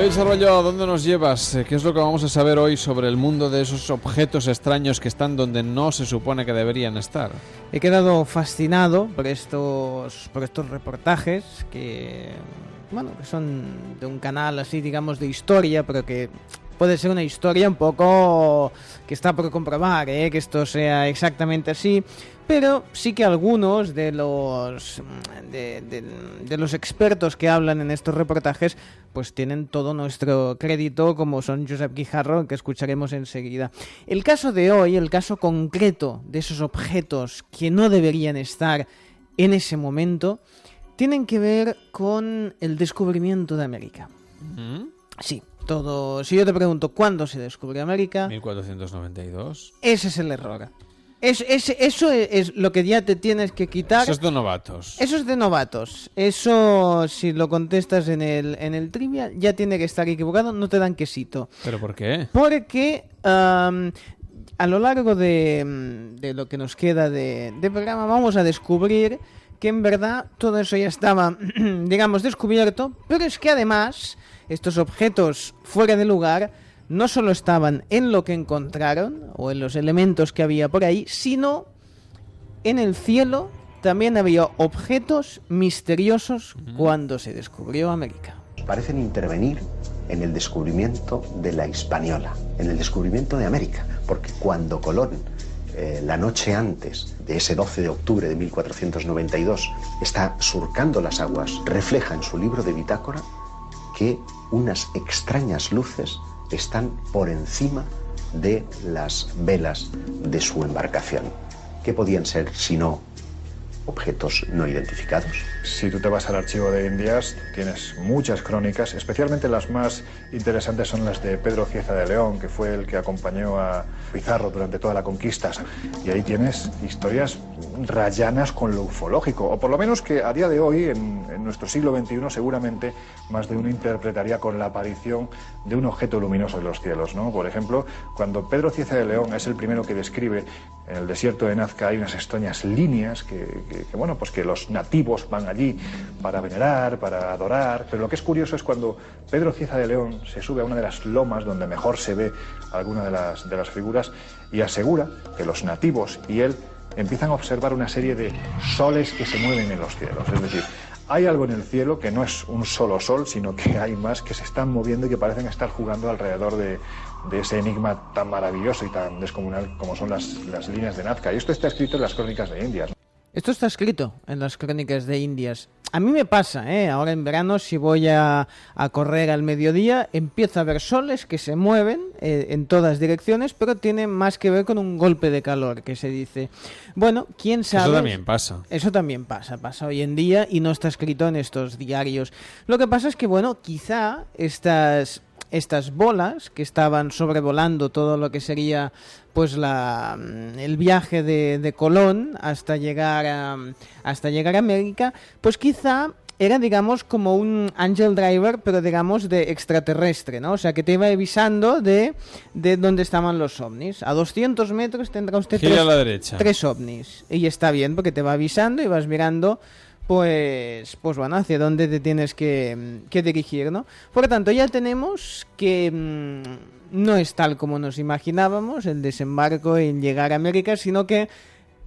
David Sarvallo, ¿a dónde nos llevas? Eh, ¿Qué es lo que vamos a saber hoy sobre el mundo de esos objetos extraños que están donde no se supone que deberían estar? He quedado fascinado por estos, por estos reportajes que, bueno, que son de un canal así, digamos, de historia, pero que puede ser una historia un poco que está por comprobar, ¿eh? que esto sea exactamente así. Pero sí que algunos de los de, de- de los expertos que hablan en estos reportajes, pues tienen todo nuestro crédito, como son Josep Guijarro, que escucharemos enseguida. El caso de hoy, el caso concreto de esos objetos que no deberían estar en ese momento, tienen que ver con el descubrimiento de América. Sí, todo. Si yo te pregunto cuándo se descubrió América, 1492. ese es el error. Es, es- eso es, es lo que ya te tienes que quitar. Eso es de novatos. Eso es de novatos. Eso, si lo contestas en el, en el trivia, ya tiene que estar equivocado, no te dan quesito. ¿Pero por qué? Porque a lo largo de, de lo que nos queda de, de programa vamos a descubrir que en verdad todo eso ya estaba, digamos, descubierto, pero es que además estos objetos fuera de lugar no solo estaban en lo que encontraron o en los elementos que había por ahí, sino en el cielo también había objetos misteriosos cuando se descubrió América. parecen intervenir en el descubrimiento de la Hispaniola, en el descubrimiento de América, porque cuando Colón, eh, la noche antes de ese 12 de octubre de 1492, está surcando las aguas, refleja en su libro de bitácora que unas extrañas luces están por encima de las velas de su embarcación. ¿Qué podían ser sino objetos no identificados? Si tú te vas al archivo de Indias, tienes muchas crónicas, especialmente las más interesantes son las de Pedro Cieza de León, que fue el que acompañó a Pizarro durante toda la conquista. Y ahí tienes historias rayanas con lo ufológico, o por lo menos que a día de hoy, en, en nuestro siglo XXI, seguramente más de uno interpretaría con la aparición de un objeto luminoso en los cielos. ¿no? Por ejemplo, cuando Pedro Cieza de León es el primero que describe en el desierto de Nazca hay unas extrañas líneas que, bueno, pues que los nativos van allí para venerar, para adorar. Pero lo que es curioso es cuando Pedro Cieza de León se sube a una de las lomas donde mejor se ve alguna de las, de las figuras y asegura que los nativos y él empiezan a observar una serie de soles que se mueven en los cielos. Es decir, hay algo en el cielo que no es un solo sol, sino que hay más que se están moviendo y que parecen estar jugando alrededor de, de ese enigma tan maravilloso y tan descomunal como son las, las líneas de Nazca. Y esto está escrito en las crónicas de Indias. Esto está escrito en las crónicas de Indias. A mí me pasa, ¿eh? Ahora en verano, si voy a, a correr al mediodía, empiezo a ver soles que se mueven eh, en todas direcciones, pero tiene más que ver con un golpe de calor, que se dice. Bueno, quién sabe. Eso también pasa. Eso también pasa, pasa hoy en día y no está escrito en estos diarios. Lo que pasa es que, bueno, quizá estas estas bolas que estaban sobrevolando todo lo que sería pues la mm, el viaje de, de Colón hasta llegar a hasta llegar a América pues quizá era digamos como un angel driver pero digamos de extraterrestre no o sea que te iba avisando de de dónde estaban los ovnis. A 200 metros tendrá usted tres, a la derecha. tres ovnis. Y está bien porque te va avisando y vas mirando pues, pues bueno, hacia dónde te tienes que, que dirigir, ¿no? Por lo tanto, ya tenemos que mm, no es tal como nos imaginábamos el desembarco en llegar a América, sino que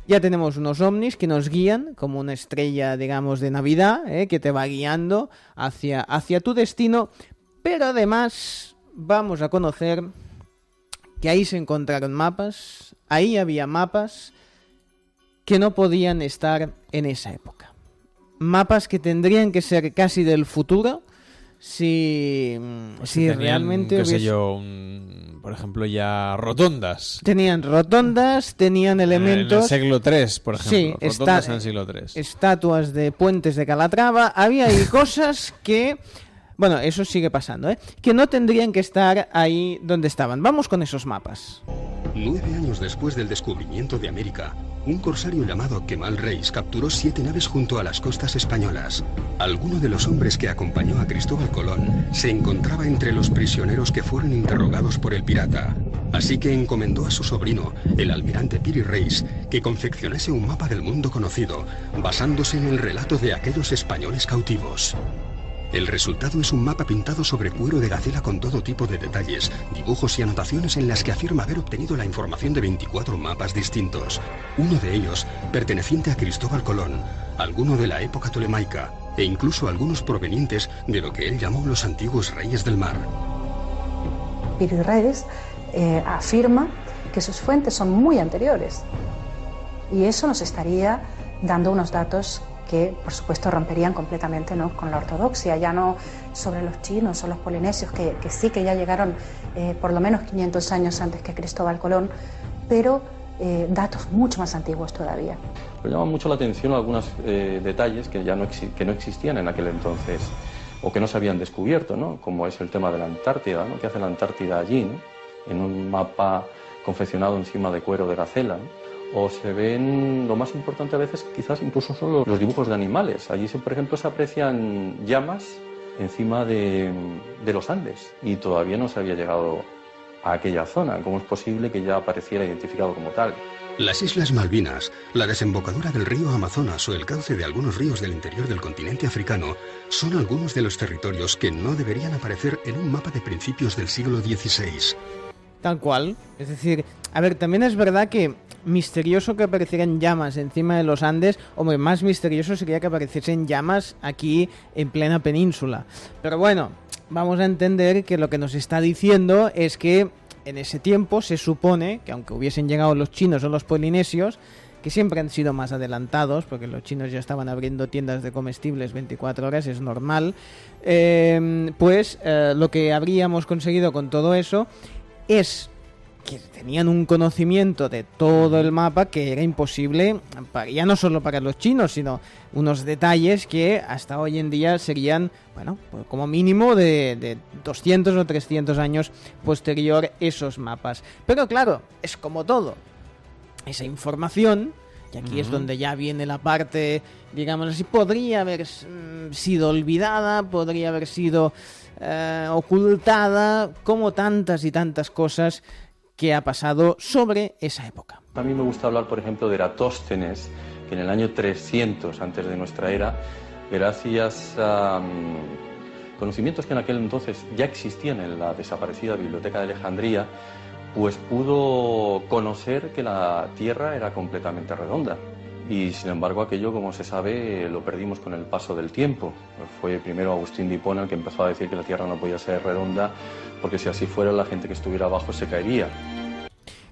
ya tenemos unos ovnis que nos guían como una estrella, digamos, de Navidad, ¿eh? que te va guiando hacia, hacia tu destino, pero además vamos a conocer que ahí se encontraron mapas, ahí había mapas que no podían estar en esa época. Mapas que tendrían que ser casi del futuro, si, Pues si tenían, realmente qué sé hubiese- yo, un- por ejemplo, ya rotondas. Tenían rotondas, tenían elementos... En el siglo III, por ejemplo. Sí, rotondas en el siglo III. estatuas de puentes de Calatrava. Había ahí cosas que... Bueno, eso sigue pasando, ¿eh? Que no tendrían que estar ahí donde estaban. Vamos con esos mapas. Nueve años después del descubrimiento de América, un corsario llamado Kemal Reis capturó siete naves junto a las costas españolas. Alguno de los hombres que acompañó a Cristóbal Colón se encontraba entre los prisioneros que fueron interrogados por el pirata. Así que encomendó a su sobrino, el almirante Piri Reis, que confeccionase un mapa del mundo conocido, basándose en el relato de aquellos españoles cautivos. El resultado es un mapa pintado sobre cuero de gacela con todo tipo de detalles, dibujos y anotaciones en las que afirma haber obtenido la información de 24 mapas distintos. Uno de ellos perteneciente a Cristóbal Colón, alguno de la época tolemaica e incluso algunos provenientes de lo que él llamó los antiguos reyes del mar. Piri Reis eh, afirma que sus fuentes son muy anteriores y eso nos estaría dando unos datos que, por supuesto, romperían completamente ¿no? con la ortodoxia, ya no sobre los chinos o los polinesios, que, que sí que ya llegaron eh, por lo menos 500 años antes que Cristóbal Colón, pero eh, datos mucho más antiguos todavía. Pero llama mucho la atención algunos eh, detalles que ya no, que no existían en aquel entonces o que no se habían descubierto, ¿no? como es el tema de la Antártida, ¿no? que hace la Antártida allí, ¿no? en un mapa confeccionado encima de cuero de gacela. ¿no? O se ven, lo más importante a veces quizás incluso son los, los dibujos de animales. Allí, se- por ejemplo, se aprecian llamas encima de, de los Andes y todavía no se había llegado a aquella zona. ¿Cómo es posible que ya apareciera identificado como tal? Las Islas Malvinas, la desembocadura del río Amazonas o el cauce de algunos ríos del interior del continente africano son algunos de los territorios que no deberían aparecer en un mapa de principios del siglo XVI. Tal cual. Es decir, a ver, también es verdad que misterioso que aparecieran llamas encima de los Andes, hombre, más misterioso sería que apareciesen llamas aquí en plena península. Pero bueno, vamos a entender que lo que nos está diciendo es que en ese tiempo se supone que aunque hubiesen llegado los chinos o los polinesios, que siempre han sido más adelantados, porque los chinos ya estaban abriendo tiendas de comestibles 24 horas, es normal, eh, pues eh, lo que habríamos conseguido con todo eso es que tenían un conocimiento de todo el mapa que era imposible, ya no solo para los chinos, sino unos detalles que hasta hoy en día serían, bueno, pues como mínimo de, de 200 o 300 años posterior esos mapas. Pero claro, es como todo. Esa información, y aquí es donde ya viene la parte, digamos así, podría haber mm, sido olvidada, podría haber sido eh, ocultada, como tantas y tantas cosas que ha pasado sobre esa época. A mí me gusta hablar, por ejemplo, de Eratóstenes, que en el año 300 antes de nuestra era, gracias a mm, conocimientos que en aquel entonces ya existían en la desaparecida Biblioteca de Alejandría, pues pudo conocer que la Tierra era completamente redonda. Y sin embargo aquello, como se sabe, lo perdimos con el paso del tiempo. Fue primero Agustín de Hipona el que empezó a decir que la Tierra no podía ser redonda, porque si así fuera la gente que estuviera abajo se caería.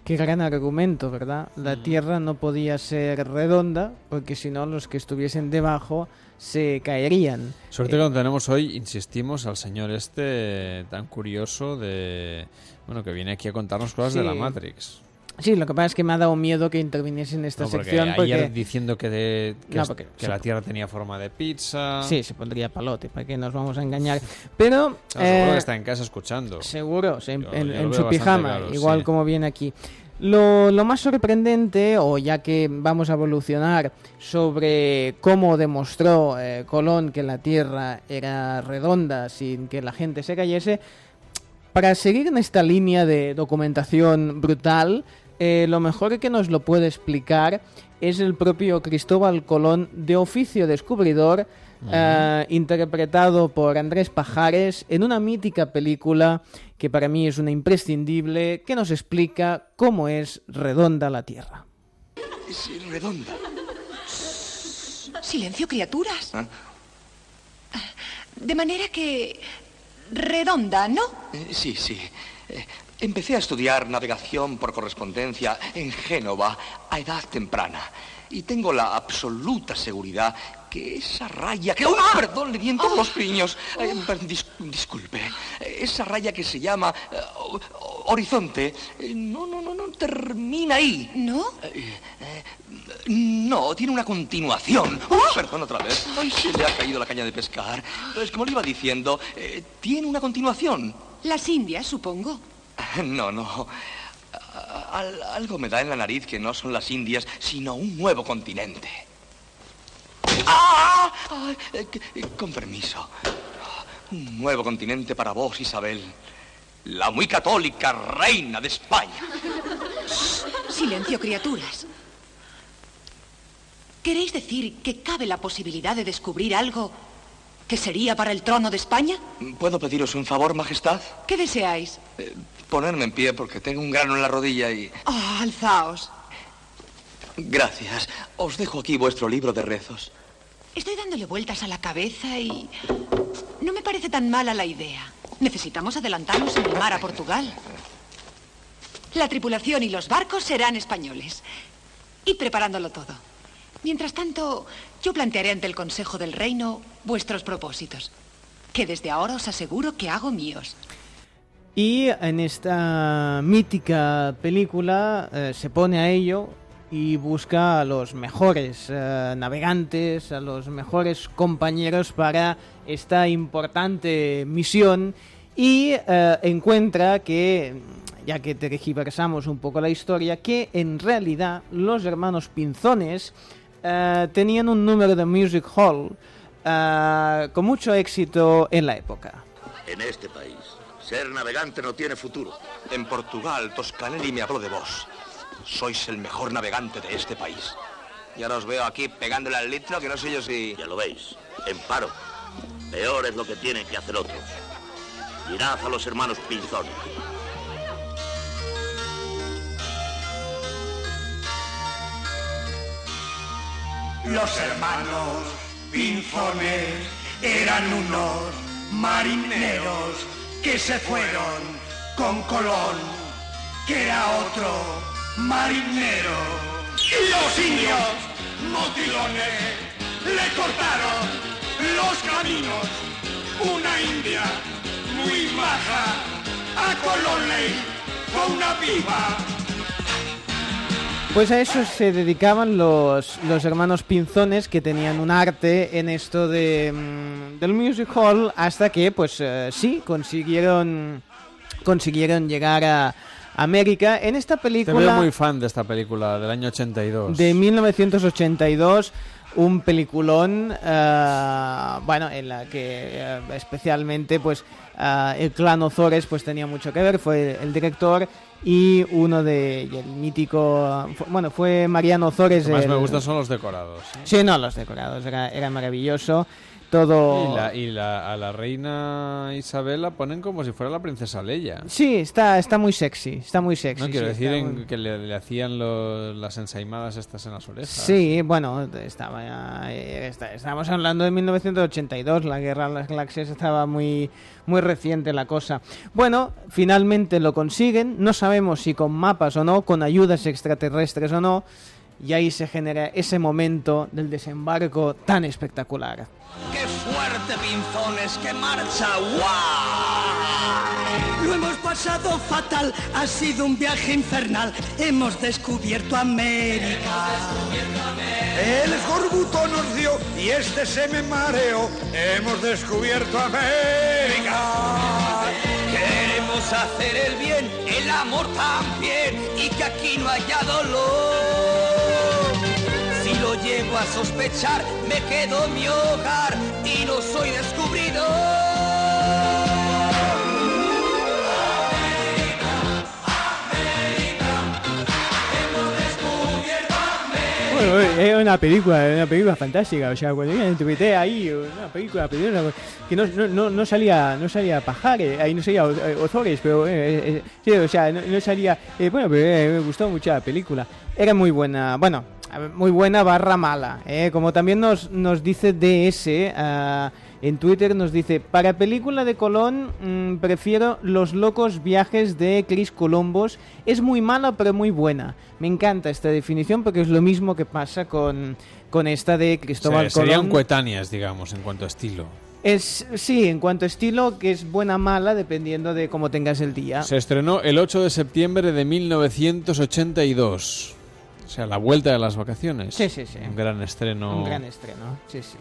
Qué gran argumento, ¿verdad? La Tierra no podía ser redonda porque si no los que estuviesen debajo se caerían. Suerte que lo tenemos hoy, insistimos, al señor este tan curioso de... Bueno, que viene aquí a contarnos cosas de Sí. la Matrix. Sí, lo que pasa es que me ha dado miedo que interviniese en esta No, porque sección ayer diciendo que, de- que, No, porque que la Tierra tenía forma de pizza... Sí, se pondría palote, ¿para qué nos vamos a engañar? Pero... No, seguro eh, que está en casa escuchando. Seguro, sí, en, Yo- en- yo lo en veo su pijama, claro, igual sí. como viene aquí. Lo, lo más sorprendente, o ya que vamos a evolucionar sobre cómo demostró eh, Colón que la Tierra era redonda sin que la gente se cayese, para seguir en esta línea de documentación brutal, eh, lo mejor que nos lo puede explicar es el propio Cristóbal Colón de oficio descubridor, eh, interpretado por Andrés Pajares en una mítica película que para mí es una imprescindible, que nos explica cómo es redonda la Tierra. Es redonda. Silencio, criaturas. De manera que... redonda, ¿no? Eh, sí, sí. Eh, empecé a estudiar navegación por correspondencia en Génova a edad temprana. Y tengo la absoluta seguridad que esa raya que... ¡Oh, perdón! Le di en todos los piños. Eh, dis- disculpe. Esa raya que se llama eh, ho- horizonte... eh, no, no, no, no termina ahí. ¿No? No, tiene una continuación. Uy, perdón otra vez. Ay, se le ha caído la caña de pescar. Pues como le iba diciendo, tiene una continuación. Las Indias, supongo. No, no. Al- algo me da en la nariz que no son las Indias, sino un nuevo continente. ¡Ah! Ay, eh, eh, con permiso. Un nuevo continente para vos, Isabel. La muy católica reina de España. Silencio, criaturas. ¿Queréis decir que cabe la posibilidad de descubrir algo que sería para el trono de España? ¿Puedo pediros un favor, Majestad? ¿Qué deseáis? Ponerme en pie porque tengo un grano en la rodilla y... Ah, alzaos. Gracias. Os dejo aquí vuestro libro de rezos. Estoy dándole vueltas a la cabeza y... No me parece tan mala la idea. Necesitamos adelantarnos en el mar a Portugal. La tripulación y los barcos serán españoles. Y preparándolo todo. Mientras tanto, yo plantearé ante el Consejo del Reino vuestros propósitos. Que desde ahora os aseguro que hago míos. Y en esta mítica película eh, se pone a ello y busca a los mejores eh, navegantes, a los mejores compañeros para esta importante misión y eh, encuentra que, ya que tergiversamos un poco la historia, que en realidad los hermanos Pinzones tenían un número de music hall con mucho éxito en la época. En este país, ser navegante no tiene futuro. En Portugal, Toscanelli me habló de vos. Sois el mejor navegante de este país. Ya os veo aquí pegándole al litro, que no sé yo si... Ya lo veis, en paro. Peor es lo que tienen que hacer otros. Mirad a los hermanos Pinzones. Los hermanos Pinzones eran unos marineros que se fueron con Colón, que era otro marinero. Y los indios, motilones, le cortaron los caminos. Una india muy maja a Colón le hizo una piba. Pues a eso se dedicaban los, los hermanos Pinzones que tenían un arte en esto de, mm, del music hall hasta que pues eh, sí consiguieron consiguieron llegar a América en esta Te veo película muy fan de esta película del año 82. de 1982 un peliculón eh, bueno en la que eh, especialmente pues el clan Ozores pues tenía mucho que ver fue el director y uno de y el mítico bueno fue Mariano Lo que más me gustan son los decorados. ¿eh? sí no los decorados era, era maravilloso todo Y, la, y la- a la reina Isabel la ponen como si fuera la princesa Leia. sí está está muy sexy está muy sexy No quiero sí, decir en muy- que le, le hacían los- las ensaimadas estas en las orejas. Sí, bueno, estaba, eh, está- estábamos hablando de 1982, la guerra de las galaxias estaba muy, muy reciente la cosa. Bueno, finalmente lo consiguen, no sabemos si con mapas o no, con ayudas extraterrestres o no, y ahí se genera ese momento del desembarco tan espectacular. ¡Qué fuerte, Pinzones! ¡Que marcha! ¡Guau! Lo hemos pasado fatal, ha sido un viaje infernal. Hemos descubierto América. El escorbuto nos dio y este se me mareó. Hemos descubierto América. Queremos hacer el bien, el amor también, y que aquí no haya dolor. Llego a sospechar, me quedo en mi hogar y no soy descubridor. Bueno, es una película, una película fantástica. O sea, cuando yo entrevisté ahí, una película preciosa, que no, no, no, salía no salía Pajares, ahí no salía Ozores, pero eh, eh, sí, o sea, no, no salía. eh, bueno, pero eh, me gustó mucho la película. Era muy buena, bueno, muy buena barra mala. eh, como también nos, nos dice DS. ah, en Twitter nos dice, para película de Colón mm, prefiero Los locos viajes de Chris Columbus. Es muy mala pero muy buena. Me encanta esta definición porque es lo mismo que pasa con, con esta de Cristóbal serían Colón. coetáneas, digamos, en cuanto a estilo. Es, sí, en cuanto a estilo, que es buena mala dependiendo de cómo tengas el día. Se estrenó el 8 de septiembre de 1982. O sea, la vuelta de las vacaciones. Sí, sí, sí. Un gran estreno. Un gran estreno, sí, sí.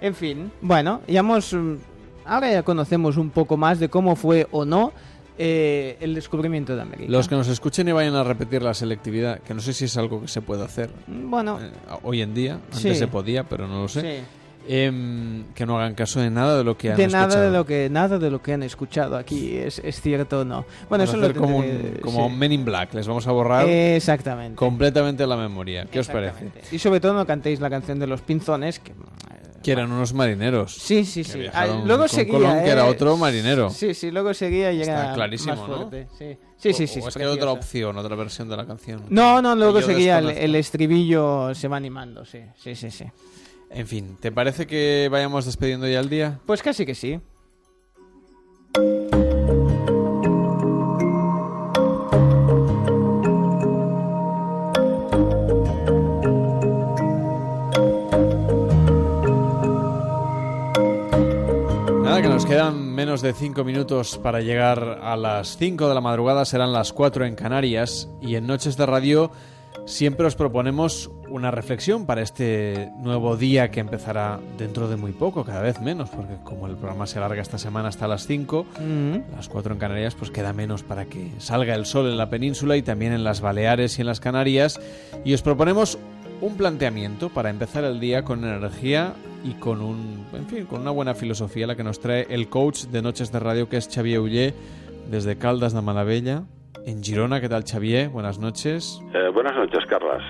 En fin, bueno, ya hemos... mm, Ahora ya conocemos un poco más de cómo fue o no eh, el descubrimiento de América. Los que nos escuchen y vayan a repetir la selectividad, que no sé si es algo que se puede hacer Bueno, eh, hoy en día. Antes Sí. se podía, pero no lo sé. Sí. Em, que no hagan caso de nada de lo que han de nada escuchado. de lo que nada de lo que han escuchado aquí es, es cierto o no. Bueno, Vamos eso a lo como, tendré- un, como sí. Men in Black. Les vamos a borrar Exactamente. completamente la memoria. ¿Qué os parece? Y sobre todo no cantéis la canción de los pinzones que Que eran unos marineros. Sí, sí, sí. Ah, luego con seguía, Colón, que era ¿eh? otro marinero. Sí, sí, luego seguía y Está era clarísimo, más ¿no? fuerte. Sí, sí, sí. sí, O, o es que hay otra opción, otra versión de la canción. No, no, luego seguía el, el estribillo, se va animando, sí, sí, sí, sí. En fin, ¿te parece que vayamos despediendo ya el día? Pues casi que sí. Nada, que nos quedan menos de 5 minutos para llegar a las 5 de la madrugada, serán las 4 en Canarias y en Noches de Radio siempre os proponemos una reflexión para este nuevo día que empezará dentro de muy poco, cada vez menos, porque como el programa se alarga esta semana hasta las 5, Mm. las 4 en Canarias, pues queda menos para que salga el sol en la península y también en las Baleares y en las Canarias. Y os proponemos un planteamiento para empezar el día con energía y con un, en fin, con una buena filosofía la que nos trae el coach de Noches de Radio que es Xavier Ullé desde Caldas de Malavella en Girona. ¿Qué tal Xavier? Buenas noches. Eh, buenas noches, Carlas.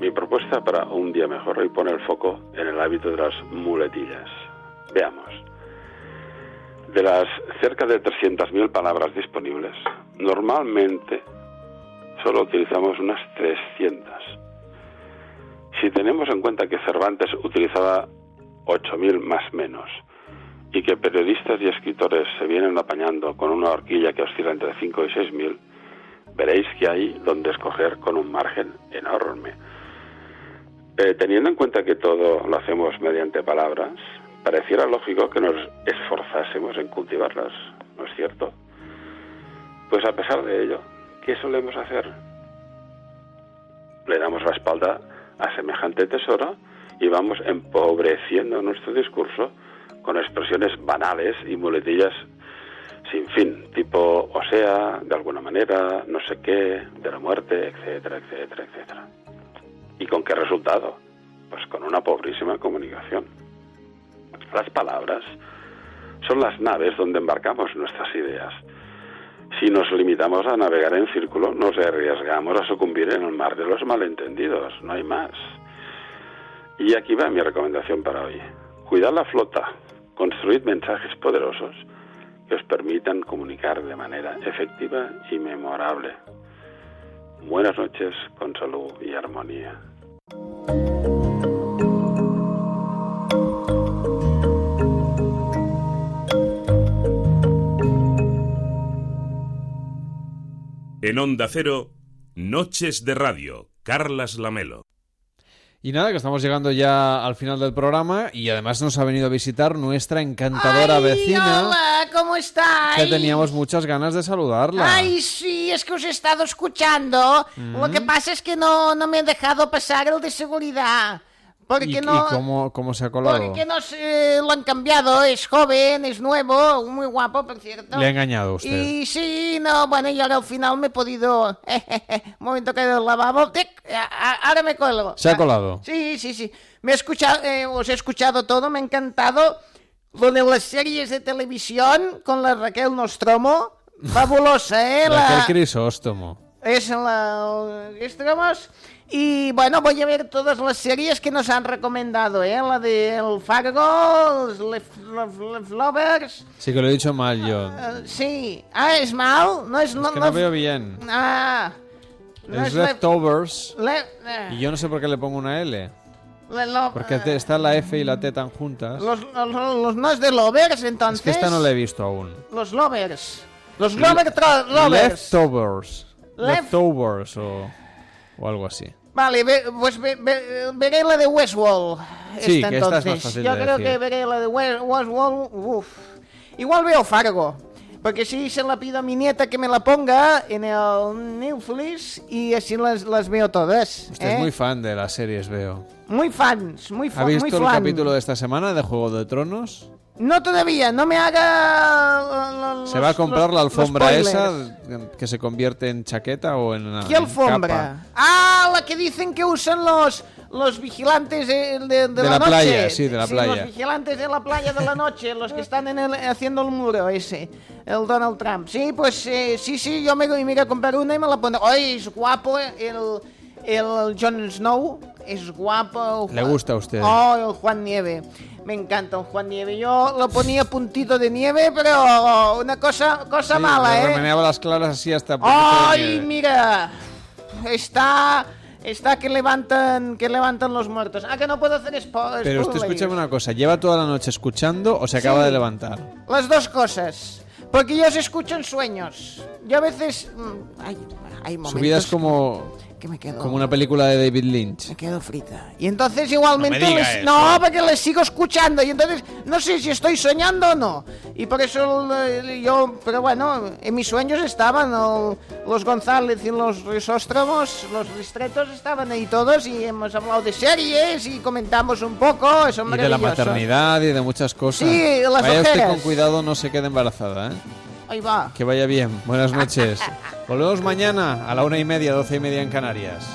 Mi propuesta para un día mejor hoy pone el foco en el hábito de las muletillas. Veamos. De las cerca de 300.000 palabras disponibles, normalmente solo utilizamos unas 300. Si tenemos en cuenta que Cervantes utilizaba 8.000 más menos y que periodistas y escritores se vienen apañando con una horquilla que oscila entre 5 y 6.000, veréis que hay donde escoger con un margen enorme. Eh, teniendo en cuenta que todo lo hacemos mediante palabras, pareciera lógico que nos esforzásemos en cultivarlas, ¿no es cierto? Pues a pesar de ello, ¿qué solemos hacer? Le damos la espalda a semejante tesoro y vamos empobreciendo nuestro discurso con expresiones banales y muletillas sin fin, tipo o sea, de alguna manera, no sé qué, de la muerte, etcétera, etcétera, etcétera. ¿Y con qué resultado? Pues con una pobrísima comunicación. Las palabras son las naves donde embarcamos nuestras ideas. Si nos limitamos a navegar en círculo, nos arriesgamos a sucumbir en el mar de los malentendidos, no hay más. Y aquí va mi recomendación para hoy. Cuidad la flota, construid mensajes poderosos que os permitan comunicar de manera efectiva y memorable. Buenas noches con salud y armonía. En Onda Cero, Noches de Radio, Carlas Lamelo. Y nada, que estamos llegando ya al final del programa y además nos ha venido a visitar nuestra encantadora vecina Hola, ¿cómo estáis? que teníamos muchas ganas de saludarla. Ay, sí, es que os he estado escuchando. Lo que Mm. pasa es que no, no me han dejado pasar el de seguridad. Porque ¿Y, y no... cómo, cómo se ha colado? Porque no se lo han cambiado, es joven, es nuevo, muy guapo, por cierto. Le ha engañado usted. Y sí, no, bueno, y ahora al final me he podido... Un momento que el lavabo... tic, Ahora me cuelgo. Se ha colado. Sí, sí, sí. Me he escuchado, eh, os he escuchado todo, me ha encantado. Lo de las series de televisión con la Raquel Nostromo. Fabulosa, ¿eh? La- Raquel Crisóstomo. es la Estromos Y bueno, voy a ver todas las series que nos han recomendado, ¿eh? La de El Fargo, Lovers. Sí que lo he dicho mal yo. eh, sí. Ah, es mal. No es, Es no, que no- no veo bien. Ah. No Es es lef- leftovers. le- eh, Y yo no sé por qué le pongo una L. Porque está la F y la T tan juntas. los, los, los- no es de Lovers, entonces. Es que esta no la he visto aún. Los Lovers. Los Lovers. Leftovers. Lef- Leftovers o, o algo así. Vale, ve- pues ve- ve- veré la de Westworld. Sí, esta que esta es más entonces. fácil Yo de creo decir. que veré la de We- Westworld. Uf. Igual veo Fargo. Porque si se la pido a mi nieta que me la ponga en el Netflix y así las, las veo todas. Usted ¿eh? es muy fan de las series, veo. Muy fans, muy, ¿Ha fa- muy visto el fan. capítulo de esta semana de Juego de Tronos? No todavía, no me haga... los- ¿Se va a comprar los- la los alfombra esa que se convierte en chaqueta o en ¿Qué alfombra? Ah, la que dicen que usan los los vigilantes de, de- de De la, la noche. playa, sí, de la Los playa. vigilantes de la playa de la noche, los que están en el- haciendo el muro ese, el Donald Trump. Sí, pues eh, sí, sí, yo me, me iré a comprar una y me la pondré. Ay, es guapo el, el Jon Snow, es guapo. Le gusta a usted. Oh, el Juan Nieve. Me encanta el Juan Nieve. Yo lo ponía puntito de nieve, pero una cosa, cosa Sí, mala, ¿eh? remeneaba las claras así hasta... de ¡Ay, mira! Está. Está que levantan, que levantan los muertos. Ah, que no puedo hacer spo Pero usted spoilers. escúchame una cosa, ¿lleva toda la noche escuchando o se acaba Sí. de levantar? Las dos cosas. Porque yo os escucho en sueños. Yo a veces. mm, Hay, hay momentos. Su vida es como, que me quedo- como una película de David Lynch. Me quedo frita. Y entonces igualmente No me diga les- eso. no, porque les sigo escuchando y entonces no sé si estoy soñando o no. Y por eso eh, yo, pero bueno, en mis sueños estaban los González y los Risóstromos, los Ristretos estaban ahí todos y hemos hablado de series y comentamos un poco, eso Y de la maternidad y de muchas cosas. Sí, las Vaya usted ojeras. con cuidado, no se quede embarazada, ¿eh? Que vaya bien. Buenas noches. Volvemos mañana a la una y media, doce y media en Canarias.